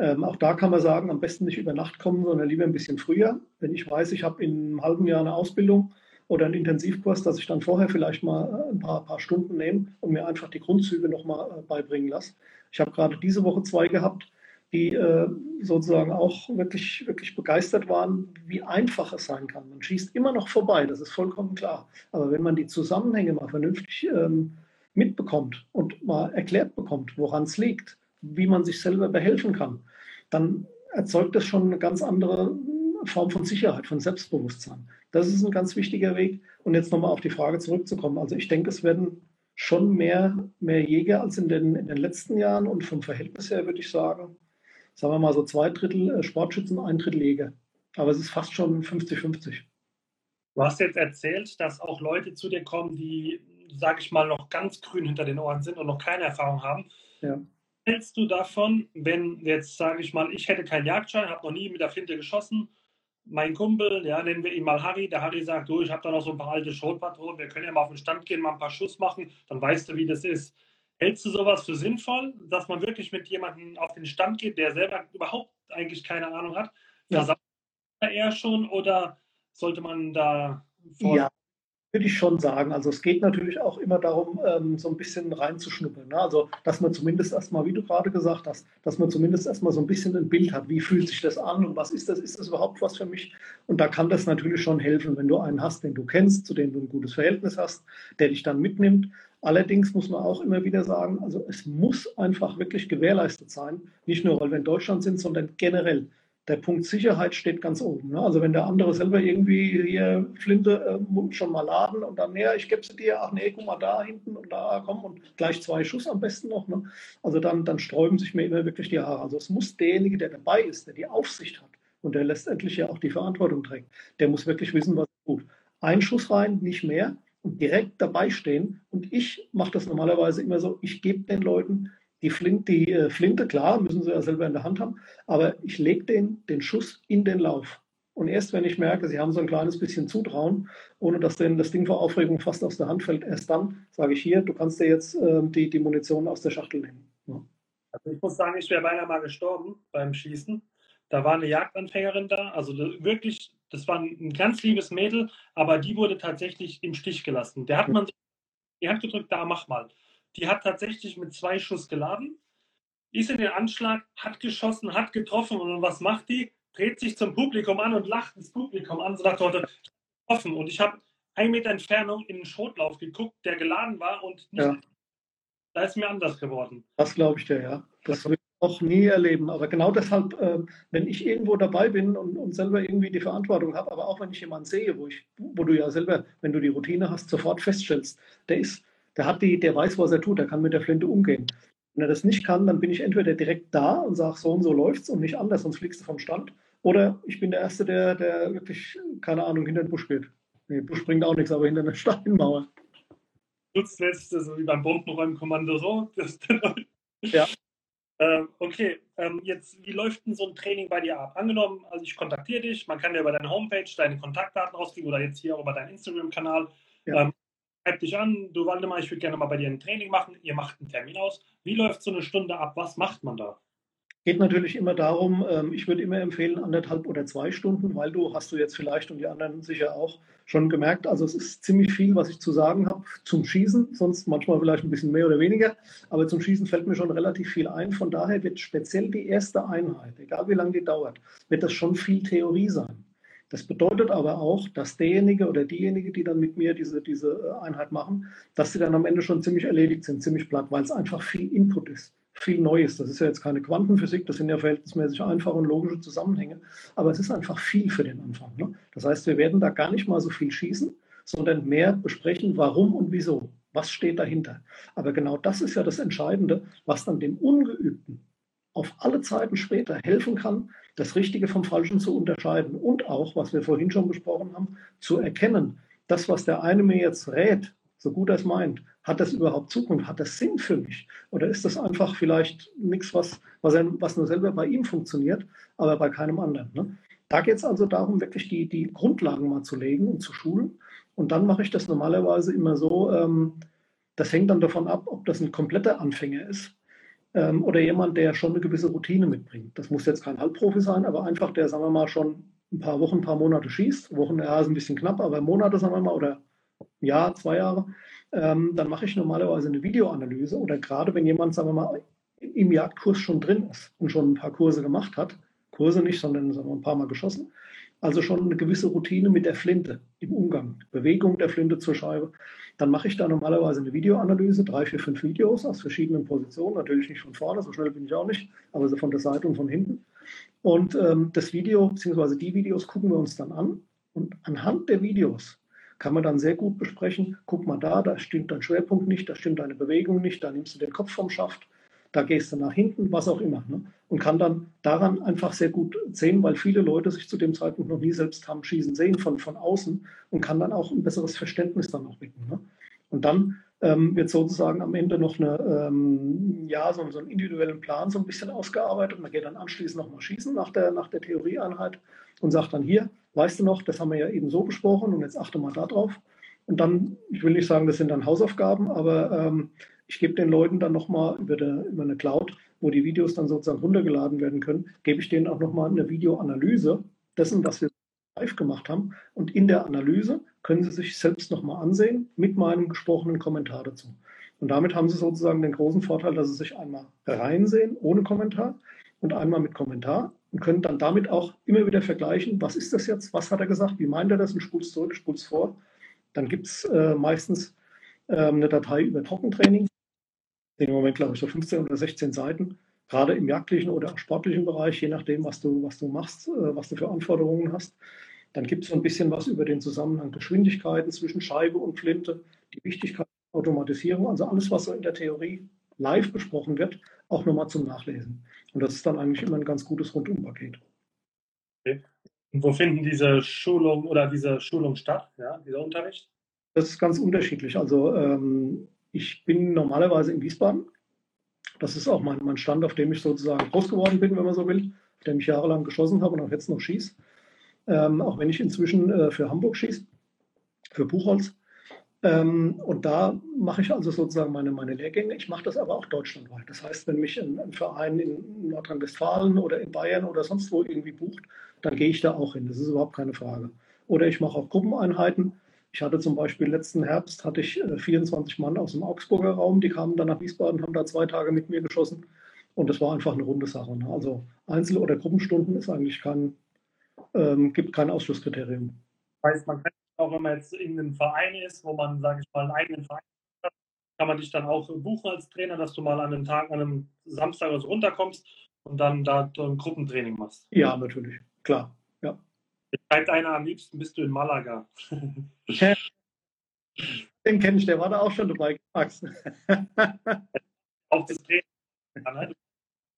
Ähm, auch da kann man sagen, am besten nicht über Nacht kommen, sondern lieber ein bisschen früher. Wenn ich weiß, ich habe in einem halben Jahr eine Ausbildung, oder einen Intensivkurs, dass ich dann vorher vielleicht mal äh, ein paar, paar Stunden nehme und mir einfach die Grundzüge nochmal äh, beibringen lasse. Ich habe gerade diese Woche zwei gehabt, die äh, sozusagen auch wirklich, wirklich begeistert waren, wie einfach es sein kann. Man schießt immer noch vorbei, das ist vollkommen klar. Aber wenn man die Zusammenhänge mal vernünftig ähm, mitbekommt und mal erklärt bekommt, woran es liegt, wie man sich selber behelfen kann, dann erzeugt das schon eine ganz andere Form von Sicherheit, von Selbstbewusstsein. Das ist ein ganz wichtiger Weg. Und jetzt nochmal auf die Frage zurückzukommen. Also ich denke, es werden schon mehr, mehr Jäger als in den, in den letzten Jahren. Und vom Verhältnis her würde ich sagen, sagen wir mal so zwei Drittel äh, Sportschützen, ein Drittel Jäger. Aber es ist fast schon 50-50. Du hast jetzt erzählt, dass auch Leute zu dir kommen, die, sage ich mal, noch ganz grün hinter den Ohren sind und noch keine Erfahrung haben. Ja. Hältst du davon, wenn jetzt, sage ich mal, ich hätte keinen Jagdschein, habe noch nie mit der Flinte geschossen mein Kumpel, ja, nennen wir ihn mal Harry, der Harry sagt, du, ich habe da noch so ein paar alte Schrotpatronen, wir können ja mal auf den Stand gehen, mal ein paar Schuss machen, dann weißt du, wie das ist. Hältst du sowas für sinnvoll, dass man wirklich mit jemandem auf den Stand geht, der selber überhaupt eigentlich keine Ahnung hat? Ja. er eher schon oder sollte man da vor ja, würde ich schon sagen. Also es geht natürlich auch immer darum, ähm, so ein bisschen reinzuschnuppern. Ne? Also dass man zumindest erstmal, wie du gerade gesagt hast, dass man zumindest erstmal so ein bisschen ein Bild hat, wie fühlt sich das an und was ist das, ist das überhaupt was für mich? Und da kann das natürlich schon helfen, wenn du einen hast, den du kennst, zu dem du ein gutes Verhältnis hast, der dich dann mitnimmt. Allerdings muss man auch immer wieder sagen, also es muss einfach wirklich gewährleistet sein, nicht nur weil wir in Deutschland sind, sondern generell der Punkt Sicherheit steht ganz oben. Ne? Also wenn der andere selber irgendwie hier Flinte äh, schon mal laden und dann, ja, ich gebe sie dir, ach nee, guck mal da hinten und da, komm und gleich zwei Schuss am besten noch. Ne? Also dann, dann sträuben sich mir immer wirklich die Haare. Also es muss derjenige, der dabei ist, der die Aufsicht hat und der letztendlich ja auch die Verantwortung trägt, der muss wirklich wissen, was er tut. Ein Schuss rein, nicht mehr und direkt dabei stehen. Und ich mache das normalerweise immer so, ich gebe den Leuten die, Flinte, die äh, Flinte, klar, müssen sie ja selber in der Hand haben, aber ich lege den, den Schuss in den Lauf. Und erst wenn ich merke, sie haben so ein kleines bisschen Zutrauen, ohne dass denen das Ding vor Aufregung fast aus der Hand fällt, erst dann sage ich hier, du kannst dir jetzt äh, die, die Munition aus der Schachtel nehmen. Ja. Also ich muss sagen, ich wäre beinahe mal gestorben beim Schießen. Da war eine Jagdanfängerin da, also wirklich das war ein ganz liebes Mädel, aber die wurde tatsächlich im Stich gelassen. Der hat man die Hand gedrückt, da mach mal. Die hat tatsächlich mit zwei Schuss geladen, ist in den Anschlag, hat geschossen, hat getroffen und was macht die? Dreht sich zum Publikum an und lacht das Publikum an, so nach heute offen. Und ich habe ein Meter Entfernung in den Schrotlauf geguckt, der geladen war und nicht, ja. da ist mir anders geworden. Das glaube ich dir, ja. Das will ich auch nie erleben. Aber genau deshalb, äh, wenn ich irgendwo dabei bin und, und selber irgendwie die Verantwortung habe, aber auch wenn ich jemanden sehe, wo ich, wo du ja selber, wenn du die Routine hast, sofort feststellst, der ist, der hat die, der weiß, was er tut, der kann mit der Flinte umgehen. Wenn er das nicht kann, dann bin ich entweder direkt da und sage, so und so läuft's und nicht anders, sonst fliegst du vom Stand. Oder ich bin der Erste, der, der wirklich, keine Ahnung, hinter den Busch geht. Nee, Busch bringt auch nichts, aber hinter einer Steinmauer. Nutzt jetzt, so wie beim Bombenräumkommando so. ja. Ähm, okay, ähm, jetzt, wie läuft denn so ein Training bei dir ab? Angenommen, also ich kontaktiere dich, man kann ja über deine Homepage deine Kontaktdaten rauskriegen oder jetzt hier auch über deinen Instagram-Kanal. Ja. Ähm, schreib dich an, du Waldemar, ich würde gerne mal bei dir ein Training machen, ihr macht einen Termin aus. Wie läuft so eine Stunde ab? Was macht man da? Geht natürlich immer darum, ähm, ich würde immer empfehlen, anderthalb oder zwei Stunden, weil du, hast du jetzt vielleicht und die anderen sicher auch schon gemerkt, also es ist ziemlich viel, was ich zu sagen habe zum Schießen, sonst manchmal vielleicht ein bisschen mehr oder weniger, aber zum Schießen fällt mir schon relativ viel ein. Von daher wird speziell die erste Einheit, egal wie lange die dauert, wird das schon viel Theorie sein. Das bedeutet aber auch, dass derjenige oder diejenige, die dann mit mir diese, diese Einheit machen, dass sie dann am Ende schon ziemlich erledigt sind, ziemlich platt, weil es einfach viel Input ist viel Neues. Das ist ja jetzt keine Quantenphysik, das sind ja verhältnismäßig einfache und logische Zusammenhänge, aber es ist einfach viel für den Anfang. Ne? Das heißt, wir werden da gar nicht mal so viel schießen, sondern mehr besprechen, warum und wieso. Was steht dahinter? Aber genau das ist ja das Entscheidende, was dann dem Ungeübten auf alle Zeiten später helfen kann, das Richtige vom Falschen zu unterscheiden und auch, was wir vorhin schon besprochen haben, zu erkennen, das, was der eine mir jetzt rät, so gut er es meint, hat das überhaupt Zukunft? Hat das Sinn für mich? Oder ist das einfach vielleicht nichts, was, was, was nur selber bei ihm funktioniert, aber bei keinem anderen? Ne? Da geht es also darum, wirklich die, die Grundlagen mal zu legen und zu schulen. Und dann mache ich das normalerweise immer so, ähm, das hängt dann davon ab, ob das ein kompletter Anfänger ist ähm, oder jemand, der schon eine gewisse Routine mitbringt. Das muss jetzt kein Halbprofi sein, aber einfach der, sagen wir mal, schon ein paar Wochen, ein paar Monate schießt. Wochen, ja, ist ein bisschen knapp, aber Monate, sagen wir mal, oder ein Jahr, zwei Jahre ähm, dann mache ich normalerweise eine Videoanalyse oder gerade wenn jemand, sagen wir mal, im Jagdkurs schon drin ist und schon ein paar Kurse gemacht hat, Kurse nicht, sondern sagen wir, ein paar Mal geschossen, also schon eine gewisse Routine mit der Flinte im Umgang, Bewegung der Flinte zur Scheibe, dann mache ich da normalerweise eine Videoanalyse, drei, vier, fünf Videos aus verschiedenen Positionen, natürlich nicht von vorne, so schnell bin ich auch nicht, aber so von der Seite und von hinten. Und ähm, das Video, beziehungsweise die Videos gucken wir uns dann an und anhand der Videos kann man dann sehr gut besprechen. Guck mal da, da stimmt dein Schwerpunkt nicht, da stimmt deine Bewegung nicht, da nimmst du den Kopf vom Schaft, da gehst du nach hinten, was auch immer. Ne? Und kann dann daran einfach sehr gut sehen, weil viele Leute sich zu dem Zeitpunkt noch nie selbst haben schießen sehen von, von außen und kann dann auch ein besseres Verständnis dann auch wecken. Ne? Und dann ähm, wird sozusagen am Ende noch eine, ähm, ja, so, so einen individuellen Plan so ein bisschen ausgearbeitet. Man geht dann anschließend nochmal schießen nach der, nach der Theorieeinheit und sagt dann hier, weißt du noch, das haben wir ja eben so besprochen und jetzt achte mal darauf. Und dann, ich will nicht sagen, das sind dann Hausaufgaben, aber ähm, ich gebe den Leuten dann nochmal über, über eine Cloud, wo die Videos dann sozusagen runtergeladen werden können, gebe ich denen auch nochmal eine Videoanalyse dessen, was wir live gemacht haben. Und in der Analyse können Sie sich selbst nochmal ansehen mit meinem gesprochenen Kommentar dazu. Und damit haben Sie sozusagen den großen Vorteil, dass Sie sich einmal reinsehen ohne Kommentar und einmal mit Kommentar und können dann damit auch immer wieder vergleichen, was ist das jetzt, was hat er gesagt, wie meint er das und spulst zurück, spulst vor. Dann gibt es äh, meistens äh, eine Datei über Trockentraining, im Moment glaube ich so 15 oder 16 Seiten, gerade im jagdlichen oder sportlichen Bereich, je nachdem, was du, was du machst, äh, was du für Anforderungen hast. Dann gibt es so ein bisschen was über den Zusammenhang Geschwindigkeiten zwischen Scheibe und Flinte, die Wichtigkeit der Automatisierung, also alles, was so in der Theorie live besprochen wird, auch nochmal zum Nachlesen. Und das ist dann eigentlich immer ein ganz gutes Rundumpaket. Okay. Und wo finden diese Schulungen oder diese Schulung statt, ja, dieser Unterricht? Das ist ganz unterschiedlich. Also ähm, ich bin normalerweise in Wiesbaden. Das ist auch mein, mein Stand, auf dem ich sozusagen groß geworden bin, wenn man so will, auf dem ich jahrelang geschossen habe und auch jetzt noch schieße. Ähm, auch wenn ich inzwischen äh, für Hamburg schieße, für Buchholz. Ähm, und da mache ich also sozusagen meine, meine Lehrgänge. Ich mache das aber auch deutschlandweit. Das heißt, wenn mich ein, ein Verein in Nordrhein-Westfalen oder in Bayern oder sonst wo irgendwie bucht, dann gehe ich da auch hin. Das ist überhaupt keine Frage. Oder ich mache auch Gruppeneinheiten. Ich hatte zum Beispiel letzten Herbst hatte ich 24 äh, Mann aus dem Augsburger Raum, die kamen dann nach Wiesbaden, haben da zwei Tage mit mir geschossen. Und das war einfach eine runde Sache. Ne? Also Einzel- oder Gruppenstunden ist eigentlich kein, ähm, gibt kein Ausschlusskriterium. Das heißt, man kann auch wenn man jetzt in einem Verein ist, wo man, sage ich mal, einen eigenen Verein hat, kann man dich dann auch buchen als Trainer, dass du mal an einem Tag, an einem Samstag also runterkommst und dann da ein Gruppentraining machst. Ja, natürlich, klar. Schreibt einer am liebsten, bist du in Malaga. Den kenne ich, der war da auch schon dabei, Max. auch das Training.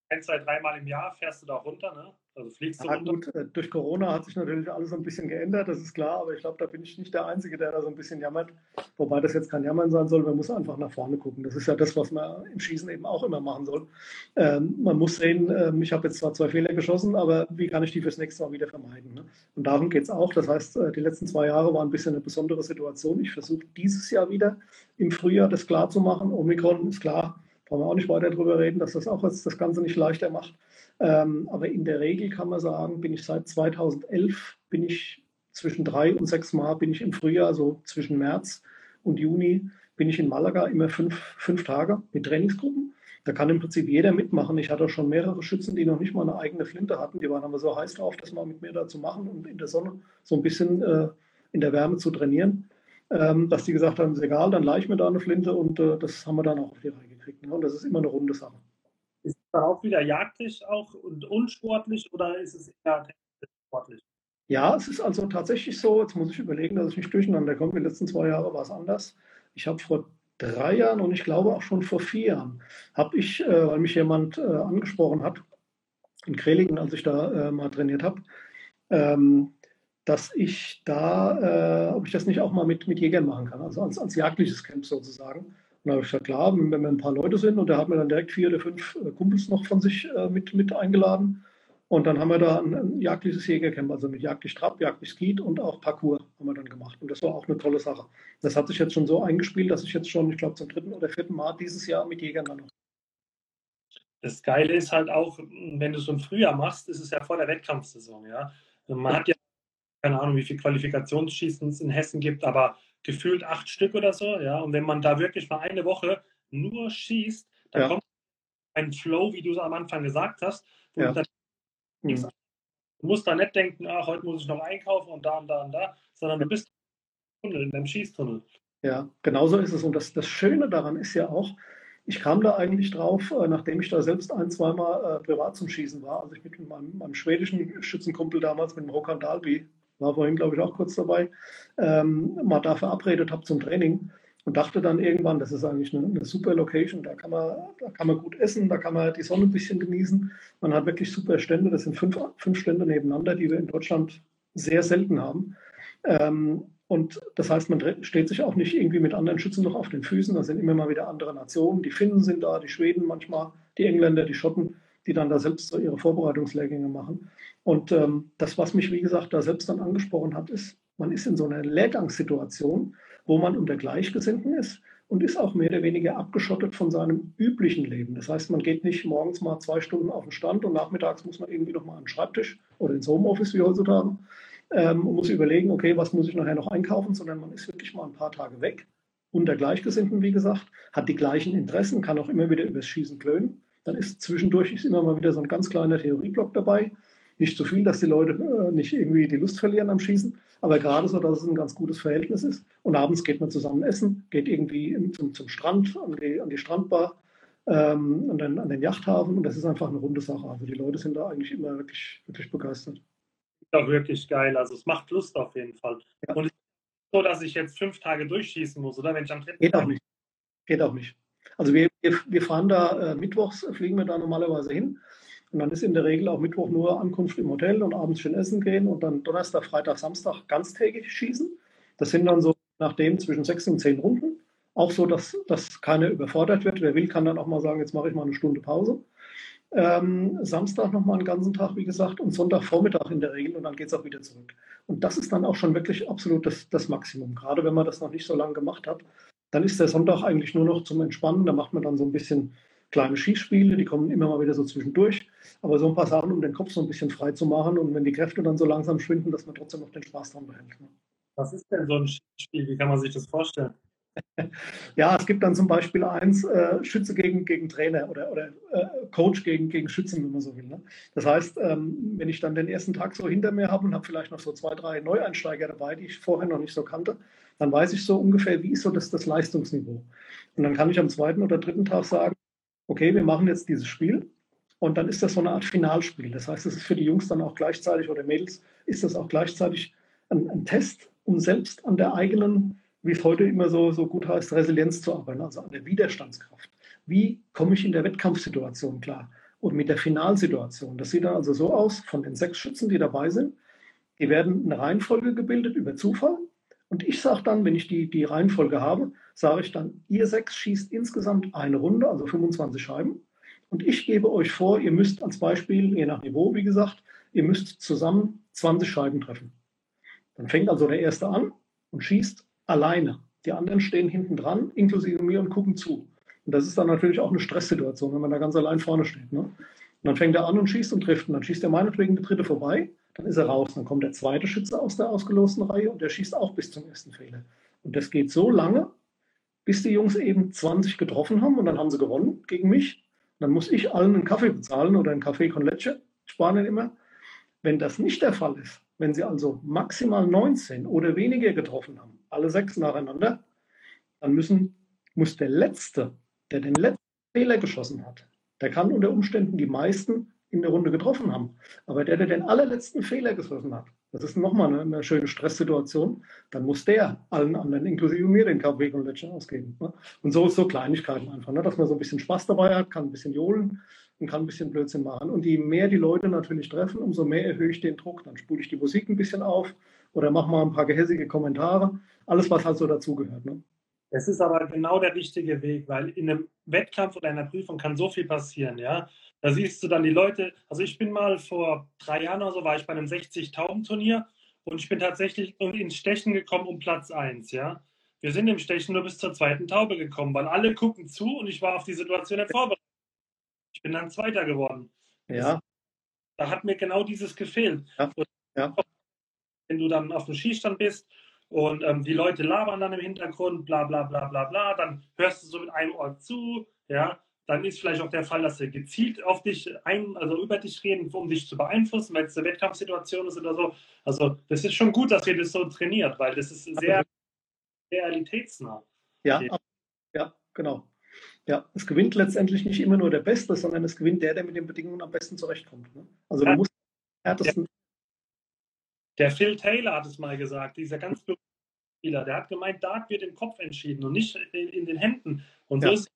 Ein, zwei, dreimal im Jahr fährst du da runter, ne? Also fliegst du ja, gut, äh, durch Corona hat sich natürlich alles ein bisschen geändert, das ist klar, aber ich glaube, da bin ich nicht der Einzige, der da so ein bisschen jammert. Wobei das jetzt kein Jammern sein soll, man muss einfach nach vorne gucken. Das ist ja das, was man im Schießen eben auch immer machen soll. Ähm, man muss sehen, ähm, ich habe jetzt zwar zwei Fehler geschossen, aber wie kann ich die fürs nächste Mal wieder vermeiden? Ne? Und darum geht es auch. Das heißt, äh, die letzten zwei Jahre waren ein bisschen eine besondere Situation. Ich versuche dieses Jahr wieder im Frühjahr das klar zu machen. Omikron ist klar, brauchen wir auch nicht weiter darüber reden, dass das auch das Ganze nicht leichter macht. Ähm, aber in der Regel kann man sagen, bin ich seit 2011, bin ich zwischen drei und sechs Mal, bin ich im Frühjahr, so zwischen März und Juni, bin ich in Malaga immer fünf, fünf Tage mit Trainingsgruppen. Da kann im Prinzip jeder mitmachen. Ich hatte schon mehrere Schützen, die noch nicht mal eine eigene Flinte hatten. Die waren aber so heiß drauf, das mal mit mir da zu machen und in der Sonne so ein bisschen äh, in der Wärme zu trainieren, ähm, dass die gesagt haben, ist egal, dann leih ich mir da eine Flinte und äh, das haben wir dann auch auf die Reihe gekriegt. Ne? Und das ist immer eine runde Sache. Ist es dann auch wieder jagdlich auch und unsportlich oder ist es eher sportlich? Ja, es ist also tatsächlich so, jetzt muss ich überlegen, dass ich nicht durcheinander komme. Die letzten zwei Jahre war es anders. Ich habe vor drei Jahren und ich glaube auch schon vor vier Jahren, habe ich, äh, weil mich jemand äh, angesprochen hat, in Krelingen, als ich da äh, mal trainiert habe, ähm, dass ich da, äh, ob ich das nicht auch mal mit, mit Jägern machen kann, also als, als jagdliches Camp sozusagen. Und da habe ich gesagt, klar, wenn wir ein paar Leute sind und der hat mir dann direkt vier oder fünf äh, Kumpels noch von sich äh, mit, mit eingeladen. Und dann haben wir da ein, ein jagdliches Jägercamp, also mit jagdlich Trab, jagdlich Skeet und auch Parcours haben wir dann gemacht. Und das war auch eine tolle Sache. Das hat sich jetzt schon so eingespielt, dass ich jetzt schon, ich glaube, zum dritten oder vierten Mal dieses Jahr mit Jägern dann noch. Das Geile ist halt auch, wenn du so ein Frühjahr machst, ist es ja vor der Wettkampfsaison, ja. Man hat ja keine Ahnung, wie viel Qualifikationsschießen es in Hessen gibt, aber gefühlt acht Stück oder so, ja. Und wenn man da wirklich mal eine Woche nur schießt, dann ja. kommt ein Flow, wie du es am Anfang gesagt hast, wo ja. dann mhm. Du musst da nicht denken, ach, heute muss ich noch einkaufen und da und da und da, sondern du bist im Tunnel, in deinem Schießtunnel. Ja, genau so ist es. Und das, das Schöne daran ist ja auch, ich kam da eigentlich drauf, äh, nachdem ich da selbst ein, zweimal äh, privat zum Schießen war. Also ich mit meinem, meinem schwedischen Schützenkumpel damals, mit dem Rokan Dalby, war vorhin, glaube ich, auch kurz dabei, ähm, mal da verabredet habe zum Training und dachte dann irgendwann, das ist eigentlich eine, eine, super Location, da kann, man, da kann man gut essen, da kann man die Sonne ein bisschen genießen. Man hat wirklich super Stände, das sind fünf, fünf Stände nebeneinander, die wir in Deutschland sehr selten haben. Ähm, und das heißt, man steht sich auch nicht irgendwie mit anderen Schützen noch auf den Füßen. Da sind immer mal wieder andere Nationen. Die Finnen sind da, die Schweden manchmal, die Engländer, die Schotten, die dann da selbst so ihre Vorbereitungslehrgänge machen. Und ähm, das, was mich, wie gesagt, da selbst dann angesprochen hat, ist, man ist in so einer Lehrgangssituation, wo man unter Gleichgesinnten ist und ist auch mehr oder weniger abgeschottet von seinem üblichen Leben. Das heißt, man geht nicht morgens mal zwei Stunden auf den Stand und nachmittags muss man irgendwie nochmal an den Schreibtisch oder ins Homeoffice wie heutzutage ähm, und muss überlegen, okay, was muss ich nachher noch einkaufen, sondern man ist wirklich mal ein paar Tage weg, unter Gleichgesinnten, wie gesagt, hat die gleichen Interessen, kann auch immer wieder übers Schießen klönen. Dann ist zwischendurch ist immer mal wieder so ein ganz kleiner Theorieblock dabei, nicht zu so viel, dass die Leute äh, nicht irgendwie die Lust verlieren am Schießen, aber gerade so, dass es ein ganz gutes Verhältnis ist. Und abends geht man zusammen essen, geht irgendwie zum, zum Strand, an die, an die Strandbar, ähm, an, den, an den Yachthafen und das ist einfach eine runde Sache. Also die Leute sind da eigentlich immer wirklich, wirklich begeistert. Ja, wirklich geil. Also es macht Lust auf jeden Fall. Ja. Und es ist so, dass ich jetzt fünf Tage durchschießen muss, oder? Wenn ich am dritten Geht auch nicht. Geht auch nicht. Also wir, wir, fahren da äh, mittwochs, fliegen wir da normalerweise hin und dann ist in der Regel auch Mittwoch nur Ankunft im Hotel und abends schön essen gehen und dann Donnerstag, Freitag, Samstag ganztägig schießen. Das sind dann so nachdem zwischen sechs und zehn Runden. Auch so, dass, dass keiner überfordert wird. Wer will, kann dann auch mal sagen, jetzt mache ich mal eine Stunde Pause. ähm, Samstag nochmal einen ganzen Tag, wie gesagt, und Sonntagvormittag in der Regel und dann geht es auch wieder zurück. Und das ist dann auch schon wirklich absolut das, das Maximum. Gerade wenn man das noch nicht so lange gemacht hat, dann ist der Sonntag eigentlich nur noch zum Entspannen. Da macht man dann so ein bisschen kleine Skispiele, die kommen immer mal wieder so zwischendurch. Aber so ein paar Sachen, um den Kopf so ein bisschen frei zu machen und wenn die Kräfte dann so langsam schwinden, dass man trotzdem noch den Spaß dran behält. Ne? Was ist denn so ein Spiel? Wie kann man sich das vorstellen? Ja, es gibt dann zum Beispiel eins, äh, Schütze gegen, gegen Trainer oder, oder äh, Coach gegen, gegen Schützen, wenn man so will. Ne? Das heißt, ähm, wenn ich dann den ersten Tag so hinter mir habe und habe vielleicht noch so zwei, drei Neueinsteiger dabei, die ich vorher noch nicht so kannte, dann weiß ich so ungefähr, wie ist so das, das Leistungsniveau. Und dann kann ich am zweiten oder dritten Tag sagen, okay, wir machen jetzt dieses Spiel und dann ist das so eine Art Finalspiel. Das heißt, es ist für die Jungs dann auch gleichzeitig oder Mädels ist das auch gleichzeitig ein, ein Test, um selbst an der eigenen wie es heute immer so, so gut heißt, Resilienz zu arbeiten, also an der Widerstandskraft. Wie komme ich in der Wettkampfsituation klar? Und mit der Finalsituation. Das sieht dann also so aus, von den sechs Schützen, die dabei sind, die werden eine Reihenfolge gebildet über Zufall. Und ich sage dann, wenn ich die, die Reihenfolge habe, sage ich dann, ihr sechs schießt insgesamt eine Runde, also 25 Scheiben. Und ich gebe euch vor, ihr müsst als Beispiel, je nach Niveau, wie gesagt, ihr müsst zusammen 20 Scheiben treffen. Dann fängt also der Erste an und schießt alleine. Die anderen stehen hinten dran, inklusive mir, und gucken zu. Und das ist dann natürlich auch eine Stresssituation, wenn man da ganz allein vorne steht. Ne? Und dann fängt er an und schießt und trifft. Und dann schießt er meinetwegen die dritte vorbei. Dann ist er raus. Dann kommt der zweite Schütze aus der ausgelosten Reihe und der schießt auch bis zum ersten Fehler. Und das geht so lange, bis die Jungs eben 20 getroffen haben und dann haben sie gewonnen gegen mich. Und dann muss ich allen einen Kaffee bezahlen oder einen Kaffee con leche, Spanien immer. Wenn das nicht der Fall ist, wenn sie also maximal 19 oder weniger getroffen haben, alle sechs nacheinander, dann müssen, muss der Letzte, der den letzten Fehler geschossen hat, der kann unter Umständen die meisten in der Runde getroffen haben. Aber der, der den allerletzten Fehler geschossen hat, das ist nochmal eine, eine schöne Stresssituation, dann muss der allen anderen, inklusive mir, den KW und Legend ausgeben. Ne? Und so ist so Kleinigkeiten einfach, ne? dass man so ein bisschen Spaß dabei hat, kann ein bisschen johlen und kann ein bisschen Blödsinn machen. Und je mehr die Leute natürlich treffen, umso mehr erhöhe ich den Druck. Dann spule ich die Musik ein bisschen auf oder mache mal ein paar gehässige Kommentare. Alles, was halt so dazugehört. Ne? Es ist aber genau der richtige Weg, weil in einem Wettkampf oder einer Prüfung kann so viel passieren, ja. Da siehst du dann die Leute, also ich bin mal vor drei Jahren oder so, war ich bei einem 60-Tauben-Turnier und ich bin tatsächlich ins Stechen gekommen um Platz 1, ja. Wir sind im Stechen nur bis zur zweiten Taube gekommen, weil alle gucken zu und ich war auf die Situation nicht vorbereitet. Ich bin dann Zweiter geworden. Ja. Da hat mir genau dieses gefehlt. Ja. ja. Wenn du dann auf dem Skistand bist und ähm, die Leute labern dann im Hintergrund, bla bla bla bla bla, dann hörst du so mit einem Ohr zu, ja, dann ist vielleicht auch der Fall, dass sie gezielt auf dich ein, also über dich reden, um dich zu beeinflussen, weil es eine Wettkampfsituation ist oder so. Also das ist schon gut, dass ihr das so trainiert, weil das ist sehr realitätsnah. Ja, ja, genau. Ja, es gewinnt letztendlich nicht immer nur der Beste, sondern es gewinnt der, der mit den Bedingungen am besten zurechtkommt. Ne? Also ja. du musst härtesten. Der, der Phil Taylor hat es mal gesagt, dieser ganz berühmte Spieler, der hat gemeint, Dart wird im Kopf entschieden und nicht in, in den Händen. Und so ja. ist es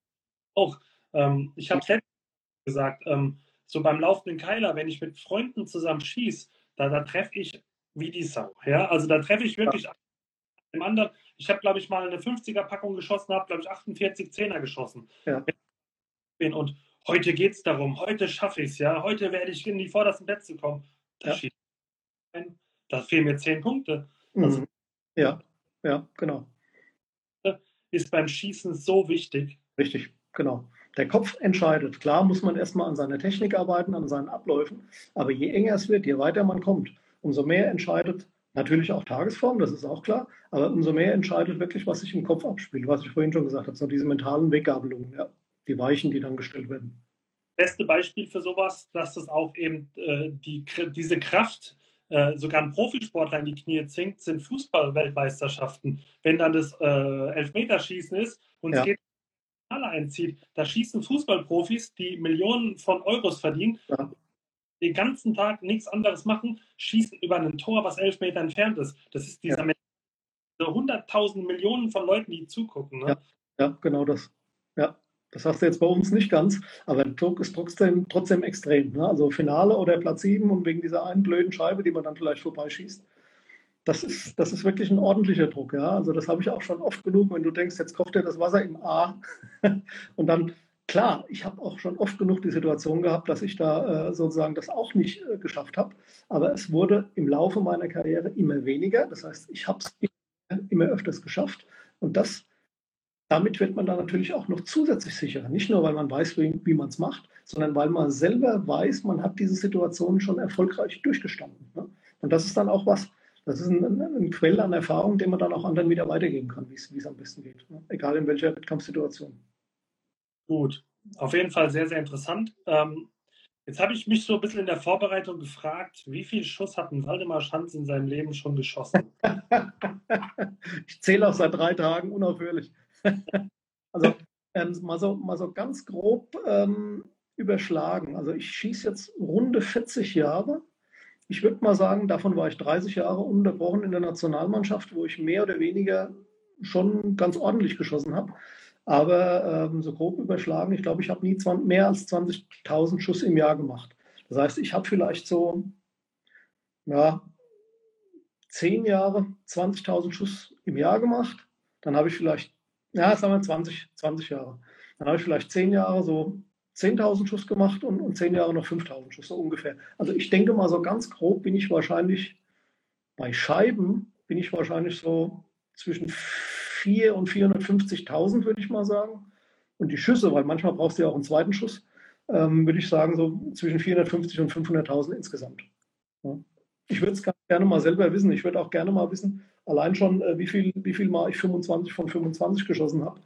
auch. Ähm, ich habe es letztens gesagt, ähm, so beim laufenden Keiler, wenn ich mit Freunden zusammen schieße, da, da treffe ich wie die Sau. Ja? Also da treffe ich wirklich ja. dem anderen. Ich habe, glaube ich, mal eine 50er-Packung geschossen, habe, glaube ich, 48 Zehner geschossen. Ja. Und heute geht es darum, heute schaffe ich es, ja, heute werde ich in die vordersten Plätze kommen. Da, ja. Da fehlen mir zehn Punkte. Mhm. Also, ja, ja, genau. Ist beim Schießen so wichtig. Richtig, genau. Der Kopf entscheidet. Klar muss man erstmal an seiner Technik arbeiten, an seinen Abläufen, aber je enger es wird, je weiter man kommt, umso mehr entscheidet natürlich auch Tagesform, das ist auch klar, aber umso mehr entscheidet wirklich, was sich im Kopf abspielt, was ich vorhin schon gesagt habe, so diese mentalen Weggabelungen, ja, die Weichen, die dann gestellt werden. Beste Beispiel für sowas, dass das auch eben äh, die, diese Kraft äh, sogar ein Profisportler in die Knie zwingt, sind Fußball-Weltmeisterschaften. Wenn dann das äh, Elfmeterschießen ist und ja. es geht einzieht, da schießen Fußballprofis, die Millionen von Euros verdienen, ja. den ganzen Tag nichts anderes machen, schießen über ein Tor, was elf Meter entfernt ist. Das ist dieser ja. hunderttausend Millionen von Leuten, die zugucken. Ne? Ja. ja, genau das. Ja. Das hast du jetzt bei uns nicht ganz, aber der Druck ist trotzdem, trotzdem extrem. Ne? Also Finale oder Platz 7 und wegen dieser einen blöden Scheibe, die man dann vielleicht vorbeischießt, das ist, das ist wirklich ein ordentlicher Druck. Ja? Also das habe ich auch schon oft genug, wenn du denkst, jetzt kocht dir das Wasser im A und dann klar, ich habe auch schon oft genug die Situation gehabt, dass ich da äh, sozusagen das auch nicht äh, geschafft habe. Aber es wurde im Laufe meiner Karriere immer weniger. Das heißt, ich habe es immer öfters geschafft. Und das, damit wird man dann natürlich auch noch zusätzlich sicherer. Nicht nur, weil man weiß, wie, wie man es macht, sondern weil man selber weiß, man hat diese Situation schon erfolgreich durchgestanden. Ne? Und das ist dann auch was, das ist ein, ein, ein Quell an Erfahrung, den man dann auch anderen wieder weitergeben kann, wie es am besten geht. Ne? Egal in welcher Wettkampfsituation. Gut, auf jeden Fall sehr, sehr interessant. Ähm, jetzt habe ich mich so ein bisschen in der Vorbereitung gefragt, wie viel Schuss hat ein Waldemar Schanz in seinem Leben schon geschossen? ich zähle auch seit drei Tagen unaufhörlich. Also ähm, mal, so, mal so ganz grob ähm, überschlagen. Also ich schieße jetzt runde 40 Jahre. Ich würde mal sagen, davon war ich 30 Jahre unterbrochen in der Nationalmannschaft, wo ich mehr oder weniger schon ganz ordentlich geschossen habe. Aber ähm, so grob überschlagen, ich glaube, ich habe nie 20, mehr als 20.000 Schuss im Jahr gemacht. Das heißt, ich habe vielleicht so ja, 10 Jahre 20.000 Schuss im Jahr gemacht. Dann habe ich vielleicht, ja, sagen wir 20, 20 Jahre. Dann habe ich vielleicht 10 Jahre so 10.000 Schuss gemacht und, und 10 Jahre noch 5.000 Schuss, so ungefähr. Also ich denke mal so ganz grob bin ich wahrscheinlich bei Scheiben bin ich wahrscheinlich so zwischen 4 und 450.000, würde ich mal sagen. Und die Schüsse, weil manchmal brauchst du ja auch einen zweiten Schuss, ähm, würde ich sagen, so zwischen 450 und 500.000 insgesamt. Ja. Ich würde es gerne mal selber wissen. Ich würde auch gerne mal wissen, allein schon, äh, wie, viel, wie viel Mal ich 25 von 25 geschossen habe.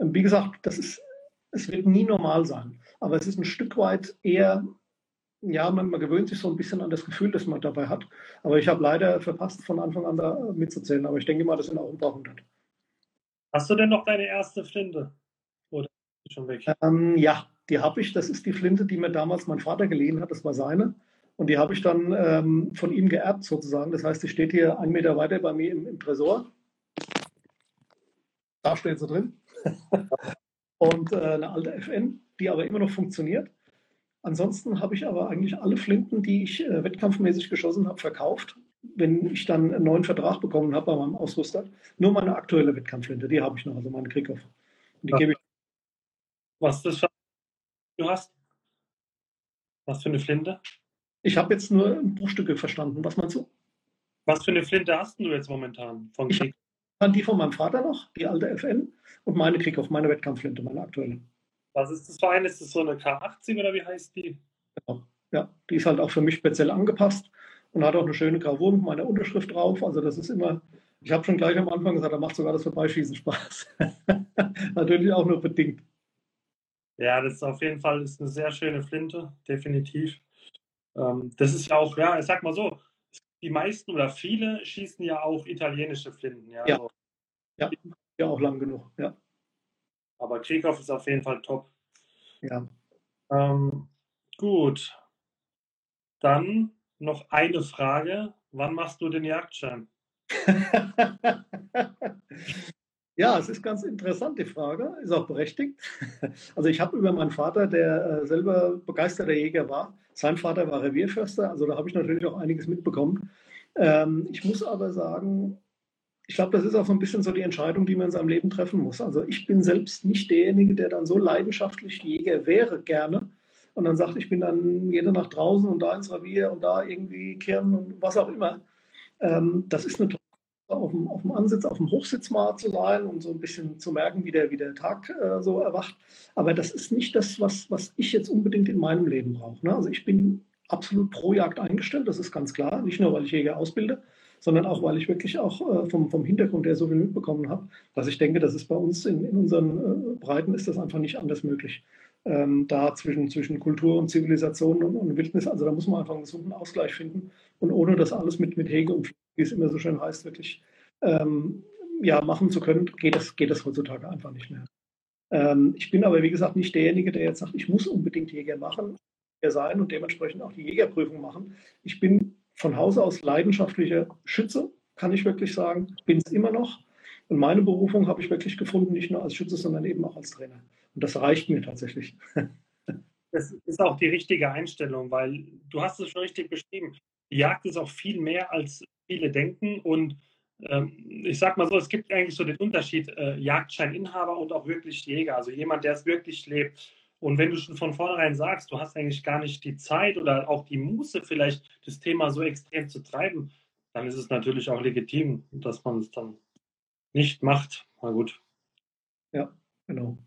Ähm, wie gesagt, das ist, es wird nie normal sein. Aber es ist ein Stück weit eher ja, man, man, gewöhnt sich so ein bisschen an das Gefühl, das man dabei hat. Aber ich habe leider verpasst, von Anfang an da mitzuzählen. Aber ich denke mal, das sind auch ein paar hundert. Hast du denn noch deine erste Flinte? Oder schon weg? Ähm, ja, die habe ich. Das ist die Flinte, die mir damals mein Vater geliehen hat. Das war seine. Und die habe ich dann ähm, von ihm geerbt sozusagen. Das heißt, die steht hier einen Meter weiter bei mir im, im Tresor. Da steht sie drin. Und äh, eine alte FN, die aber immer noch funktioniert. Ansonsten habe ich aber eigentlich alle Flinten, die ich äh, wettkampfmäßig geschossen habe, verkauft wenn ich dann einen neuen Vertrag bekommen habe bei meinem Ausrüster, nur meine aktuelle Wettkampfflinte, die habe ich noch, also meine Krieghoff. Die gebe ich. Was das du hast? Was für eine Flinte? Ich habe jetzt nur Bruchstücke verstanden. Was meinst du? Was für eine Flinte hast du jetzt momentan von Krieg? Ich die von meinem Vater noch, die alte FN, und meine Krieghoff, meine Wettkampfflinte, meine aktuelle. Was ist das für eine? Ist das so eine K80 oder wie heißt die? Genau. Ja, die ist halt auch für mich speziell angepasst und hat auch eine schöne Gravur mit meiner Unterschrift drauf. Also das ist immer, ich habe schon gleich am Anfang gesagt, da macht sogar das Vorbeischießen Spaß. Natürlich auch nur bedingt. Ja, das ist auf jeden Fall ist eine sehr schöne Flinte, definitiv. Ähm, das ist ja auch, ja, ich sag mal so, die meisten oder viele schießen ja auch italienische Flinten. Ja, ja. Also, ja. ja auch lang genug, ja. Aber Krieghoff ist auf jeden Fall top. Ja. Ähm, gut. Dann noch eine Frage. Wann machst du den Jagdschein? ja, es ist ganz interessant, die Frage. Ist auch berechtigt. Also ich habe über meinen Vater, der äh, selber begeisterter Jäger war, sein Vater war Revierförster, also da habe ich natürlich auch einiges mitbekommen. Ähm, ich muss aber sagen, ich glaube, das ist auch so ein bisschen so die Entscheidung, die man in seinem Leben treffen muss. Also ich bin selbst nicht derjenige, der dann so leidenschaftlich Jäger wäre, gerne und dann sagt, ich bin dann jede Nacht draußen und da ins Revier und da irgendwie kehren und was auch immer. Ähm, das ist eine auf dem, auf dem Ansitz, auf dem Hochsitz mal zu sein und so ein bisschen zu merken, wie der, wie der Tag äh, so erwacht. Aber das ist nicht das, was, was ich jetzt unbedingt in meinem Leben brauche. Ne? Also ich bin absolut pro Jagd eingestellt, das ist ganz klar. Nicht nur, weil ich Jäger ausbilde, sondern auch, weil ich wirklich auch äh, vom, vom Hintergrund her so viel mitbekommen habe, dass ich denke, das ist bei uns in, in unseren äh, Breiten ist das einfach nicht anders möglich ähm, da zwischen, zwischen Kultur und Zivilisation und, und, Wildnis. Also da muss man einfach einen gesunden Ausgleich finden. Und ohne das alles mit, mit Hege und wie es immer so schön heißt, wirklich ähm, ja, machen zu können, geht das, geht das heutzutage einfach nicht mehr. Ähm, ich bin aber, wie gesagt, nicht derjenige, der jetzt sagt, ich muss unbedingt Jäger machen, sein und dementsprechend auch die Jägerprüfung machen. Ich bin von Hause aus leidenschaftlicher Schütze, kann ich wirklich sagen, bin es immer noch. Und meine Berufung habe ich wirklich gefunden, nicht nur als Schütze, sondern eben auch als Trainer. Und das reicht mir tatsächlich. Das ist auch die richtige Einstellung, weil du hast es schon richtig beschrieben. Die Jagd ist auch viel mehr, als viele denken. Und ähm, ich sag mal so, es gibt eigentlich so den Unterschied äh, Jagdscheininhaber und auch wirklich Jäger, also jemand, der es wirklich lebt. Und wenn du schon von vornherein sagst, du hast eigentlich gar nicht die Zeit oder auch die Muße, vielleicht das Thema so extrem zu treiben, dann ist es natürlich auch legitim, dass man es dann nicht macht. Na gut. Ja, genau.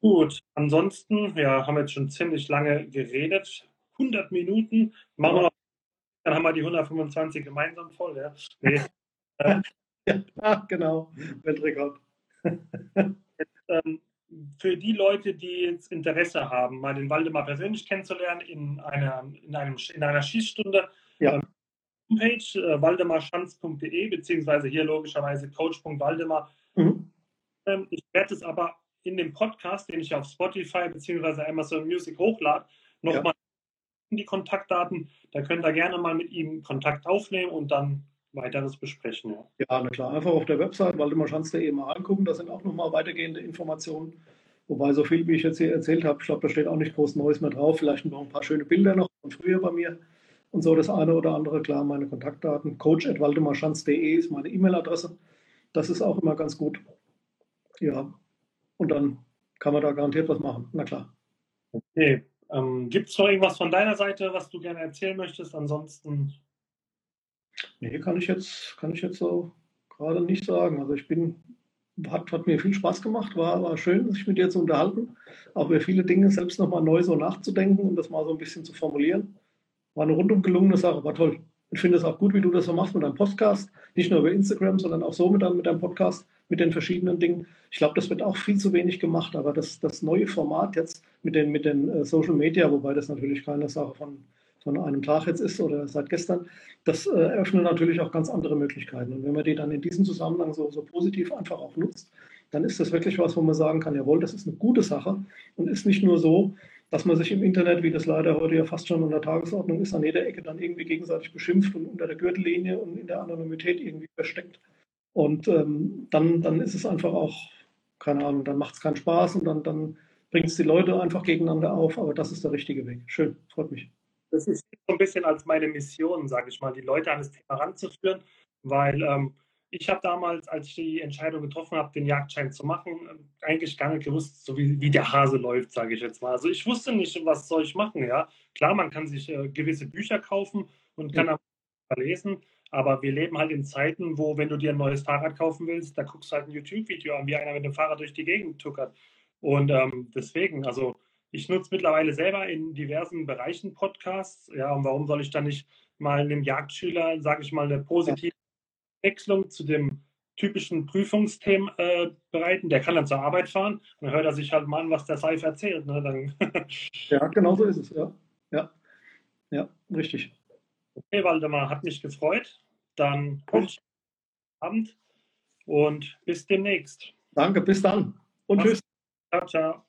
Gut, ansonsten, ja, haben wir jetzt schon ziemlich lange geredet. 100 Minuten. Machen wir noch, dann haben wir die 125 gemeinsam voll. Ja, nee. ja genau. Weltrekord. Ähm, für die Leute, die jetzt Interesse haben, mal den Waldemar persönlich kennenzulernen in einer, in einem, in einer Schießstunde, ja. Ähm, Homepage äh, waldemarschanz.de beziehungsweise hier logischerweise coach.waldemar. Mhm. Ähm, ich werde es aber in dem Podcast, den ich auf Spotify beziehungsweise Amazon Music hochlade, nochmal. Die Kontaktdaten. Da könnt ihr gerne mal mit ihm Kontakt aufnehmen und dann weiteres besprechen. Ja, ja na klar. Einfach auf der Website waldemarschanz.de mal angucken. Da sind auch nochmal weitergehende Informationen. Wobei so viel, wie ich jetzt hier erzählt habe, ich glaube, da steht auch nicht groß Neues mehr drauf. Vielleicht noch ein paar schöne Bilder noch von früher bei mir und so das eine oder andere. Klar, meine Kontaktdaten. coach.waldemarschanz.de ist meine E-Mail-Adresse. Das ist auch immer ganz gut. Ja, und dann kann man da garantiert was machen. Na klar. Okay. Ähm, Gibt es noch irgendwas von deiner Seite, was du gerne erzählen möchtest? Ansonsten. Nee, kann ich jetzt, kann ich jetzt so gerade nicht sagen. Also ich bin, hat, hat mir viel Spaß gemacht, war, war schön, sich mit dir zu unterhalten, auch über viele Dinge selbst nochmal neu so nachzudenken und das mal so ein bisschen zu formulieren. War eine rundum gelungene Sache, war toll. Ich finde es auch gut, wie du das so machst mit deinem Podcast. Nicht nur über Instagram, sondern auch so mit deinem, mit deinem Podcast, mit den verschiedenen Dingen. Ich glaube, das wird auch viel zu wenig gemacht, aber das, das neue Format jetzt mit den, mit den uh, Social Media, wobei das natürlich keine Sache von, von einem Tag jetzt ist oder seit gestern, das äh, eröffnet natürlich auch ganz andere Möglichkeiten. Und wenn man die dann in diesem Zusammenhang so, so positiv einfach auch nutzt, dann ist das wirklich was, wo man sagen kann, jawohl, das ist eine gute Sache und ist nicht nur so, dass man sich im Internet, wie das leider heute ja fast schon an der Tagesordnung ist, an jeder Ecke dann irgendwie gegenseitig beschimpft und unter der Gürtellinie und in der Anonymität irgendwie versteckt. Und ähm, dann, dann ist es einfach auch, keine Ahnung, dann macht es keinen Spaß und dann, dann bringt es die Leute einfach gegeneinander auf. Aber das ist der richtige Weg. Schön, freut mich. Das ist so ein bisschen als meine Mission, sage ich mal, die Leute an das Thema ranzuführen, weil ähm, ich habe damals, als ich die Entscheidung getroffen habe, den Jagdschein zu machen, eigentlich gar nicht gewusst, so wie, wie der Hase läuft, sage ich jetzt mal. Also ich wusste nicht, was soll ich machen. Ja, klar, man kann sich äh, gewisse Bücher kaufen und kann ja. lesen, aber wir leben halt in Zeiten, wo, wenn du dir ein neues Fahrrad kaufen willst, da guckst du halt ein YouTube-Video an, wie einer mit dem Fahrrad durch die Gegend tuckert. Und ähm, deswegen, also ich nutze mittlerweile selber in diversen Bereichen Podcasts. Ja, und warum soll ich dann nicht mal einem Jagdschüler, sage ich mal, eine positive Abwechslung zu dem typischen Prüfungsthemen äh, bereiten. Der kann dann zur Arbeit fahren und dann hört er sich halt mal an, was der Seif erzählt. Ne? Ja, genau so ist es, ja. Ja, ja richtig. Okay, Waldemar, hat mich gefreut. Dann wünsche ich Abend und bis demnächst. Danke, bis dann und Mach's. tschüss. Ciao, ciao.